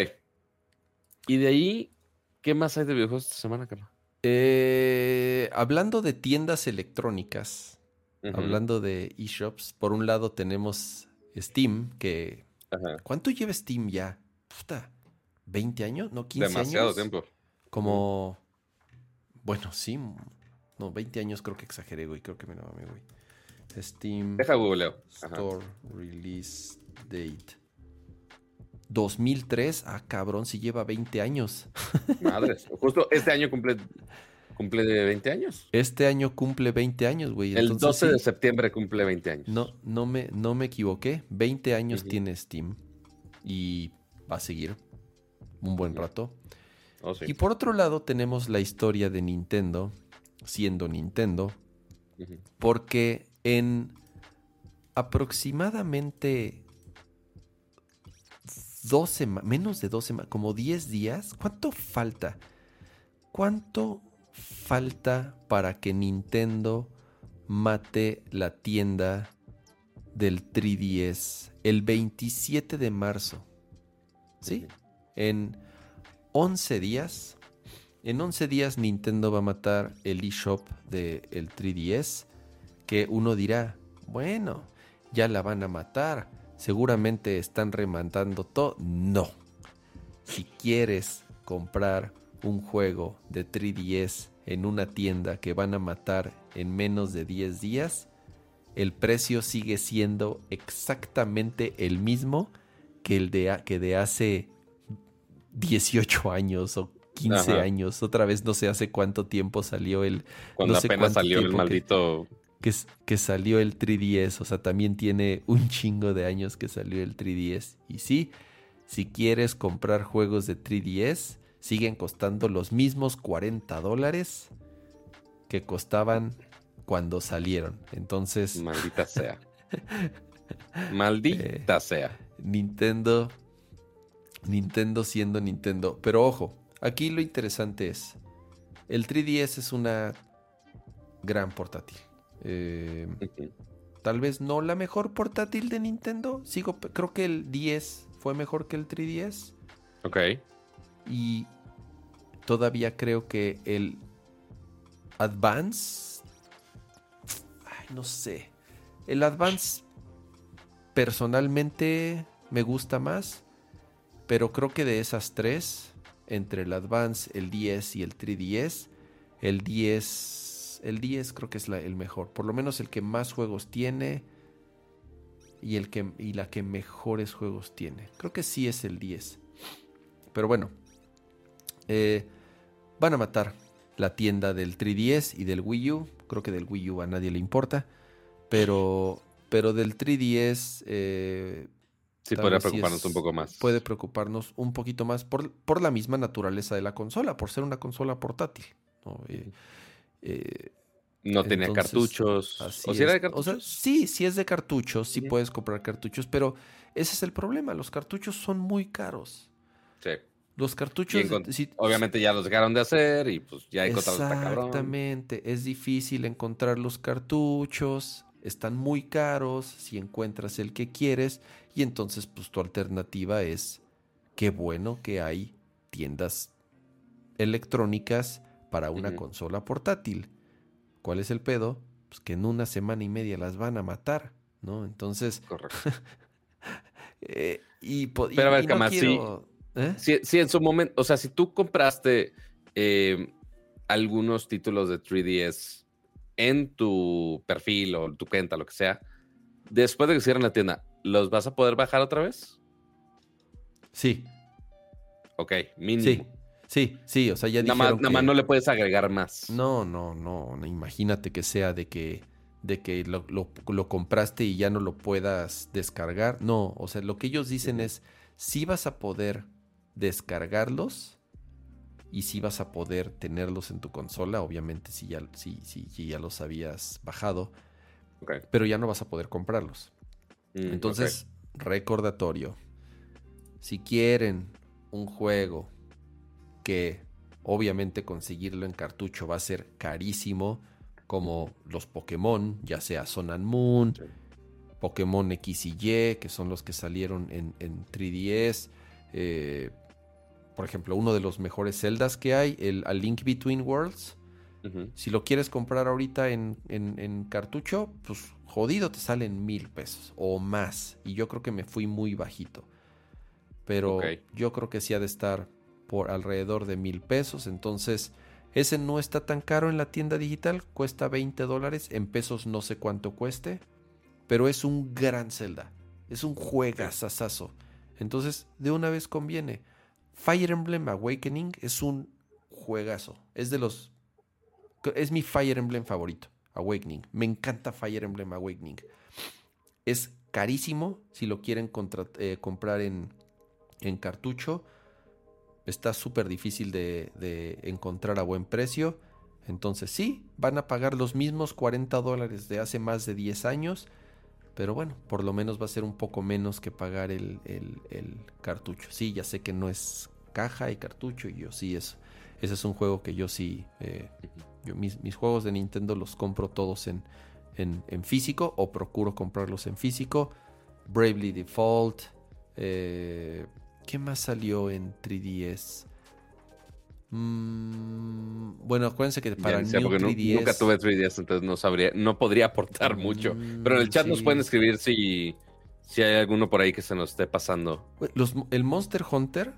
Y de ahí, ¿qué más hay de videojuegos esta semana, Carla? Eh, hablando de tiendas electrónicas, hablando de eShops, por un lado tenemos Steam, que... Ajá. ¿Cuánto lleva Steam ya? Puta, ¿20 años? ¿No? ¿15 Demasiado años? tiempo. Como... Bueno, sí. No, 20 años creo que exageré, güey. Creo que me lo mamé, güey. Steam Deja googleo. Store Release Date. 2003. Ah, cabrón, si lleva 20 años. Madres. Justo este año cumple, cumple de 20 años. Este año cumple 20 años, güey. El Entonces, 12 de sí, septiembre cumple 20 años. No, no me, no me equivoqué. 20 años tiene Steam. Y va a seguir un buen rato. Oh, sí. Y por otro lado tenemos la historia de Nintendo, siendo Nintendo, porque en aproximadamente dos semanas, menos de dos semanas, como 10 días, ¿cuánto falta? ¿Cuánto falta para que Nintendo mate la tienda del 3DS el 27 de marzo? ¿Sí? En 11 días, en 11 días Nintendo va a matar el eShop del 3DS, que uno dirá, bueno, ya la van a matar, seguramente están rematando todo. No. Si quieres comprar un juego de 3DS en una tienda que van a matar en menos de 10 días, el precio sigue siendo exactamente el mismo que el de, que de hace 18 años o 15 Ajá. años. Otra vez no sé hace cuánto tiempo salió el Cuando no sé apenas salió el que- maldito. Que, salió el 3DS. O sea, también tiene un chingo de años que salió el 3DS. Y sí, si quieres comprar juegos de 3DS, siguen costando los mismos 40 dólares que costaban cuando salieron. Entonces, Maldita sea. Maldita Eh. sea. Nintendo, Nintendo siendo Nintendo. Pero ojo, aquí lo interesante es, el 3DS es una gran portátil. Eh. Tal vez no la mejor portátil de Nintendo. Sigo, creo que el 10 fue mejor que el 3DS. Ok. Y todavía creo que el Advance. Ay, no sé. El Advance personalmente me gusta más. Pero creo que de esas tres, entre el Advance, el 10 y el 3DS, el 10, el 10 creo que es la- el mejor. Por lo menos el que más juegos tiene y, el que, y la que mejores juegos tiene. Creo que sí es el 10. Pero bueno, eh, van a matar la tienda del 3DS y del Wii U. Creo que del Wii U a nadie le importa. Pero, pero del 3DS eh, Sí, podría sí preocuparnos es- un poco más. puede preocuparnos un poquito más por, por la misma naturaleza de la consola, por ser una consola portátil. ¿no? Eh, eh, No tenía entonces, cartuchos. así ¿O si era de es. O sea, cartuchos? sí, sí es de cartuchos, sí puedes comprar cartuchos, pero ese es el problema. Los cartuchos son muy caros. Sí. Los cartuchos. Si- Obviamente ya los dejaron de hacer y pues ya cabrón. Exactamente, es difícil encontrar los cartuchos, están muy caros si encuentras el que quieres y entonces pues tu alternativa es qué bueno que hay tiendas electrónicas para una consola portátil. ¿Cuál es el pedo? Pues que en una semana y media las van a matar, ¿no? Entonces, Correcto. eh, y, Pero a ver, no ¿eh? Si, si en su momento, o sea, si tú compraste eh, algunos títulos de 3DS en tu perfil o tu cuenta, lo que sea, después de que cierren la tienda, ¿los vas a poder bajar otra vez? Sí, Ok, mínimo. sí, sí, sí, o sea, ya nada, más, dijeron nada más no le puedes agregar más. No, no, no, Imagínate que sea de que, de que lo, lo- lo compraste y ya no lo puedas descargar. No, o sea, lo que ellos dicen es, sí vas a poder descargarlos y sí vas a poder tenerlos en tu consola, obviamente si ya, si, si- si ya los habías bajado, pero ya no vas a poder comprarlos. Mm, Entonces, recordatorio. Si quieren un juego que obviamente conseguirlo en cartucho va a ser carísimo, como los Pokémon, ya sea Sun and Moon, Sí. Pokémon X y Y, que son los que salieron en, en 3DS. eh, por ejemplo, uno de los mejores celdas que hay, el A Link Between Worlds. Si lo quieres comprar ahorita en, en- en cartucho, pues jodido te salen mil pesos o más. Y yo creo que me fui muy bajito. Pero yo creo que sí ha de estar por alrededor de mil pesos. Entonces, ese no está tan caro en la tienda digital. Cuesta 20 dólares. En pesos no sé cuánto cueste. Pero es un gran Zelda. Es un juegazazazo. Entonces, de una vez conviene. Fire Emblem Awakening es un juegazo. Es de los. Es mi Fire Emblem favorito. Awakening. Me encanta Fire Emblem Awakening. Es carísimo si lo quieren eh, comprar en, en cartucho. Está súper difícil de, encontrar a buen precio. Entonces sí, van a pagar los mismos 40 dólares de hace más de 10 años. Pero bueno, por lo menos va a ser un poco menos que pagar el, cartucho. Sí, ya sé que no es caja y cartucho. Y yo sí, es, ese es un juego que yo sí... eh, yo mis, mis juegos de Nintendo los compro todos en, en, en físico o procuro comprarlos en físico. Bravely Default. eh, ¿Qué más salió en 3DS? Mm, bueno, acuérdense que para decía, New porque nu- 3DS... nunca tuve 3DS, entonces no sabría, no podría aportar mucho. Pero en el chat nos Mm, pueden escribir si, si hay alguno por ahí que se nos esté pasando. Los- el Monster Hunter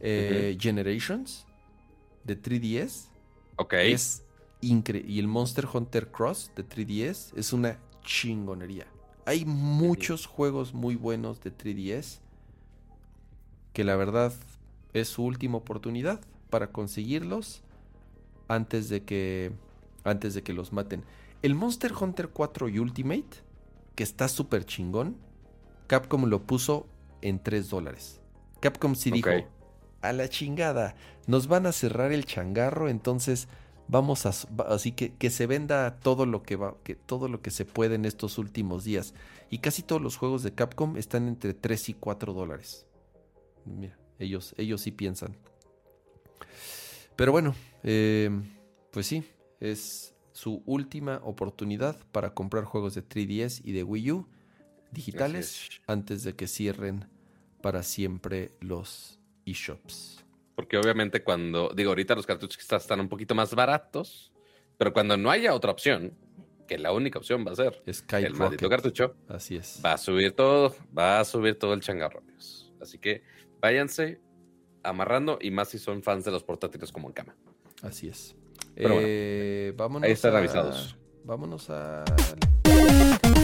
eh, Generations de 3DS Ok. es increíble. Y el Monster Hunter Cross de 3DS es una chingonería. Hay muchos juegos muy buenos de 3DS que la verdad es su última oportunidad para conseguirlos antes de que antes de que los maten. El Monster Hunter 4 y Ultimate, que está súper chingón, Capcom lo puso en 3 dólares. Capcom sí dijo, a la chingada, nos van a cerrar el changarro, entonces vamos a así que que se venda todo lo que va que todo lo que se puede en estos últimos días y casi todos los juegos de Capcom están entre 3 y 4 dólares mira ellos ellos sí piensan pero bueno eh, pues sí es su última oportunidad para comprar juegos de 3DS y de Wii U digitales antes de que cierren para siempre los eShops Porque obviamente cuando, digo, ahorita los cartuchos quizás están un poquito más baratos, pero cuando no haya otra opción, que la única opción va a ser Sky el maldito cartucho, Así es. va a subir todo, va a subir todo el changarro, amigos. Así que váyanse amarrando y más si son fans de los portátiles como en cama. Así es. Pero bueno, Eh, vámonos ahí están a- avisados. Vámonos a.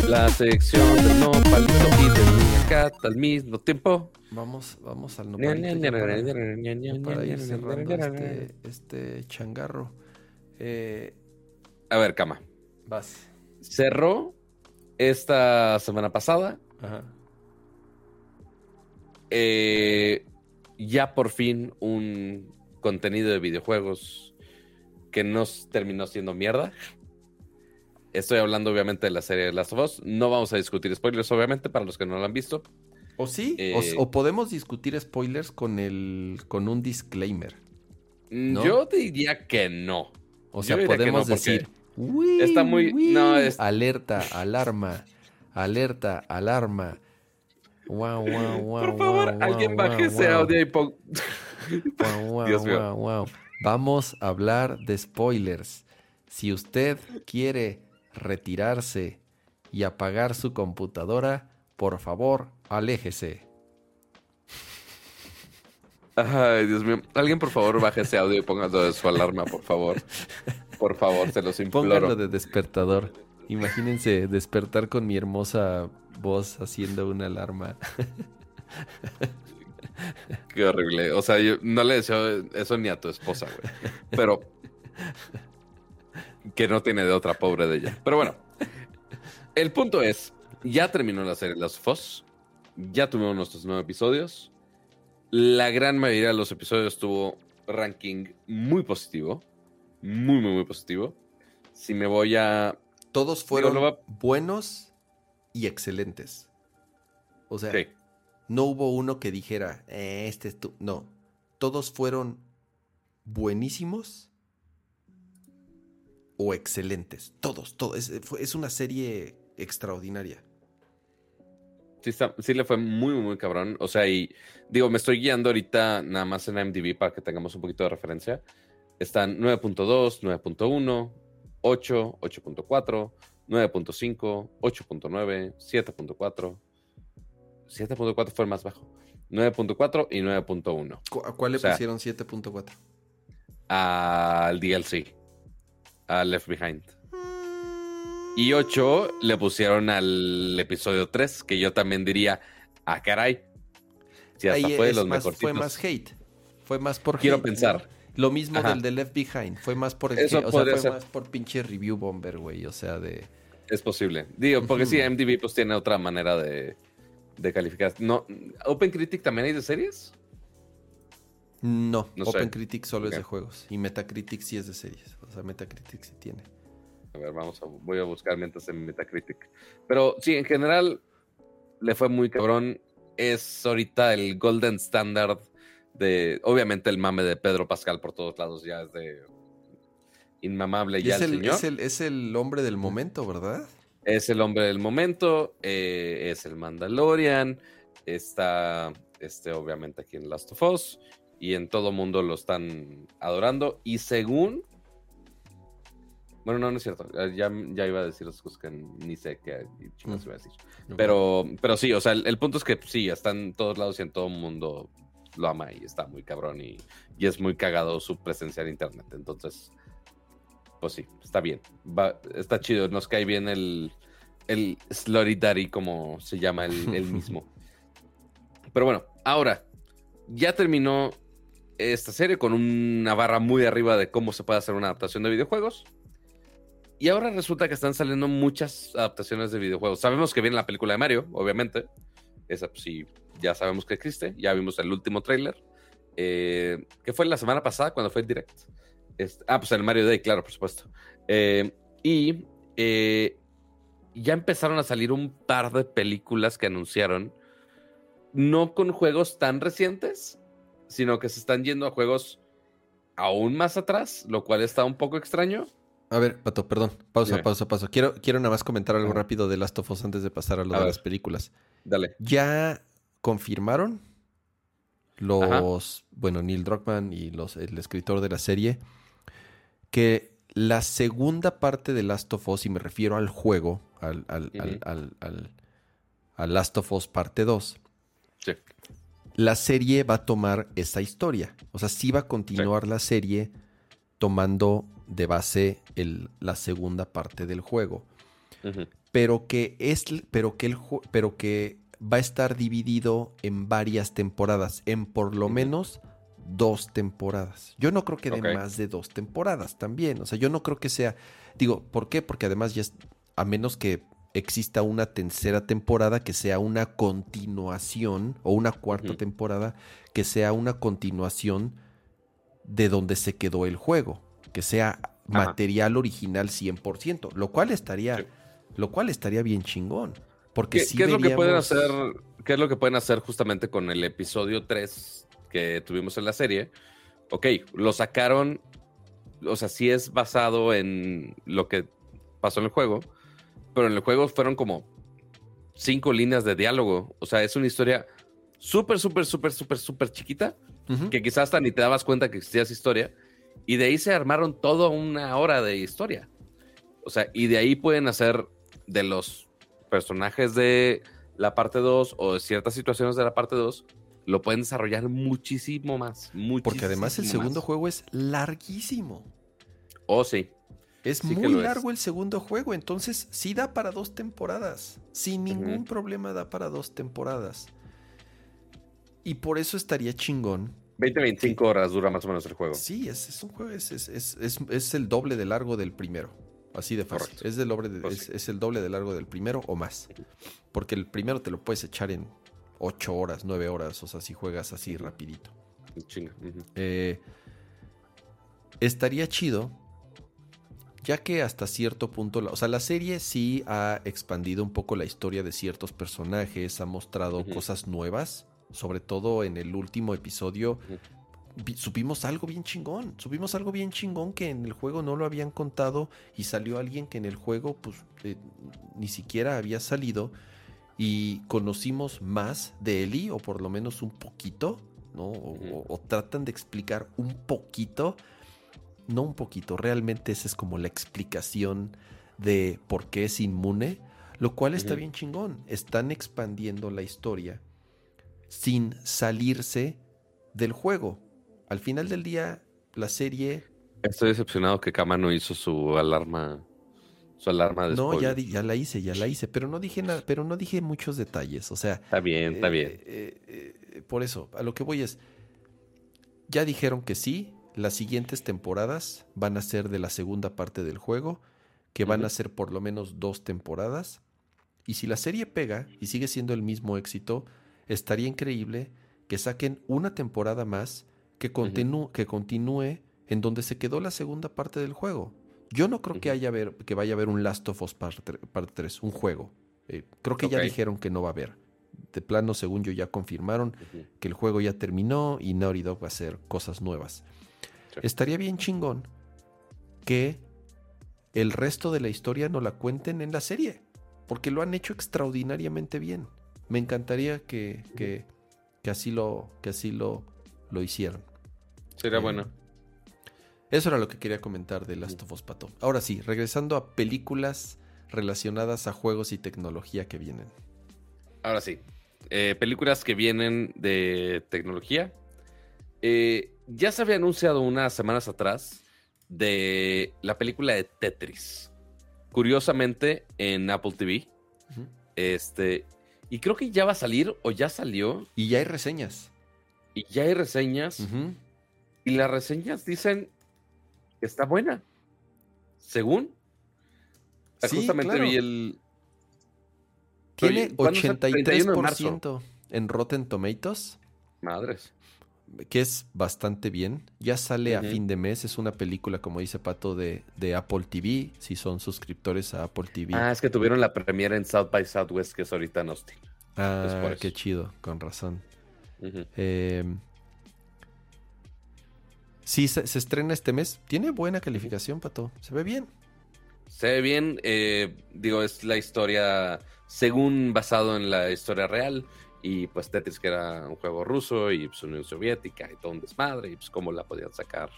La sección del no palito y del niña cat al mismo tiempo. Vamos, vamos al nopalito ya para, ir cerrando este, este changarro. Eh, A ver, cama. vas. Cerró esta semana pasada. Ajá. Eh, ya por fin un contenido de videojuegos que no terminó siendo mierda. Estoy hablando obviamente de la serie de Last of Us. No vamos a discutir spoilers, obviamente, para los que no lo han visto. O sí, Eh, o o, podemos discutir spoilers con el con un disclaimer. Mm, ¿No? Yo diría que no. O sea, podemos no, decir. "Uy, está muy- uy", no, es- Alerta, alarma, alerta, alarma. Wow, wow, wow. por favor, wow, alguien wow, baje ese wow. audio y pon... Dios mío. guau. Vamos a hablar de spoilers. Si usted quiere retirarse y apagar su computadora, por favor, aléjese. Ay, Dios mío. Alguien, por favor, baje ese audio y póngalo de su alarma, por favor. Por favor, se los imploro. de despertador. Imagínense despertar con mi hermosa voz haciendo una alarma. Qué horrible. O sea, yo no le deseo eso ni a tu esposa, güey. Pero. Que no tiene de otra pobre de ella. Pero bueno. El punto es: ya terminó la serie Las Fos. Ya tuvimos nuestros nueve episodios. La gran mayoría de los episodios tuvo ranking muy positivo. Muy, muy, muy positivo. Si me voy a. Todos fueron va- buenos y excelentes. O sea, Sí. no hubo uno que dijera, "Eh, este es tu. No. Todos fueron buenísimos o excelentes. Todos, todos. Es, fue- es una serie extraordinaria. Sí, está- sí le fue muy, muy, cabrón. O sea, y digo, me estoy guiando ahorita nada más en IMDb para que tengamos un poquito de referencia. están 9.2, 9.1, 8, 8.4, 9.5, 8.9, 7.4. 7.4 fue el más bajo. 9.4 y 9.1. ¿Cu- ¿A cuál le O sea, pusieron 7.4? Al DLC. A Left Behind. Y 8 le pusieron al episodio 3, que yo también diría, ah, caray. Si hasta Ahí fue de los más- mejorcitos. Fue más hate. Fue más por Quiero hate, pensar. ¿no? Lo mismo Ajá. del de Left Behind. Fue más por el Eso hate, o sea, fue ser. más por pinche review bomber, güey. O sea, de. Es posible. Digo, porque sí, Ujú. MDB pues tiene otra manera de, de calificar. No, ¿Open Critic también hay de series? No, No sé. OpenCritic solo es de juegos. Y Metacritic sí es de series. O sea, Metacritic sí tiene. A ver, vamos a, voy a buscar mientras en Metacritic. Pero sí, en general le fue muy cabrón. Es ahorita el golden standard de, obviamente el mame de Pedro Pascal por todos lados ya es de inmamable Y ya es el, el, señor. es, el, es el hombre del momento, ¿verdad? Es el hombre del momento, eh, es el Mandalorian, está este, obviamente aquí en Last of Us y en todo mundo lo están adorando y según... Bueno, no, no es cierto. eh, Ya, ya iba a decir las cosas que ni sé qué chingados Mm. iba a decir. Pero, pero sí, o sea, el, el punto es que sí, está en todos lados y en todo mundo lo ama y está muy cabrón y, y es muy cagado su presencia en internet. Entonces, pues sí, está bien. Va, está chido, nos cae bien el, el Slurry Daddy, como se llama el, el mismo. Pero bueno, ahora, ya terminó esta serie con una barra muy arriba de cómo se puede hacer una adaptación de videojuegos. Y ahora resulta que están saliendo muchas adaptaciones de videojuegos. Sabemos que viene la película de Mario, obviamente. Esa pues, sí, ya sabemos que existe. Ya vimos el último tráiler. eh, que fue la semana pasada cuando fue el direct. Este- ah, pues el Mario Day, claro, por supuesto. Eh, y eh, ya empezaron a salir un par de películas que anunciaron. No con juegos tan recientes, sino que se están yendo a juegos aún más atrás, lo cual está un poco extraño. A ver, Pato, perdón. Pausa, Dime. pausa, pausa. Quiero, quiero nada más comentar algo rápido de Last of Us antes de pasar a lo A de ver. las películas. Dale. Ya confirmaron los, bueno, Neil Druckmann y los, el escritor de la serie, que la segunda parte de Last of Us, y me refiero al juego, al, al, al- al- Last of Us parte 2, Sí. la serie va a tomar esa historia. O sea, sí va a continuar la serie tomando de base el- la segunda parte del juego. Pero que es. Pero que el pero que va a estar dividido en varias temporadas. En por lo menos dos temporadas. Yo no creo que de más de dos temporadas también. O sea, yo no creo que sea. Digo, ¿por qué? Porque además ya es. A menos que exista una tercera temporada que sea una continuación. O una cuarta temporada que sea una continuación de donde se quedó el juego. Que sea material original 100%. Lo cual estaría. Sí. Lo cual estaría bien chingón. Porque ¿Qué, sí qué es lo que pueden hacer? ¿Qué es lo que pueden hacer justamente con el episodio 3 que tuvimos en la serie? Ok, lo sacaron, o sea, sí es basado en lo que pasó en el juego, pero en el juego fueron como cinco líneas de diálogo. O sea, es una historia súper, súper, súper, súper, súper chiquita, que quizás hasta ni te dabas cuenta que existía esa historia, y de ahí se armaron toda una hora de historia. O sea, y de ahí pueden hacer de los personajes de la parte 2 o de ciertas situaciones de la parte 2, lo pueden desarrollar muchísimo más. Porque además el muchísimo segundo más. juego es larguísimo. Oh, sí. Es Sí muy es. largo el segundo juego, entonces sí da para dos temporadas. Sin ningún problema da para dos temporadas. Y por eso estaría chingón. 20-25 horas dura más o menos el juego. Sí, es, es un juego, es, es- es- es- es el doble de largo del primero. Así de fácil. Correcto. Es, del doble de- Pues sí. es el doble de largo del primero o más. Porque el primero te lo puedes echar en 8 horas, 9 horas, o sea, si juegas así rapidito. Chinga. Eh, estaría chido, ya que hasta cierto punto, la- o sea, la serie sí ha expandido un poco la historia de ciertos personajes, ha mostrado cosas nuevas, sobre todo en el último episodio. vi- Supimos algo bien chingón, supimos algo bien chingón que en el juego no lo habían contado y salió alguien que en el juego pues eh, ni siquiera había salido y conocimos más de Eli o por lo menos un poquito, ¿no? O, Ujú. o- o tratan de explicar un poquito no un poquito, realmente esa es como la explicación de por qué es inmune, lo cual está bien chingón. Están expandiendo la historia sin salirse del juego. Al final del día, la serie... Estoy decepcionado que Kama no hizo su alarma. Su alarma de No, ya, ya la hice, ya la hice, pero no dije nada, pero no dije muchos detalles. O sea, Está bien, está Eh, bien. eh, eh, por eso, a lo que voy es, ya dijeron que sí, las siguientes temporadas van a ser de la segunda parte del juego, que van a ser por lo menos dos temporadas. Y si la serie pega y sigue siendo el mismo éxito, estaría increíble que saquen una temporada más que, que continúe en donde se quedó la segunda parte del juego. Yo no creo que, haya ver, que vaya a haber un Last of Us Part, part 3, un juego. Eh, creo que ya dijeron que no va a haber. De plano, según yo, ya confirmaron que el juego ya terminó y Naughty Dog va a hacer cosas nuevas. Sí. Estaría bien chingón que el resto de la historia no la cuenten en la serie, porque lo han hecho extraordinariamente bien. Me encantaría que, que, que así lo, que así lo, lo hicieran. Sería Eh, bueno. Eso era lo que quería comentar de Last of Us Pato. Ahora sí, regresando a películas relacionadas a juegos y tecnología que vienen. Ahora sí. eh, películas que vienen de tecnología. Eh, ya se había anunciado unas semanas atrás de la película de Tetris. Curiosamente, en Apple TV. Este. Y creo que ya va a salir o ya salió. Y ya hay reseñas. Y ya hay reseñas. Y las reseñas dicen está buena. Según. Sí, justamente claro. vi el. Tiene Oye, ¿cuándo sale? 31 de marzo. 83% en Rotten Tomatoes, Madres. que es bastante bien. Ya sale a fin de mes. Es una película, como dice Pato, de, de Apple TV. Si son suscriptores a Apple TV. Ah, es que tuvieron la premiera en South by Southwest, que es ahorita en Austin. Ah, qué chido, con razón. Eh, sí, se, estrena este mes. Tiene buena calificación, Pato. Se ve bien. Se ve bien, eh, digo, es la historia según basado en la historia real. Y pues Tetris, que era un juego ruso y pues Unión Soviética y todo un desmadre. Y pues cómo la podían sacar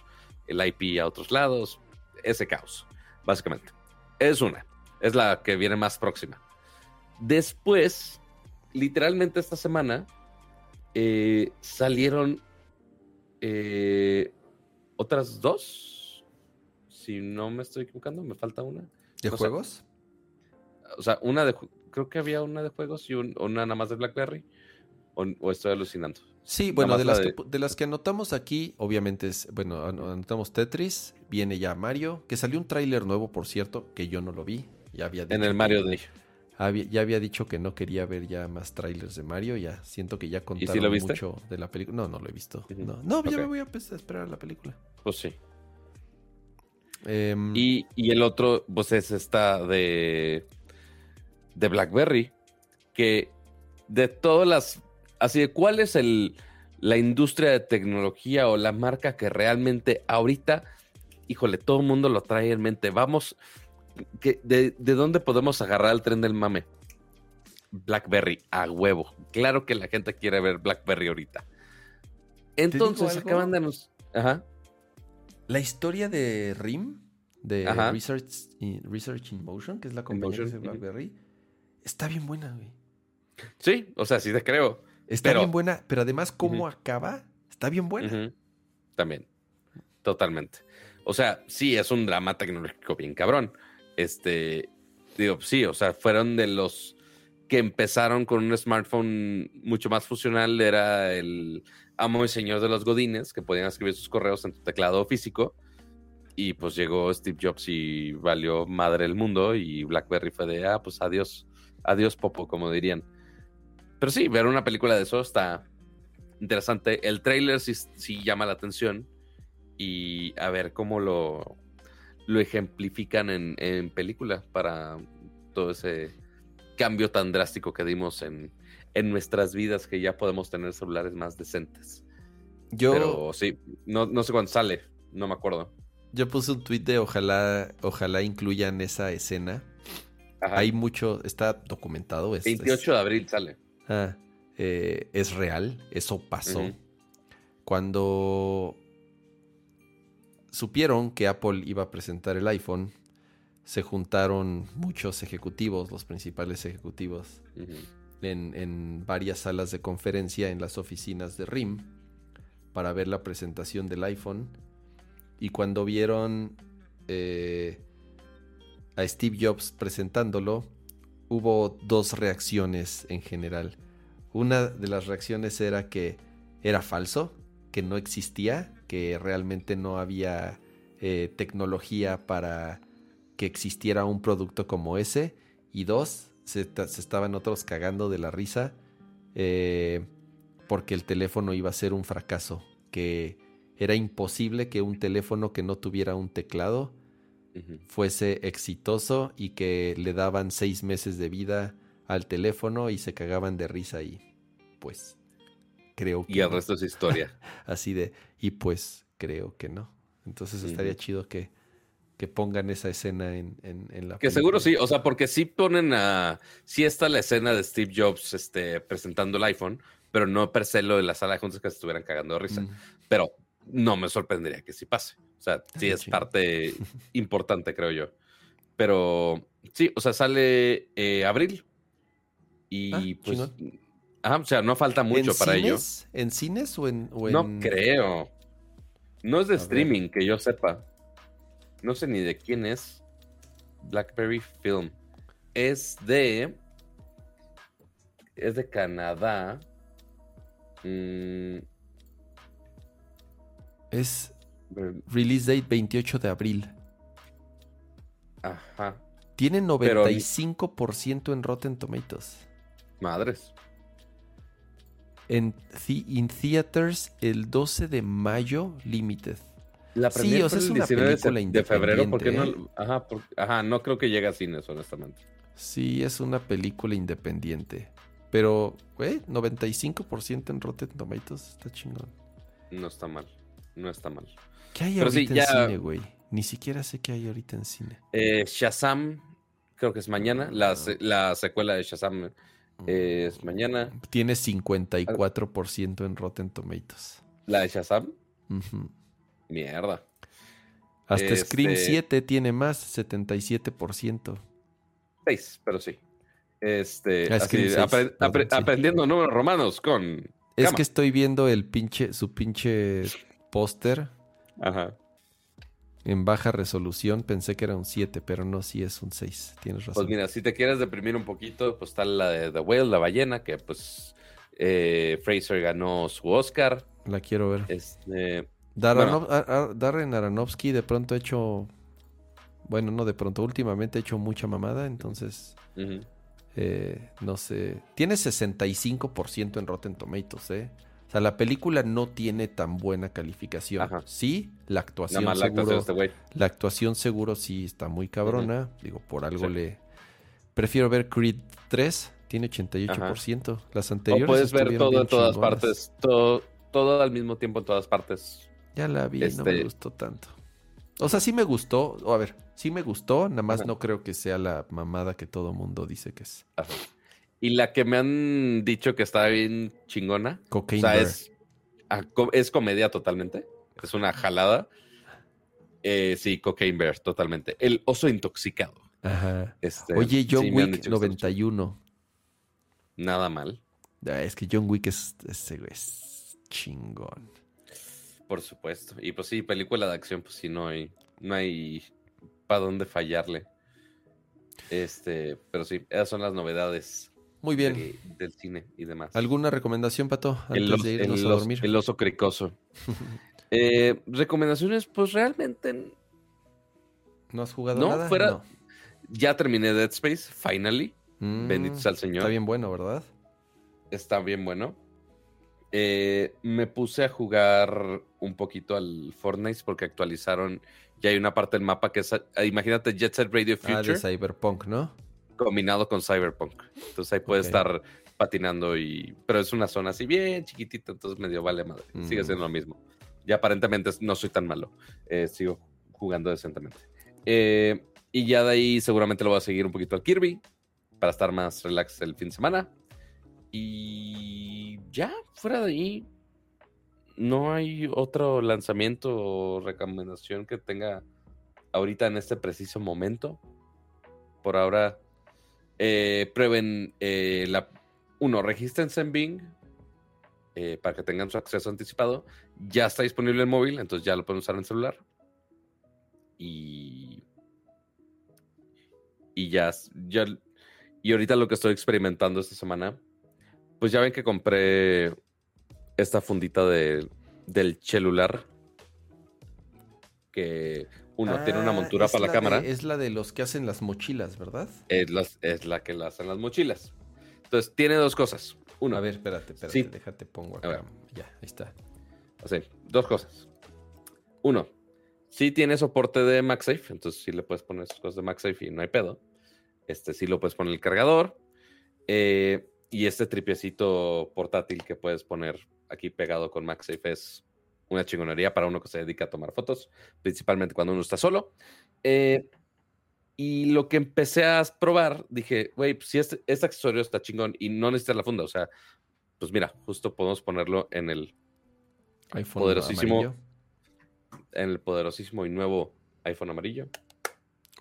el IP a otros lados. Ese caos, básicamente. Es una, es la que viene más próxima. Después, literalmente esta semana, eh, salieron eh, otras dos. Si no me estoy equivocando, me falta una. ¿De juegos? O sea, una de. Creo que había una de juegos y un- una nada más de Blackberry. O, o estoy alucinando. Sí, bueno, de la las, de- Que, de las que anotamos aquí, obviamente es, bueno, an- anotamos Tetris, viene ya Mario, que salió un tráiler nuevo, por cierto, que yo no lo vi. Ya había En el Mario Day. Había- ya había dicho que no quería ver ya más trailers de Mario, ya siento que ya contaron lo viste? mucho de la película. No, no lo he visto. No, no, ya Ok. me voy a pues, a esperar a la película. Pues sí. Em, Y, y el otro, pues es esta de. De Blackberry. Que de todas las. Así de cuál es el, la industria de tecnología o la marca que realmente ahorita. Híjole, todo el mundo lo trae en mente. Vamos. De, ¿De dónde podemos agarrar el tren del mame? Blackberry, a huevo. Claro que la gente quiere ver Blackberry ahorita. Entonces acaban de nos. Ajá. La historia de RIM, de Ajá. Research, in- Research in Motion, que es la compañía Motion, ujú. BlackBerry, está bien buena, güey. Sí, o sea, sí te creo. Está Pero- bien buena, pero además cómo acaba, está bien buena. También. Totalmente. O sea, sí, es un drama tecnológico bien cabrón. Este, digo, sí, o sea, fueron de los que empezaron con un smartphone mucho más funcional. Era el amo y señor de los godines que podían escribir sus correos en tu teclado físico. Y pues llegó Steve Jobs y valió madre el mundo. Y BlackBerry fue de, ah, pues adiós, adiós, Popo, como dirían. Pero sí, ver una película de eso está interesante. El trailer sí, sí llama la atención. Y a ver cómo lo, lo ejemplifican en, en película para todo ese cambio tan drástico que dimos en, en nuestras vidas que ya podemos tener celulares más decentes. Yo, Pero sí, no, no sé cuándo sale, no me acuerdo. yo puse un tweet de ojalá, ojalá incluyan esa escena. Ajá. Hay mucho, está documentado. Es, 28 de abril sale. es- ah, eh, es real, eso pasó. Cuando supieron que Apple iba a presentar el iPhone, se juntaron muchos ejecutivos, los principales ejecutivos, en varias salas de conferencia en las oficinas de RIM para ver la presentación del iPhone. Y cuando vieron eh, a Steve Jobs presentándolo, hubo dos reacciones en general. Una de las reacciones era que era falso, que no existía, que realmente no había eh, tecnología para que existiera un producto como ese. Y dos, se, ta- se estaban otros cagando de la risa eh, porque el teléfono iba a ser un fracaso, que era imposible que un teléfono que no tuviera un teclado fuese exitoso y que le daban seis meses de vida al teléfono y se cagaban de risa y pues creo que Y el resto es historia. así de y pues creo que no. Entonces estaría chido que, que pongan esa escena en, en, en la Que seguro sí, o sea, porque sí ponen a. Sí está la escena de Steve Jobs este, presentando el iPhone, pero no per se lo de la sala de juntas que se estuvieran cagando de risa. Mm. Pero no me sorprendería que sí pase. O sea, sí es parte importante, creo yo. Pero sí, o sea, sale eh, abril. Y Ah, pues. chingón. Ajá, o sea, no falta mucho ¿En para ello. cines? ¿En cines o en...? o No en- creo. No es de A ver. streaming, que yo sepa. No sé ni de quién es. Blackberry Film. Es de. Es de Canadá. Mm, Es release date 28 de abril. ajá. Tiene Pero- 95% en Rotten Tomatoes. Madres. En in theaters el 12 de mayo, limited. La Sí, o sea, es una 19 de película sep- de febrero. ¿Por qué no? independiente, Ajá, por- ajá, no creo que llegue a cines, honestamente. Sí, es una película independiente. Pero, güey, 95% en Rotten Tomatoes. Está chingón. No está mal. No está mal. ¿Qué hay Pero sí, ahorita ya- en cine, güey? Ni siquiera sé qué hay ahorita en cine. Eh, Shazam, creo que es mañana. La, se- la secuela de Shazam eh, es mañana. Tiene 54% en Rotten Tomatoes. La de Shazam, Ujú. mierda. Hasta Scream Este- 7 tiene más, 77%. Seis, pero sí. Este, Ah, así, Scream seis, apre- perdón, apre- sí. aprendiendo números romanos con. Es Cama. que estoy viendo el pinche, su pinche póster Ajá. En baja resolución. Pensé que era un 7, pero no, sí es un 6. Tienes razón. Pues mira, si te quieres deprimir un poquito, pues está la de The Whale, la ballena, que pues eh, Fraser ganó su Oscar. La quiero ver. Este, Darano- a- a- Darren Aronofsky de pronto ha hecho. Bueno, no de pronto, últimamente ha hecho mucha mamada, entonces. ujú. eh, no sé. Tiene 65% en Rotten Tomatoes, ¿eh? O sea, la película no tiene tan buena calificación. Ajá. Sí, la actuación más la seguro. actuación este. La actuación seguro sí está muy cabrona. Digo, por algo le... Prefiero ver Creed 3. Tiene 88%. Las O anteriores puedes ver todo en todas chingonas. partes, todo, todo al mismo tiempo en todas partes. Ya la vi, no me Este- gustó tanto. O sea, sí me gustó. O a ver, sí me gustó. Nada más Ajá. no creo que sea la mamada que todo mundo dice que es. Ajá. Y la que me han dicho que está bien chingona, o Cocaine sea, Bear. es, es comedia totalmente. Es una jalada. Eh, sí, Cocaine Bear, totalmente. El oso intoxicado. Ajá. Este, Oye, John sí Wick dicho que está 91. Nada mal, Ah, es que John Wick es, güey es chingón. por supuesto. Y pues sí, película de acción, pues sí, no hay, no hay para dónde fallarle. Este, pero sí, esas son las novedades Muy bien. de- del cine y demás. ¿Alguna recomendación, Pato? Antes de irnos a dormir. el oso cricoso. Eh, recomendaciones, pues realmente ¿No has jugado No, nada? fuera- No. ya terminé Dead Space, finally. Mm, Bendito sea el Señor. Está bien bueno, ¿verdad? Está bien bueno. Eh, me puse a jugar un poquito al Fortnite porque actualizaron. Ya hay una parte del mapa que es, ah, imagínate Jet Set Radio Ah, Future de Cyberpunk, ¿no? Combinado con Cyberpunk. Entonces ahí puedes Ok. estar patinando y... Pero es una zona así bien chiquitita, entonces medio vale madre. Sigue Mm. siendo lo mismo. Y aparentemente no soy tan malo. Eh, sigo jugando decentemente. Eh, y ya de ahí seguramente lo voy a seguir un poquito al Kirby para estar más relax el fin de semana. Y ya, fuera de ahí, no hay otro lanzamiento o recomendación que tenga ahorita en este preciso momento. Por ahora, eh, prueben eh, la. Uno, regístrense en Bing eh, para que tengan su acceso anticipado. Ya está disponible en móvil, entonces ya lo pueden usar en celular. Y. Y ya, ya. Y ahorita lo que estoy experimentando esta semana, pues ya ven que compré esta fundita de, del celular. Que uno tiene una Ah, montura para la, cámara. es la de los que hacen las mochilas, ¿verdad? Es, las- es la que la hacen las mochilas. Entonces, tiene dos cosas. Uno, A ver, espérate, espérate, Sí. déjate pongo A ver. acá. Ya, ahí está. así, dos cosas. Uno, sí tiene soporte de MagSafe, entonces sí le puedes poner sus cosas de MagSafe y no hay pedo. Este sí lo puedes poner el cargador. Eh, y este tripiecito portátil que puedes poner aquí pegado con MagSafe es una chingonería para uno que se dedica a tomar fotos, principalmente cuando uno está solo. Eh, y lo que empecé a probar, dije, güey, pues si este, este accesorio está chingón y no necesitas la funda, o sea, pues mira, justo podemos ponerlo en el, iPhone Poderosísimo. amarillo. en el poderosísimo y nuevo iPhone amarillo.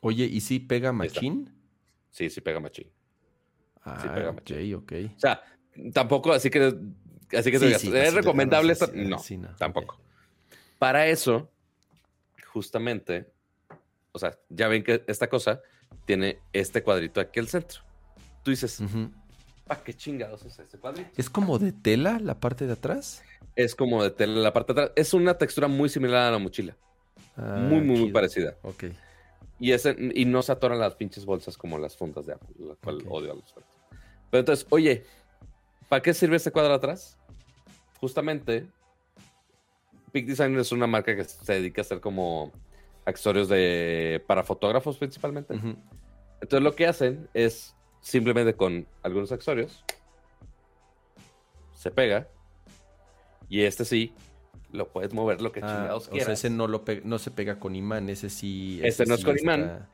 Oye, ¿y si pega machín? Sí, sí pega machín. Ah, pega ok, machín. ok. O sea, tampoco, así que, así que Sí, sí, ¿es recomendable? plano, esta-?" sí, sí, No, sí, ok. tampoco. Para eso, justamente, o sea, ya ven que esta cosa tiene este cuadrito aquí al centro. Tú dices. ¿para qué chingados es este cuadrito? ¿Es como de tela la parte de atrás? Es como de tela la parte de atrás. Es una textura muy similar a la mochila. Ah, muy, muy, muy parecida. Ok. Y, ese, y no se atoran las pinches bolsas como las fundas de Apple, lo cual odio a los. Pero entonces, oye, ¿para qué sirve este cuadro atrás? Justamente, Peak Design es una marca que se dedica a hacer como accesorios de, para fotógrafos principalmente. Entonces lo que hacen es simplemente con algunos accesorios se pega y este sí lo puedes mover lo que Ah, chingados o sea, ese no, lo no se pega con imán, ese sí. Este no es con imán.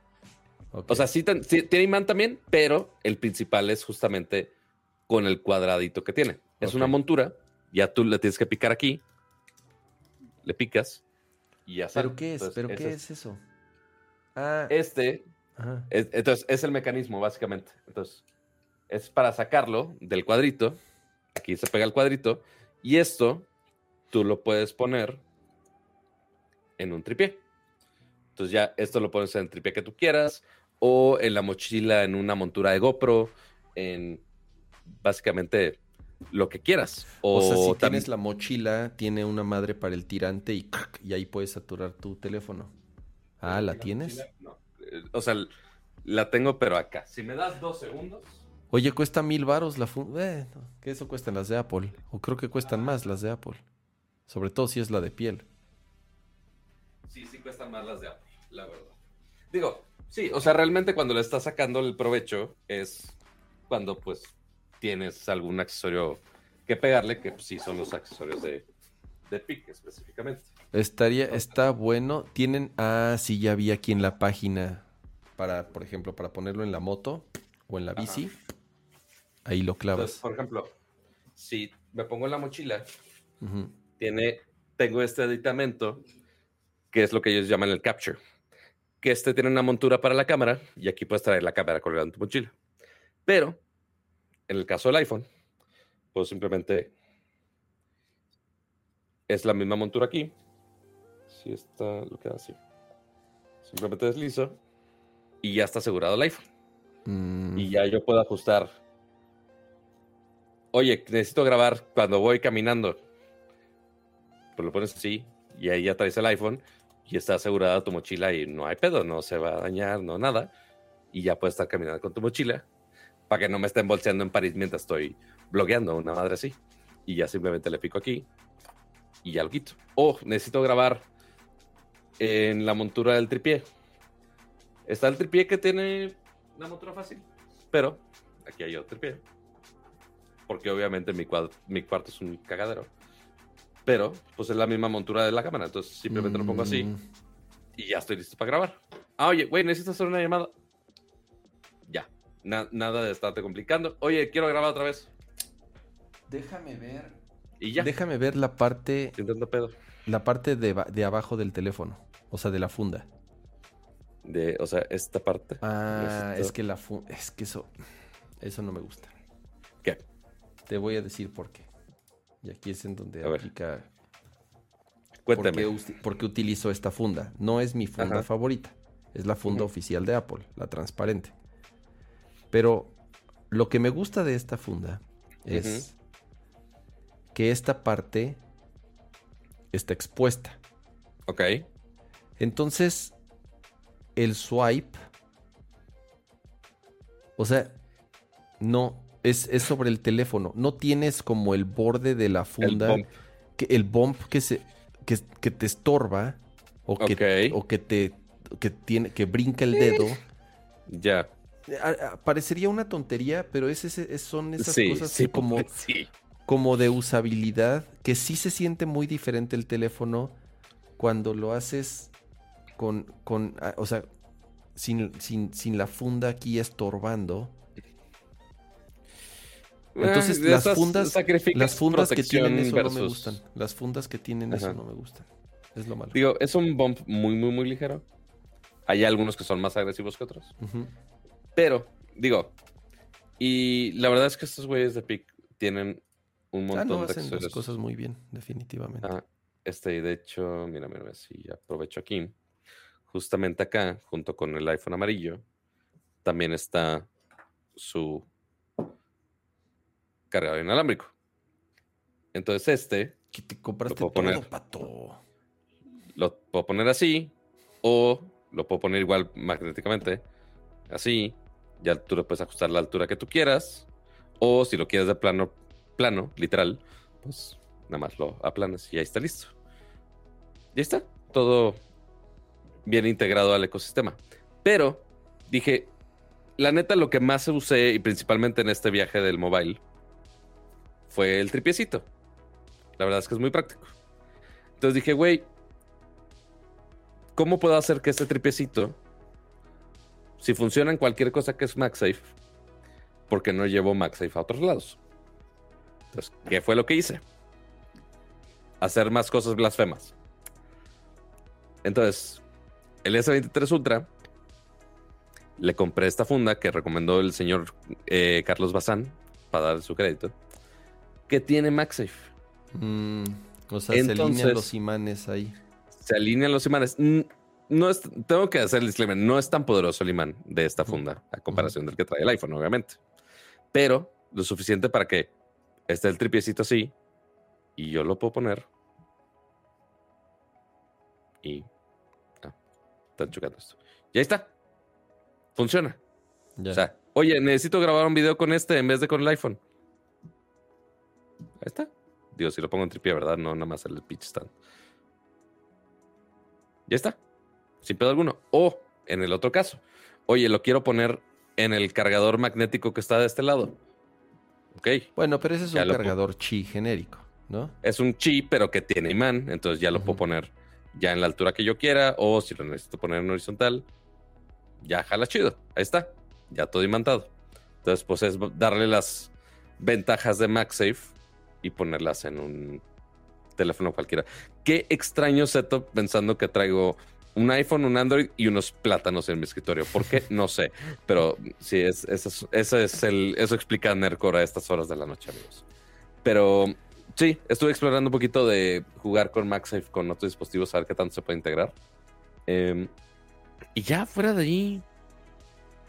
está-. O sea, sí, tiene imán también, pero el principal es justamente con el cuadradito que tiene. Es una montura, ya tú le tienes que picar aquí, le picas y ya sale. ¿Pero qué es? Entonces, ¿Pero qué es eso? Ah, Este, ajá. es- entonces, es el mecanismo, básicamente. Entonces, es para sacarlo del cuadrito. Aquí se pega el cuadrito. Y esto, tú lo puedes poner en un tripié. Entonces, ya esto lo pones en el tripié que tú quieras. O en la mochila, en una montura de GoPro. En básicamente lo que quieras. O, O sea, si también- tienes la mochila, tiene una madre para el tirante y, y ahí puedes saturar tu teléfono. Ah, ¿la tienes? mochila, no. Eh, O sea, la tengo, pero acá. Si me das dos segundos. Oye, cuesta mil varos la funda. que eso cuestan las de Apple. O creo que cuestan más las de Apple. Sobre todo si es la de piel. Sí, sí cuestan más las de Apple, la verdad. Digo, sí, o sea, realmente cuando le estás sacando el provecho es cuando pues tienes algún accesorio que pegarle, que pues, sí son los accesorios de, de pique específicamente. Estaría, está bueno. Tienen, ah, sí, ya vi aquí en la página para, por ejemplo, para ponerlo en la moto o en la Ajá. bici. Ahí lo Entonces, clavas. por ejemplo, si me pongo en la mochila, tiene, tengo este aditamento, que es lo que ellos llaman el capture, que este tiene una montura para la cámara y aquí puedes traer la cámara colgada en tu mochila. Pero, en el caso del iPhone, pues simplemente es la misma montura aquí. Si está, lo queda así. Simplemente deslizo y ya está asegurado el iPhone. Mm, Y ya yo puedo ajustar. Oye, necesito grabar cuando voy caminando. Pues lo pones así y ahí ya traes el iPhone y está asegurada tu mochila y no hay pedo, no se va a dañar, no nada. Y ya puedes estar caminando con tu mochila para que no me estén bolseando en París mientras estoy blogueando, una madre así. Y ya simplemente le pico aquí y ya lo quito. O necesito grabar en la montura del tripié. Está el tripié que tiene una montura fácil, pero aquí hay otro tripié. Porque obviamente mi, cuad- mi cuarto es un cagadero. Pero, pues es la misma montura de la cámara. Entonces simplemente lo pongo así mm, y ya estoy listo para grabar. Ah, oye, güey, necesito hacer una llamada. Na- nada de estarte complicando. Oye, quiero grabar otra vez. Déjame ver Y ya. Déjame ver la parte, Sin tanto pedo. la parte de, de abajo del teléfono. O sea, de la funda. De, o sea, esta parte. Ah, Esto. es que la funda. Es que eso. Eso no me gusta. ¿Qué? Te voy a decir por qué. Y aquí es en donde A ver. aplica. ¿Por Cuéntame. qué, por qué utilizo esta funda? No es mi funda Ajá. favorita. Es la funda oficial de Apple, la transparente. Pero lo que me gusta de esta funda es que esta parte está expuesta. Ok. Entonces, el swipe, o sea, no, es, es sobre el teléfono. No tienes como el borde de la El funda, bump. que, el bump que, se, que, que te estorba o que, Ok. o que te que tiene que brinca el dedo. Ya. Parecería una tontería, pero es, ese- es- son esas sí, cosas sí, que como, sí. como de usabilidad, que sí se siente muy diferente el teléfono cuando lo haces con, con o sea, sin, sin, sin la funda aquí estorbando. Entonces, Ah, las estas fundas, las fundas que tienen eso no me gustan. Las fundas que tienen eso no me gustan. Es lo malo. Digo, es un bump muy, muy, muy ligero. Hay algunos que son más agresivos que otros. Ujú. Pero, digo, y la verdad es que estos güeyes de PIC tienen un Ah, montón no, de hacen las accesorios. cosas muy bien, definitivamente. Ah, este, y de hecho, mira, mira, si aprovecho aquí. Justamente acá, junto con el iPhone amarillo, también está su cargador inalámbrico. Entonces, este Que te compraste puedo todo, poner. pato. lo puedo poner así, o lo puedo poner igual magnéticamente, así. Ya tú le puedes ajustar la altura que tú quieras, o si lo quieres de plano, plano, literal, pues nada más lo aplanas y ahí está listo. Ya está, todo bien integrado al ecosistema. Pero dije, la neta, lo que más usé, y principalmente en este viaje del mobile, fue el tripiecito. La verdad es que es muy práctico. Entonces dije, güey, ¿cómo puedo hacer que este tripiecito, si funciona en cualquier cosa que es MagSafe, porque no llevo MagSafe a otros lados? Entonces, ¿qué fue lo que hice? Hacer más cosas blasfemas. Entonces, el S23 Ultra le compré esta funda que recomendó el señor eh, Carlos Bazán para dar su crédito, que tiene MagSafe. Mm, o sea, se alinean Entonces- los imanes ahí. Se alinean los imanes. No es, tengo que hacer el disclaimer, no es tan poderoso el imán de esta funda a comparación del que trae el iPhone, obviamente. Pero lo suficiente para que esté el tripiecito así y yo lo puedo poner. Y. Ah, están chocando esto. Y ahí está. Funciona. Ya. O sea, oye, necesito grabar un video con este en vez de con el iPhone. Ahí está. Digo, si lo pongo en tripié, ¿verdad? No, nada más el pitch stand. Ya está. Sin pedo alguno. O, en el otro caso, oye, lo quiero poner en el cargador magnético que está de este lado. Ok. bueno, pero ese es ya un cargador chi genérico, ¿no? Es un chi, pero que tiene imán. Entonces ya lo puedo poner ya en la altura que yo quiera. O si lo necesito poner en horizontal, ya jala chido. Ahí está. Ya todo imantado. Entonces, pues es darle las ventajas de MagSafe y ponerlas en un teléfono cualquiera. Qué extraño setup pensando que traigo un iPhone, un Android y unos plátanos en mi escritorio. ¿Por qué? No sé. Pero sí, es, eso, es, eso es el, eso explica Nercor a estas horas de la noche, amigos. Pero sí, estuve explorando un poquito de jugar con MagSafe con otros dispositivos, a ver qué tanto se puede integrar. Em, y ya fuera de ahí,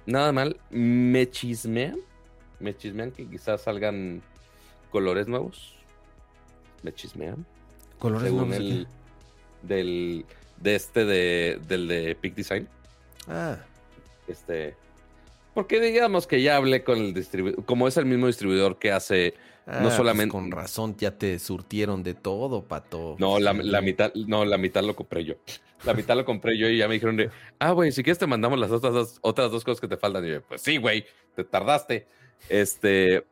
nada mal. Me chismean, me chismean que quizás salgan colores nuevos. Me chismean. Colores Según nuevos el del de este de del de Peak Design. Ah, Este. Porque digamos que ya hablé con el distribuidor. Como es el mismo distribuidor que hace. ah, No pues solamente- con razón ya te surtieron de todo, pato. No, la, la mitad. No, la mitad lo compré yo. La mitad lo compré yo y ya me dijeron de. Ah, güey, si quieres te mandamos las otras dos, otras dos cosas que te faltan. Y yo, pues sí, güey, te tardaste. Este.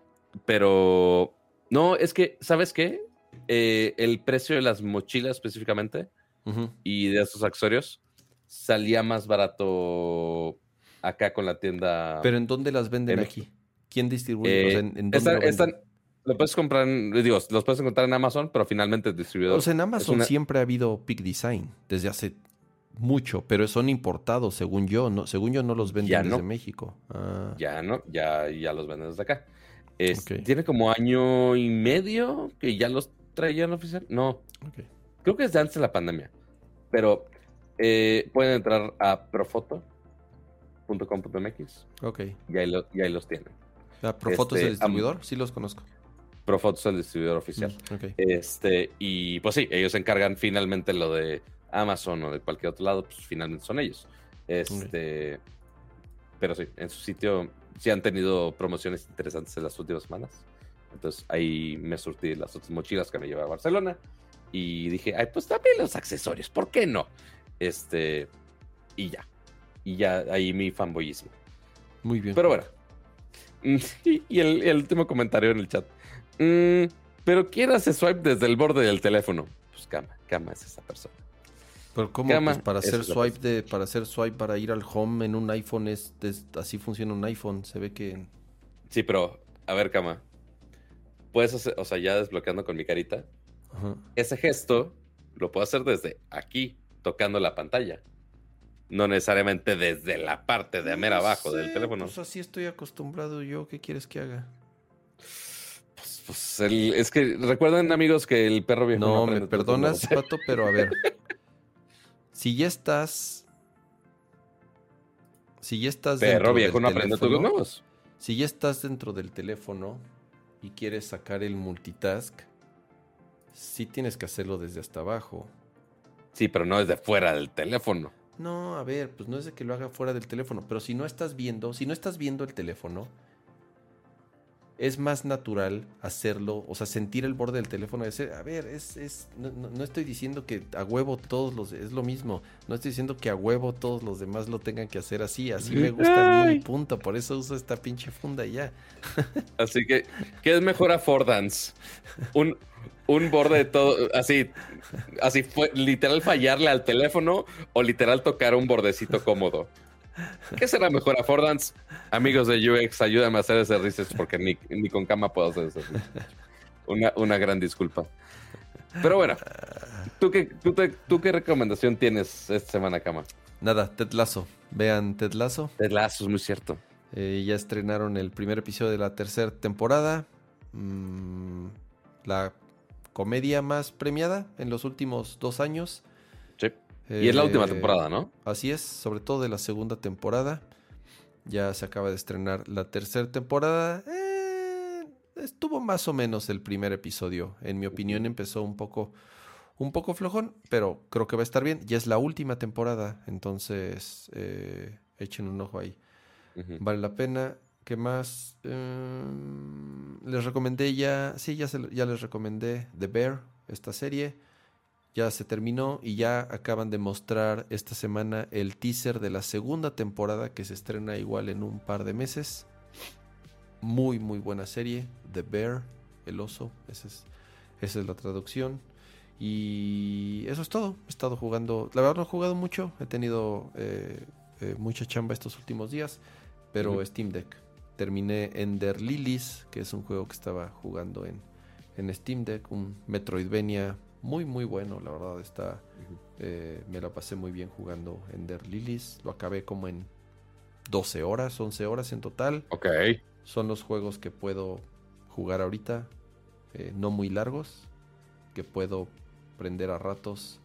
Pero. No, es que, ¿sabes qué? Eh, el precio de las mochilas específicamente. Y de esos accesorios salía más barato acá con la tienda. Pero ¿en dónde las venden en- aquí? ¿Quién distribuye? Eh, ¿en, en dónde están, lo venden? están- lo puedes comprar, digo, los puedes encontrar en Amazon, pero finalmente el distribuidor. O sea, en Amazon una- siempre ha habido Peak Design, desde hace mucho, pero son importados, según yo. No, según yo no los venden Ya desde no. México. Ah, Ya no, ya, ya los venden desde acá. Es-. Tiene como año y medio que ya los traían oficial. No, creo que es de antes de la pandemia. Pero eh, pueden entrar a profoto.com.mx Ok. y ahí, lo- y ahí los tienen. ¿Profoto es Este, el distribuidor? Sí los conozco. Profoto es el distribuidor oficial. Mm, ok. Este, y pues sí, ellos se encargan finalmente lo de Amazon o de cualquier otro lado, pues finalmente son ellos. Este, pero sí, en su sitio sí han tenido promociones interesantes en las últimas semanas. Entonces ahí me surtí las otras mochilas que me llevé a Barcelona y dije, ay, pues también los accesorios, ¿por qué no? Este, y ya. Y ya ahí mi fanboyismo. Muy bien. Pero bueno. Mm, Y, el, el último comentario en el chat. Mm, pero ¿quién hace swipe desde el borde del teléfono? Pues Cama, Cama es esa persona. Pero ¿cómo? Cama, Pues para hacer swipe de, para hacer swipe para ir al home en un iPhone es, es- así funciona un iPhone. Se ve que Sí, pero a ver, Cama. Puedes hacer, o sea, ya desbloqueando con mi carita, ajá. ese gesto lo puedo hacer desde aquí, tocando la pantalla. No necesariamente desde la parte de mera No abajo del teléfono. Pues así estoy acostumbrado yo. ¿Qué quieres que haga? Pues, pues, el- es que recuerden, amigos, que el perro viejo. No, me aprende trucos perdonas. Pato, pero a ver. Si ya estás. Si ya estás. Perro dentro viejo del no aprende nuevos. Si ya estás dentro del teléfono y quieres sacar el multitask, sí tienes que hacerlo desde hasta abajo. Sí, pero no desde fuera del teléfono. No, a ver, pues no es de que lo haga fuera del teléfono, pero si no estás viendo, si no estás viendo el teléfono, es más natural hacerlo, o sea, sentir el borde del teléfono y hacer, a ver, es, es, no, no- no estoy diciendo que a huevo todos los, es lo mismo, no estoy diciendo que a huevo todos los demás lo tengan que hacer así, así me gusta a mí, punto, por eso uso esta pinche funda y ya. Así que, ¿qué es mejor a Fordance? Un, un borde de todo, así, así fue, literal fallarle al teléfono o literal tocar un bordecito cómodo. ¿Qué será mejor a Fordance? Amigos de UX, ayúdame a hacer ese research porque ni, ni con cama puedo hacer ese research. Una, una gran disculpa. Pero bueno, ¿tú qué, tú, te- tú qué recomendación tienes esta semana, Cama? Nada, Ted Lasso, vean Ted Lasso. De lazo, es muy cierto. Eh, ya estrenaron el primer episodio de la tercera temporada. Mm, la comedia más premiada en los últimos dos años. Y es la última Eh, temporada, ¿no? Así es, sobre todo de la segunda temporada. Ya se acaba de estrenar la tercera temporada. Eh, estuvo más o menos el primer episodio. En mi opinión empezó un poco, un poco flojón, pero creo que va a estar bien. Ya es la última temporada, entonces eh, echen un ojo ahí. Vale la pena. ¿Qué más? Em, les recomendé ya, sí, ya, se ya les recomendé The Bear, esta serie. Ya se terminó y ya acaban de mostrar esta semana el teaser de la segunda temporada que se estrena igual en un par de meses. Muy, muy buena serie. The Bear, el oso, esa es, esa es la traducción. Y eso es todo. He estado jugando, la verdad no he jugado mucho, he tenido eh, eh, mucha chamba estos últimos días, pero. Steam Deck. Terminé Ender Lilies, que es un juego que estaba jugando en, en Steam Deck, un Metroidvania muy muy bueno, la verdad está, eh, me la pasé muy bien jugando Ender Lilies, lo acabé como en 12 horas, 11 horas en total. Ok. Son los juegos que puedo jugar ahorita, eh, no muy largos, que puedo prender a ratos,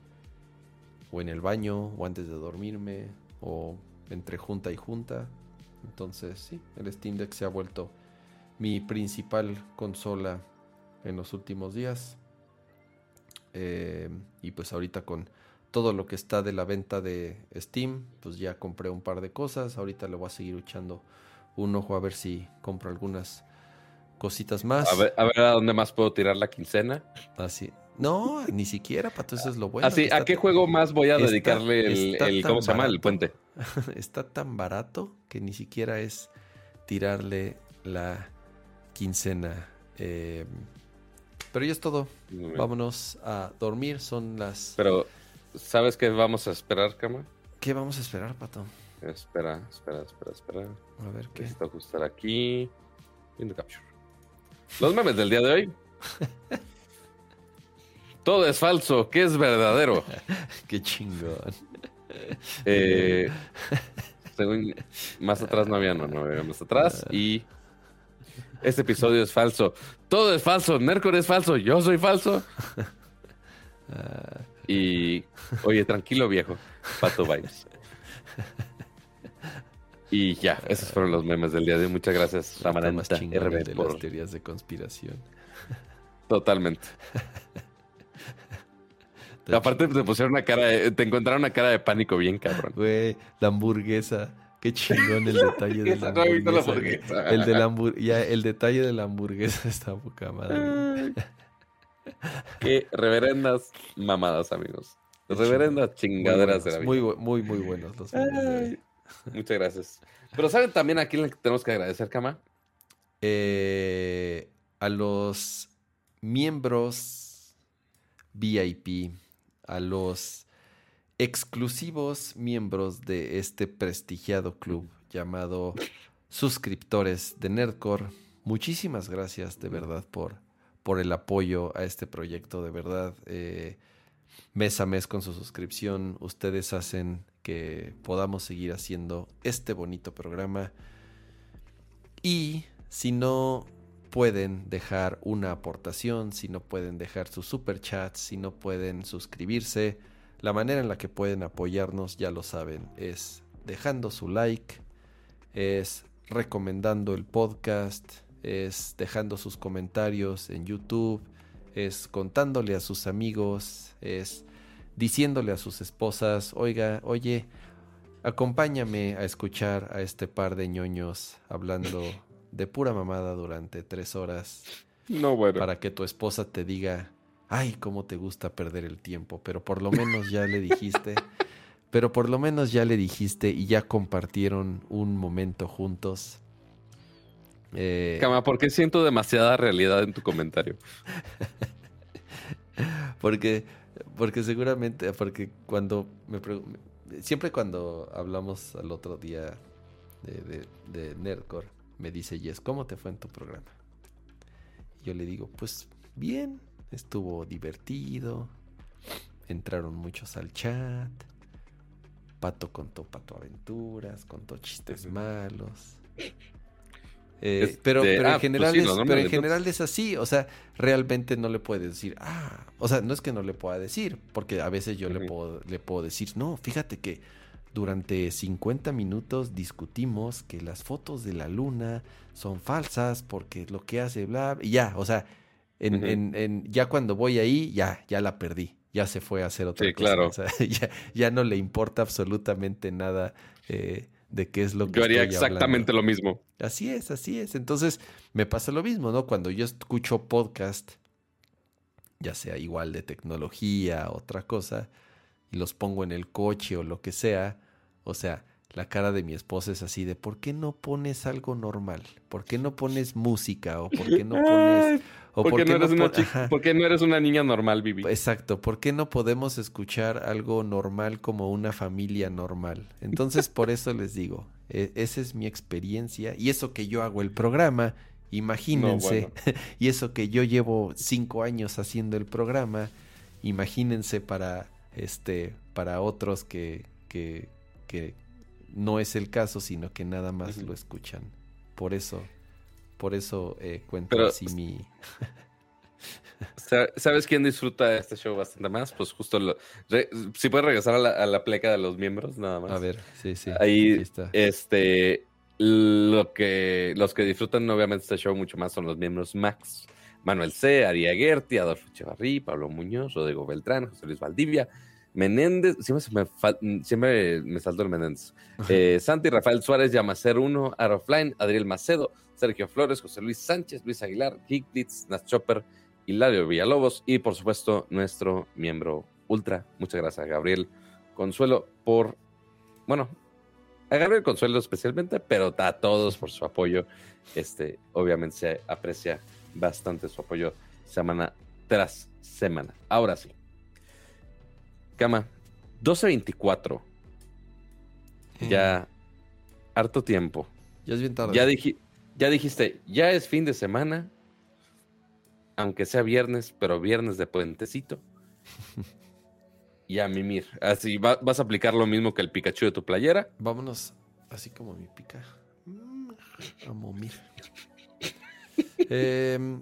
o en el baño, o antes de dormirme, o entre junta y junta. Entonces, sí, el Steam Deck se ha vuelto mi principal consola en los últimos días. Eh, y pues ahorita con todo lo que está de la venta de Steam, pues ya compré un par de cosas. Ahorita le voy a seguir echando un ojo a ver si compro algunas cositas más. A ver, a ver a dónde más puedo tirar la quincena. Así. No, ni siquiera, Pato, eso es lo bueno. Así, ¿a qué tan- juego más voy a está- dedicarle el, ¿cómo se llama? El puente. está tan barato que ni siquiera es tirarle la quincena. Eh, pero ya es todo. Muy bien. Vámonos a dormir. Son las. Pero, ¿sabes qué vamos a esperar, Cama? ¿Qué vamos a esperar, Pato? Espera, espera, espera, espera. A ver qué. Necesito ajustar aquí. In the capture. Los memes del día de hoy. Todo es falso, ¿qué es verdadero? Qué chingón. Eh, según, más atrás no había, no, no había más atrás. Y este episodio es falso. Todo es falso, Mercury es falso, yo soy falso. Y, oye, tranquilo viejo, Pato Vibes. Y ya, esos fueron los memes del día de hoy. Muchas gracias, chingón RB, de por- las teorías de conspiración. Totalmente. Aparte te pusieron una cara, de- te encontraron una cara de pánico bien cabrón. Güey, la hamburguesa. Qué chingón el detalle de la No hamburguesa. El, de la hambur- ya, el detalle de la hamburguesa está poca madre. Qué reverendas mamadas, amigos. Reverendas chingaderas de la vida. muy, muy, muy buenos los de Muchas gracias. Pero ¿saben también a quién le tenemos que agradecer, Cama? Eh, a los miembros VIP, a los exclusivos miembros de este prestigiado club llamado suscriptores de Nerdcore. Muchísimas gracias de verdad por, por el apoyo a este proyecto, de verdad. eh, mes a mes con su suscripción, ustedes hacen que podamos seguir haciendo este bonito programa. Y si no pueden dejar una aportación, si no pueden dejar sus super chats, si no pueden suscribirse, la manera en la que pueden apoyarnos, ya lo saben, es dejando su like, es recomendando el podcast, es dejando sus comentarios en YouTube, es contándole a sus amigos, es diciéndole a sus esposas, oiga, oye, acompáñame a escuchar a este par de ñoños hablando de pura mamada durante tres horas No, bueno. para que tu esposa te diga, ay, cómo te gusta perder el tiempo, pero por lo menos ya le dijiste, pero por lo menos ya le dijiste y ya compartieron un momento juntos. Eh, Cama, ¿por qué siento demasiada realidad en tu comentario? Porque, porque seguramente, porque cuando me siempre cuando hablamos al otro día de, de, de Nerdcore, me dice Yes, ¿cómo te fue en tu programa? Y yo le digo, pues bien, estuvo divertido, entraron muchos al chat, Pato contó Pato Aventuras, contó chistes malos. Eh, Este, pero, pero ah, en pues general sí, es, pero en general es así, o sea, realmente no le puedes decir, ah, o sea, no es que no le pueda decir, porque a veces yo le, puedo, le puedo decir, no, fíjate que durante 50 minutos discutimos que las fotos de la luna son falsas porque lo que hace bla, y ya, o sea, en, Ujú. en- en- ya cuando voy ahí, ya, ya la perdí, ya se fue a hacer otra Sí, cosa, claro. o sea, ya, ya no le importa absolutamente nada eh, de qué es lo que Yo haría estoy hablando. exactamente lo mismo. Así es, así es. Entonces me pasa lo mismo, ¿no? Cuando yo escucho podcast, ya sea igual de tecnología, otra cosa, y los pongo en el coche o lo que sea, o sea, la cara de mi esposa es así de, ¿por qué no pones algo normal? ¿Por qué no pones música? ¿O por qué no pones... O ¿Por qué no eres una chica- no eres una niña normal, Vivi? Exacto, ¿por qué no podemos escuchar algo normal como una familia normal? Entonces, por eso les digo, e- esa es mi experiencia y eso que yo hago el programa, imagínense, y eso que yo llevo cinco años haciendo el programa, imagínense para este, para otros que, que, que no es el caso, sino que nada más lo escuchan. Por eso, por eso eh, cuento Pero- así mi Sa- ¿Sabes quién disfruta este show bastante más? Pues justo lo... re- si puedes regresar a la, a la pleca de los miembros, nada más. A ver, sí, sí. Ahí, está. este, lo que, los que disfrutan obviamente este show mucho más son los miembros Max. Manuel C., Aria Gerti, Adolfo Echevarrí, Pablo Muñoz, Rodrigo Beltrán, José Luis Valdivia, Menéndez, siempre, se me, siempre me saltó el Menéndez, eh, Santi Rafael Suárez, Yamacer 1, Arofline, Adriel Macedo, Sergio Flores, José Luis Sánchez, Luis Aguilar, Geek Blitz, Nas Chopper, Hilario Villalobos y por supuesto nuestro miembro Ultra. Muchas gracias a Gabriel Consuelo por, bueno, a Gabriel Consuelo especialmente, pero a todos por su apoyo. Este, obviamente se aprecia bastante su apoyo semana tras semana. Ahora sí. Cama, 12.24. Ya harto tiempo. Ya es bien tarde. Ya, diji- ya dijiste, ya es fin de semana. aunque sea viernes, pero viernes de puentecito. y a mimir. Así vas a aplicar lo mismo que el Pikachu de tu playera. Vámonos, así como mi pica. A momir. Em,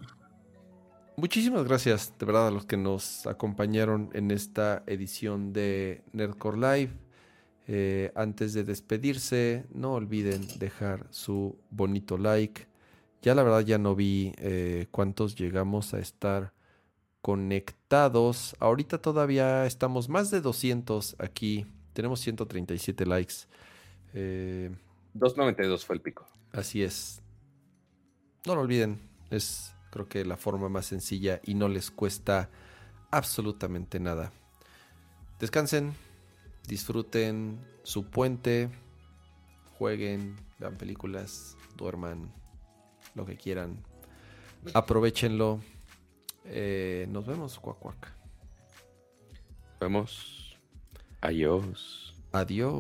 muchísimas gracias, de verdad, a los que nos acompañaron en esta edición de Nerdcore Live. Eh, antes de despedirse, no olviden dejar su bonito like. Ya la verdad ya no vi eh, cuántos llegamos a estar conectados. Ahorita todavía estamos más de 200 aquí. Tenemos 137 likes. Eh, 292 fue el pico. Así es. No lo olviden. Es creo que la forma más sencilla y no les cuesta absolutamente nada. Descansen, disfruten su puente, jueguen, vean películas, duerman, lo que quieran. Aprovechenlo. Eh, nos vemos, cuac, cuac. Vemos. Adiós. Adiós.